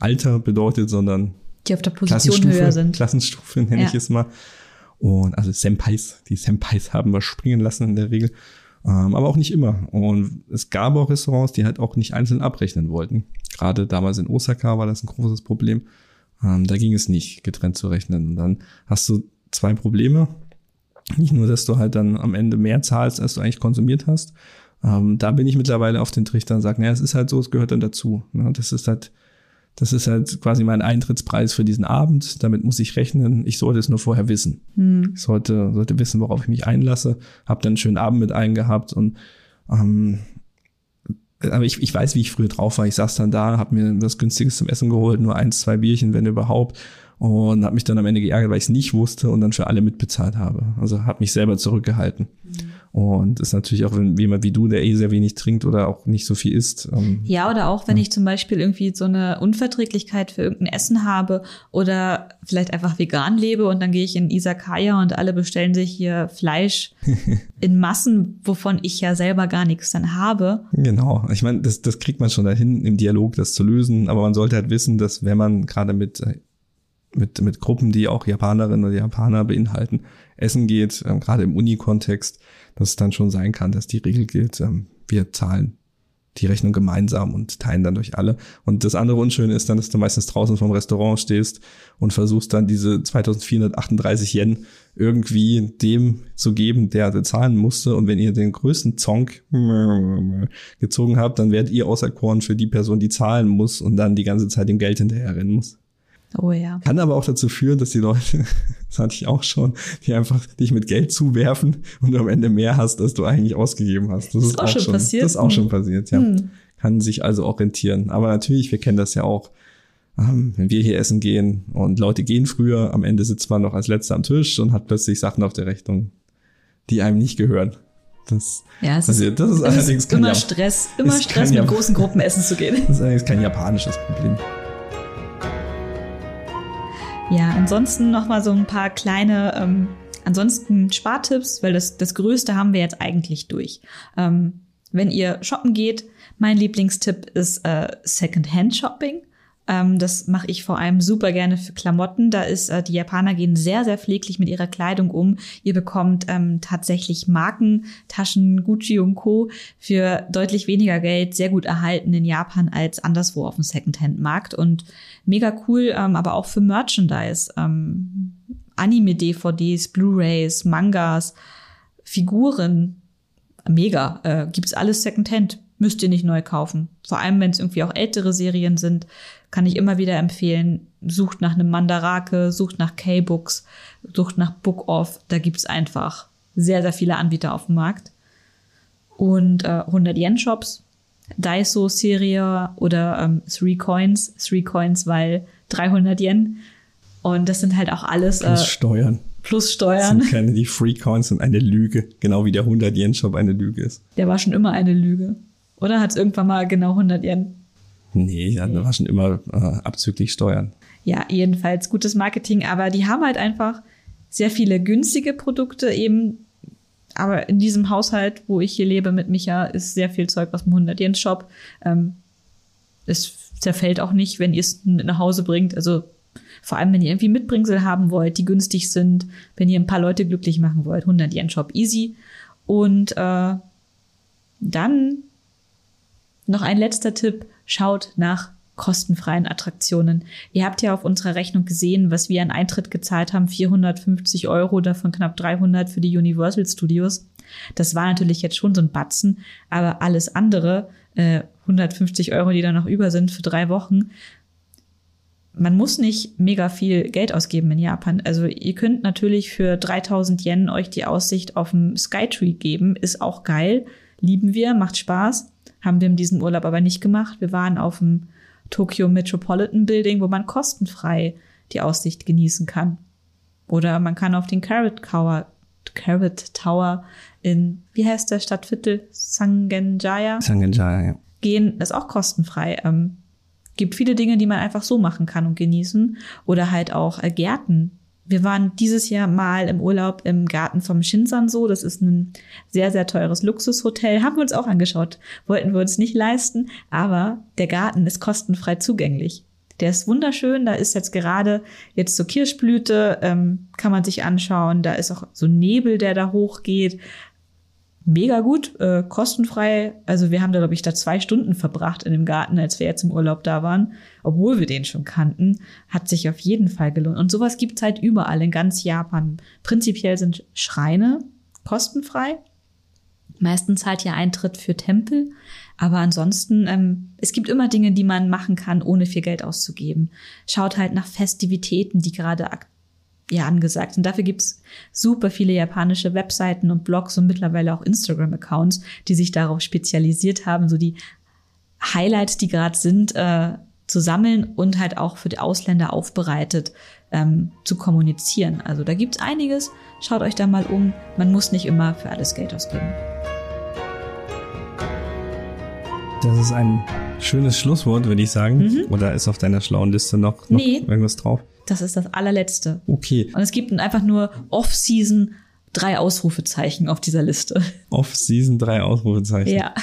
Alter bedeutet, sondern die auf der Position höher sind. Klassenstufe nenne ja. ich es mal. Und also Senpais, die Senpais haben wir springen lassen in der Regel. Ähm, aber auch nicht immer. Und es gab auch Restaurants, die halt auch nicht einzeln abrechnen wollten. Gerade damals in Osaka war das ein großes Problem. Ähm, da ging es nicht, getrennt zu rechnen. Und dann hast du zwei Probleme. Nicht nur, dass du halt dann am Ende mehr zahlst, als du eigentlich konsumiert hast. Ähm, da bin ich mittlerweile auf den Trichter und sage, naja, es ist halt so, es gehört dann dazu. Ne? Das ist halt das ist halt quasi mein Eintrittspreis für diesen Abend. Damit muss ich rechnen. Ich sollte es nur vorher wissen. Hm. Ich sollte, sollte wissen, worauf ich mich einlasse. Hab dann einen schönen Abend mit allen gehabt und ähm, aber ich, ich weiß, wie ich früher drauf war. Ich saß dann da, habe mir was Günstiges zum Essen geholt, nur eins, zwei Bierchen, wenn überhaupt. Und habe mich dann am Ende geärgert, weil ich es nicht wusste und dann für alle mitbezahlt habe. Also habe mich selber zurückgehalten. Mhm. Und ist natürlich auch, wenn jemand wie du, der eh sehr wenig trinkt oder auch nicht so viel isst. Ähm, ja, oder auch, wenn ja. ich zum Beispiel irgendwie so eine Unverträglichkeit für irgendein Essen habe oder vielleicht einfach vegan lebe und dann gehe ich in Isakaya und alle bestellen sich hier Fleisch in Massen, wovon ich ja selber gar nichts dann habe. Genau. Ich meine, das, das kriegt man schon dahin, im Dialog das zu lösen. Aber man sollte halt wissen, dass wenn man gerade mit mit, mit Gruppen, die auch Japanerinnen oder Japaner beinhalten, essen geht, ähm, gerade im Uni-Kontext, dass es dann schon sein kann, dass die Regel gilt, ähm, wir zahlen die Rechnung gemeinsam und teilen dann durch alle. Und das andere Unschöne ist dann, dass du meistens draußen vom Restaurant stehst und versuchst dann diese 2438 Yen irgendwie dem zu geben, der bezahlen musste. Und wenn ihr den größten Zonk gezogen habt, dann werdet ihr auserkoren für die Person, die zahlen muss und dann die ganze Zeit dem Geld hinterher rennen muss. Oh ja. Kann aber auch dazu führen, dass die Leute, das hatte ich auch schon, die einfach dich mit Geld zuwerfen und du am Ende mehr hast, als du eigentlich ausgegeben hast. Das, das ist, auch schon passiert. Das ist auch schon hm. passiert, ja. Hm. Kann sich also orientieren. Aber natürlich, wir kennen das ja auch. Ähm, wenn wir hier essen gehen und Leute gehen früher, am Ende sitzt man noch als Letzter am Tisch und hat plötzlich Sachen auf der Rechnung, die einem nicht gehören. Das, Ja, es also, ist, das ist allerdings ist kein immer Jap- Stress, immer ist Stress kein mit Jap- großen Gruppen essen zu gehen. das ist allerdings kein japanisches Problem. Ja, ansonsten noch mal so ein paar kleine, ähm, ansonsten Spartipps, weil das, das Größte haben wir jetzt eigentlich durch. Ähm, wenn ihr shoppen geht, mein Lieblingstipp ist äh, Second-Hand-Shopping. Ähm, das mache ich vor allem super gerne für Klamotten. Da ist, äh, die Japaner gehen sehr, sehr pfleglich mit ihrer Kleidung um. Ihr bekommt ähm, tatsächlich Markentaschen, Gucci und Co. für deutlich weniger Geld sehr gut erhalten in Japan als anderswo auf dem Second-Hand-Markt. Und mega cool, ähm, aber auch für Merchandise. Ähm, Anime-DVDs, Blu-rays, Mangas, Figuren. Mega. Äh, gibt's alles Secondhand. Müsst ihr nicht neu kaufen. Vor allem, wenn es irgendwie auch ältere Serien sind, kann ich immer wieder empfehlen. Sucht nach einem Mandarake, sucht nach K-Books, sucht nach Book Off. Da gibt's einfach sehr, sehr viele Anbieter auf dem Markt. Und äh, 100 Yen Shops, Daiso-Serie oder ähm, Three Coins. Three Coins, weil 300 Yen. Und das sind halt auch alles äh, Plus Steuern. plus Das Steuern. sind keine, die Free Coins sind eine Lüge. Genau wie der 100 Yen Shop eine Lüge ist. Der war schon immer eine Lüge. Oder hat es irgendwann mal genau 100 Yen? Nee, da war schon immer äh, abzüglich Steuern. Ja, jedenfalls gutes Marketing, aber die haben halt einfach sehr viele günstige Produkte eben. Aber in diesem Haushalt, wo ich hier lebe mit Micha, ist sehr viel Zeug aus dem 100-Yen-Shop. Ähm, es zerfällt auch nicht, wenn ihr es nach Hause bringt. Also vor allem, wenn ihr irgendwie Mitbringsel haben wollt, die günstig sind, wenn ihr ein paar Leute glücklich machen wollt, 100-Yen-Shop easy. Und äh, dann noch ein letzter Tipp, schaut nach kostenfreien Attraktionen. Ihr habt ja auf unserer Rechnung gesehen, was wir an Eintritt gezahlt haben, 450 Euro, davon knapp 300 für die Universal Studios. Das war natürlich jetzt schon so ein Batzen, aber alles andere, äh, 150 Euro, die da noch über sind für drei Wochen, man muss nicht mega viel Geld ausgeben in Japan. Also ihr könnt natürlich für 3000 Yen euch die Aussicht auf dem Skytree geben, ist auch geil, lieben wir, macht Spaß. Haben wir in diesem Urlaub aber nicht gemacht. Wir waren auf dem Tokyo Metropolitan Building, wo man kostenfrei die Aussicht genießen kann. Oder man kann auf den Carrot Tower, Carrot Tower in, wie heißt der Stadtviertel? Sangenjaya Sangenjaya, ja. gehen, ist auch kostenfrei. Ähm, gibt viele Dinge, die man einfach so machen kann und genießen. Oder halt auch äh, Gärten. Wir waren dieses Jahr mal im Urlaub im Garten vom Shinsanso. Das ist ein sehr, sehr teures Luxushotel. Haben wir uns auch angeschaut. Wollten wir uns nicht leisten. Aber der Garten ist kostenfrei zugänglich. Der ist wunderschön. Da ist jetzt gerade jetzt so Kirschblüte, ähm, kann man sich anschauen. Da ist auch so Nebel, der da hochgeht mega gut, äh, kostenfrei. Also wir haben da, glaube ich, da zwei Stunden verbracht in dem Garten, als wir jetzt im Urlaub da waren, obwohl wir den schon kannten. Hat sich auf jeden Fall gelohnt. Und sowas gibt's halt überall in ganz Japan. Prinzipiell sind Schreine kostenfrei. Meistens halt ja Eintritt für Tempel. Aber ansonsten, ähm, es gibt immer Dinge, die man machen kann, ohne viel Geld auszugeben. Schaut halt nach Festivitäten, die gerade ak ja angesagt sind. Dafür gibt's super viele japanische Webseiten und Blogs und mittlerweile auch Instagram-Accounts, die sich darauf spezialisiert haben, so die Highlights, die gerade sind, äh, zu sammeln und halt auch für die Ausländer aufbereitet ähm, zu kommunizieren. Also da gibt's einiges. Schaut euch da mal um. Man muss nicht immer für alles Geld ausgeben. Das ist ein schönes Schlusswort, würde ich sagen. Oder ist auf deiner schlauen Liste noch, noch Nee. irgendwas drauf? Das ist das allerletzte. Okay. Und es gibt einfach nur Off-Season drei Ausrufezeichen auf dieser Liste. Off-Season drei Ausrufezeichen. Ja.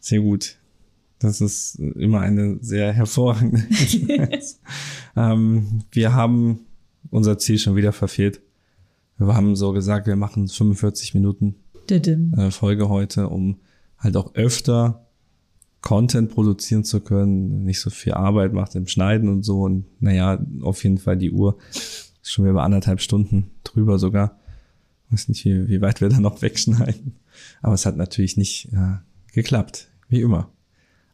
Sehr gut. Das ist immer eine sehr hervorragende. ähm, wir haben unser Ziel schon wieder verfehlt. Wir haben so gesagt, wir machen 45 Minuten äh, Folge heute, um halt auch öfter Content produzieren zu können, nicht so viel Arbeit macht im Schneiden und so. Und naja, auf jeden Fall die Uhr ist schon wieder bei anderthalb Stunden drüber sogar. weiß nicht, wie, wie weit wir da noch wegschneiden. Aber es hat natürlich nicht äh, geklappt, wie immer.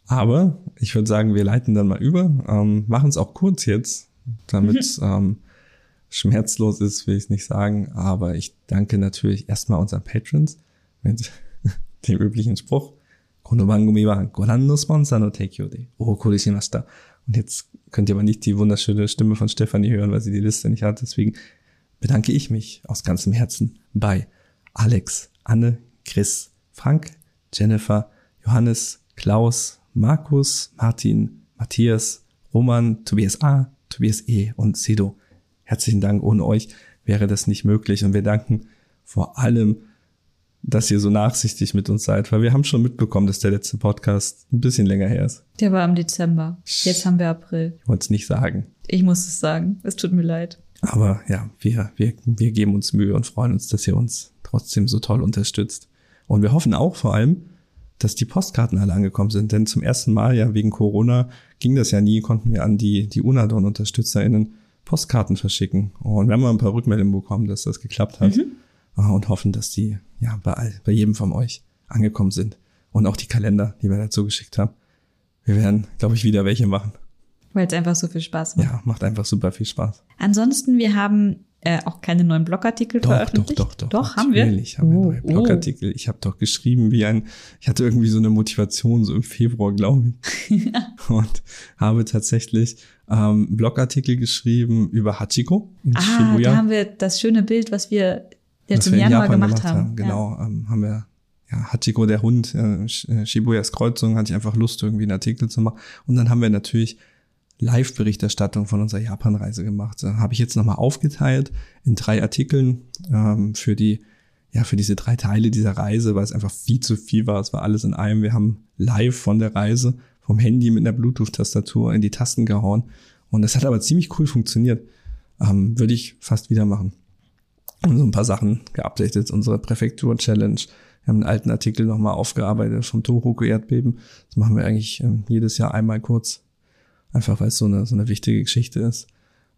Aber ich würde sagen, wir leiten dann mal über, ähm, machen es auch kurz jetzt, damit es ähm, schmerzlos ist, will ich nicht sagen. Aber ich danke natürlich erstmal unseren Patrons mit dem üblichen Spruch. この番組はご覧のスポンサーの提供でお送りしました。Und jetzt könnt ihr aber nicht die wunderschöne Stimme von Stefanie hören, weil sie die Liste nicht hat. Deswegen bedanke ich mich aus ganzem Herzen bei Alex, Anne, Chris, Frank, Jennifer, Johannes, Klaus, Markus, Martin, Matthias, Roman, Tobias A., Tobias E. und Sedo. Herzlichen Dank. Ohne euch wäre das nicht möglich. Und wir danken vor allem, dass ihr so nachsichtig mit uns seid, weil wir haben schon mitbekommen, dass der letzte Podcast ein bisschen länger her ist. Der war im Dezember. Jetzt haben wir April. Ich wollte es nicht sagen. Ich muss es sagen. Es tut mir leid. Aber ja, wir, wir, wir geben uns Mühe und freuen uns, dass ihr uns trotzdem so toll unterstützt. Und wir hoffen auch vor allem, dass die Postkarten alle angekommen sind. Denn zum ersten Mal ja wegen Corona ging das ja nie, konnten wir an die, die Unadon-UnterstützerInnen Postkarten verschicken. Und wir haben mal ein paar Rückmeldungen bekommen, dass das geklappt hat. Mhm. Und hoffen, dass die ja bei, all, bei jedem von euch angekommen sind. Und auch die Kalender, die wir dazu geschickt haben. Wir werden, glaube ich, wieder welche machen. Weil es einfach so viel Spaß macht. Ja, macht einfach super viel Spaß. Ansonsten, wir haben äh, auch keine neuen Blogartikel doch, veröffentlicht. Doch, doch, doch. Doch, haben wir? Natürlich haben wir oh, neue Blogartikel. Oh. Ich habe doch geschrieben wie ein, ich hatte irgendwie so eine Motivation so im Februar, glaube ich. und habe tatsächlich ähm, Blogartikel geschrieben über Hachiko in ah, Shibuya. da haben wir das schöne Bild, was wir was im Januar gemacht, gemacht, haben. haben. Genau, ja. ähm, haben wir ja, Hachiko der Hund, äh, äh, Shibuyas Kreuzung, hatte ich einfach Lust, irgendwie einen Artikel zu machen. Und dann haben wir natürlich Live-Berichterstattung von unserer Japan-Reise gemacht. Da habe ich jetzt nochmal aufgeteilt in drei Artikeln ähm, für die, ja, für diese drei Teile dieser Reise, weil es einfach viel zu viel war. Es war alles in einem. Wir haben live von der Reise vom Handy mit einer Bluetooth-Tastatur in die Tasten gehauen. Und das hat aber ziemlich cool funktioniert. Ähm, würde ich fast wieder machen. Und so ein paar Sachen geupdatet. Unsere Präfektur-Challenge. Wir haben einen alten Artikel nochmal aufgearbeitet vom Tohoku-Erdbeben. Das machen wir eigentlich ähm, jedes Jahr einmal kurz Einfach weil es so eine, so eine wichtige Geschichte ist.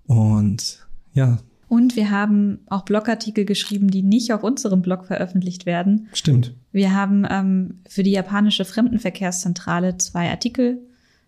Und ja. Und wir haben auch Blogartikel geschrieben, die nicht auf unserem Blog veröffentlicht werden. Stimmt. Wir haben ähm, für die japanische Fremdenverkehrszentrale zwei Artikel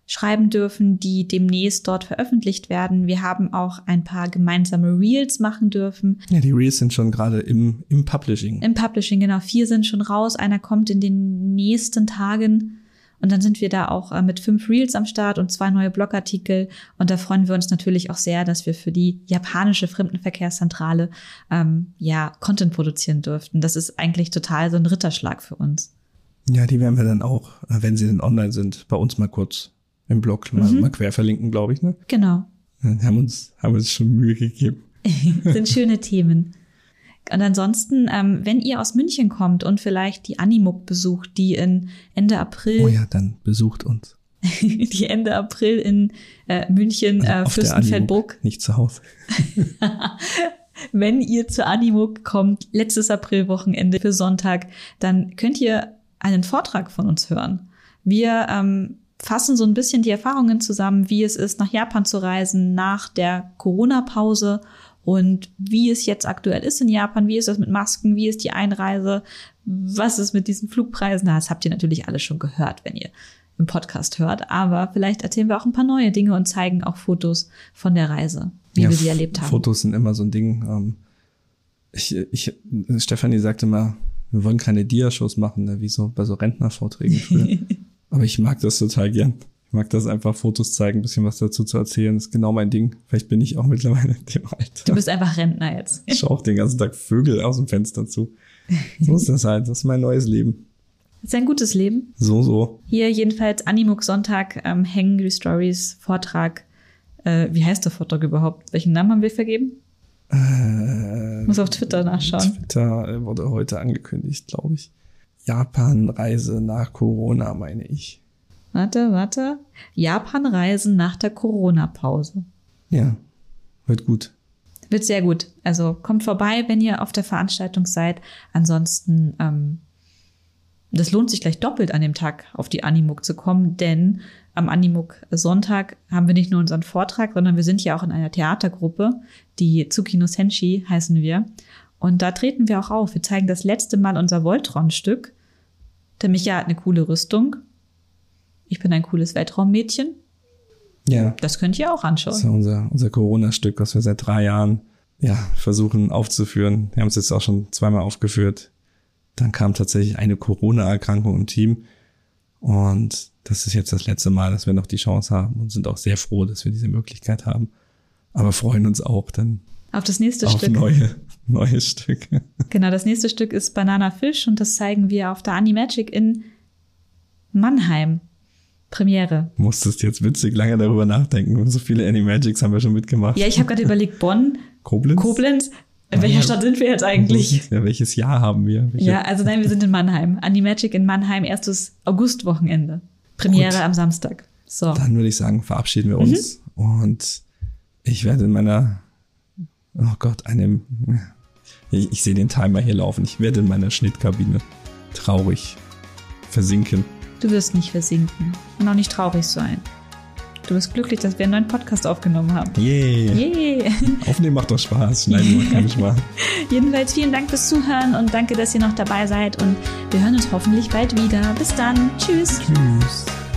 schreiben dürfen, die demnächst dort veröffentlicht werden. Wir haben auch ein paar gemeinsame Reels machen dürfen. Ja, die Reels sind schon gerade im, im Publishing. Im Publishing, genau. Vier sind schon raus. Einer kommt in den nächsten Tagen. Und dann sind wir da auch äh, mit fünf Reels am Start und zwei neue Blogartikel. Und da freuen wir uns natürlich auch sehr, dass wir für die japanische Fremdenverkehrszentrale ähm, ja Content produzieren dürften. Das ist eigentlich total so ein Ritterschlag für uns. Ja, die werden wir dann auch, äh, wenn sie dann online sind, bei uns mal kurz im Blog mal, mhm. mal quer verlinken, glaube ich. Ne? Genau. Wir haben uns, haben uns schon Mühe gegeben. sind schöne Themen. Und ansonsten, ähm, wenn ihr aus München kommt und vielleicht die Animuk besucht, die in Ende April. Oh ja, dann besucht uns. die Ende April in äh, München, äh, Fürstenfeldbruck. Nicht zu Hause. wenn ihr zur Animuk kommt, letztes Aprilwochenende für Sonntag, dann könnt ihr einen Vortrag von uns hören. Wir ähm, fassen so ein bisschen die Erfahrungen zusammen, wie es ist, nach Japan zu reisen nach der Corona-Pause und wie es jetzt aktuell ist in Japan, wie ist das mit Masken, wie ist die Einreise, was ist mit diesen Flugpreisen. Das habt ihr natürlich alles schon gehört, wenn ihr im Podcast hört, aber vielleicht erzählen wir auch ein paar neue Dinge und zeigen auch Fotos von der Reise, wie ja, wir sie erlebt haben. Fotos sind immer so ein Ding. Ähm, ich, ich, Stefanie sagte mal, wir wollen keine Diashows machen, ne, wie so bei so Rentnervorträgen. aber ich mag das total gern. Ich mag das einfach Fotos zeigen, ein bisschen was dazu zu erzählen. Das ist genau mein Ding. Vielleicht bin ich auch mittlerweile in dem Alter. Du bist einfach Rentner jetzt. Ich schaue auch den ganzen Tag Vögel aus dem Fenster zu. So ist das halt. Das ist mein neues Leben. Das ist ein gutes Leben. So, so. Hier jedenfalls Animuk Sonntag, ähm, Hangry Stories, Vortrag. Äh, wie heißt der Vortrag überhaupt? Welchen Namen haben wir vergeben? Äh, Muss auf Twitter nachschauen. Twitter wurde heute angekündigt, glaube ich. Japan-Reise nach Corona, meine ich. Warte, warte. Japan-Reisen nach der Corona-Pause. Ja, wird gut. Wird sehr gut. Also kommt vorbei, wenn ihr auf der Veranstaltung seid. Ansonsten, ähm, das lohnt sich gleich doppelt an dem Tag auf die Animuk zu kommen, denn am Animuk Sonntag haben wir nicht nur unseren Vortrag, sondern wir sind ja auch in einer Theatergruppe, die Tsukino Senshi heißen wir. Und da treten wir auch auf. Wir zeigen das letzte Mal unser Voltron-Stück. Der Micha hat eine coole Rüstung ich bin ein cooles Weltraummädchen. Ja. Das könnt ihr auch anschauen. Das ist unser, unser Corona-Stück, was wir seit drei Jahren ja, versuchen aufzuführen. Wir haben es jetzt auch schon zweimal aufgeführt. Dann kam tatsächlich eine Corona-Erkrankung im Team. Und das ist jetzt das letzte Mal, dass wir noch die Chance haben und sind auch sehr froh, dass wir diese Möglichkeit haben. Aber freuen uns auch, dann Auf das nächste auf Stück. neue, neue Stück. Genau, das nächste Stück ist Banana Fish und das zeigen wir auf der Animagic in Mannheim. Premiere. Musstest jetzt witzig lange darüber nachdenken. So viele Animagics haben wir schon mitgemacht. Ja, ich habe gerade überlegt, Bonn, Koblenz? Koblenz. In welcher. Stadt sind wir jetzt eigentlich? Ja, welches Jahr haben wir? Welche? Ja, also nein, wir sind in Mannheim. Animagic in Mannheim, erstes Augustwochenende. Premiere Gut. am Samstag. So. Dann würde ich sagen, verabschieden wir uns. Mhm. Und ich werde in meiner, oh Gott, einem, ich, ich sehe den Timer hier laufen. Ich werde in meiner Schnittkabine traurig versinken. Du wirst nicht versinken und auch nicht traurig sein. Du bist glücklich, dass wir einen neuen Podcast aufgenommen haben. Yeah. Yay! Aufnehmen macht doch Spaß. Schneiden macht keinen Spaß. Jedenfalls vielen Dank fürs Zuhören und danke, dass ihr noch dabei seid und wir hören uns hoffentlich bald wieder. Bis dann. Tschüss. Tschüss.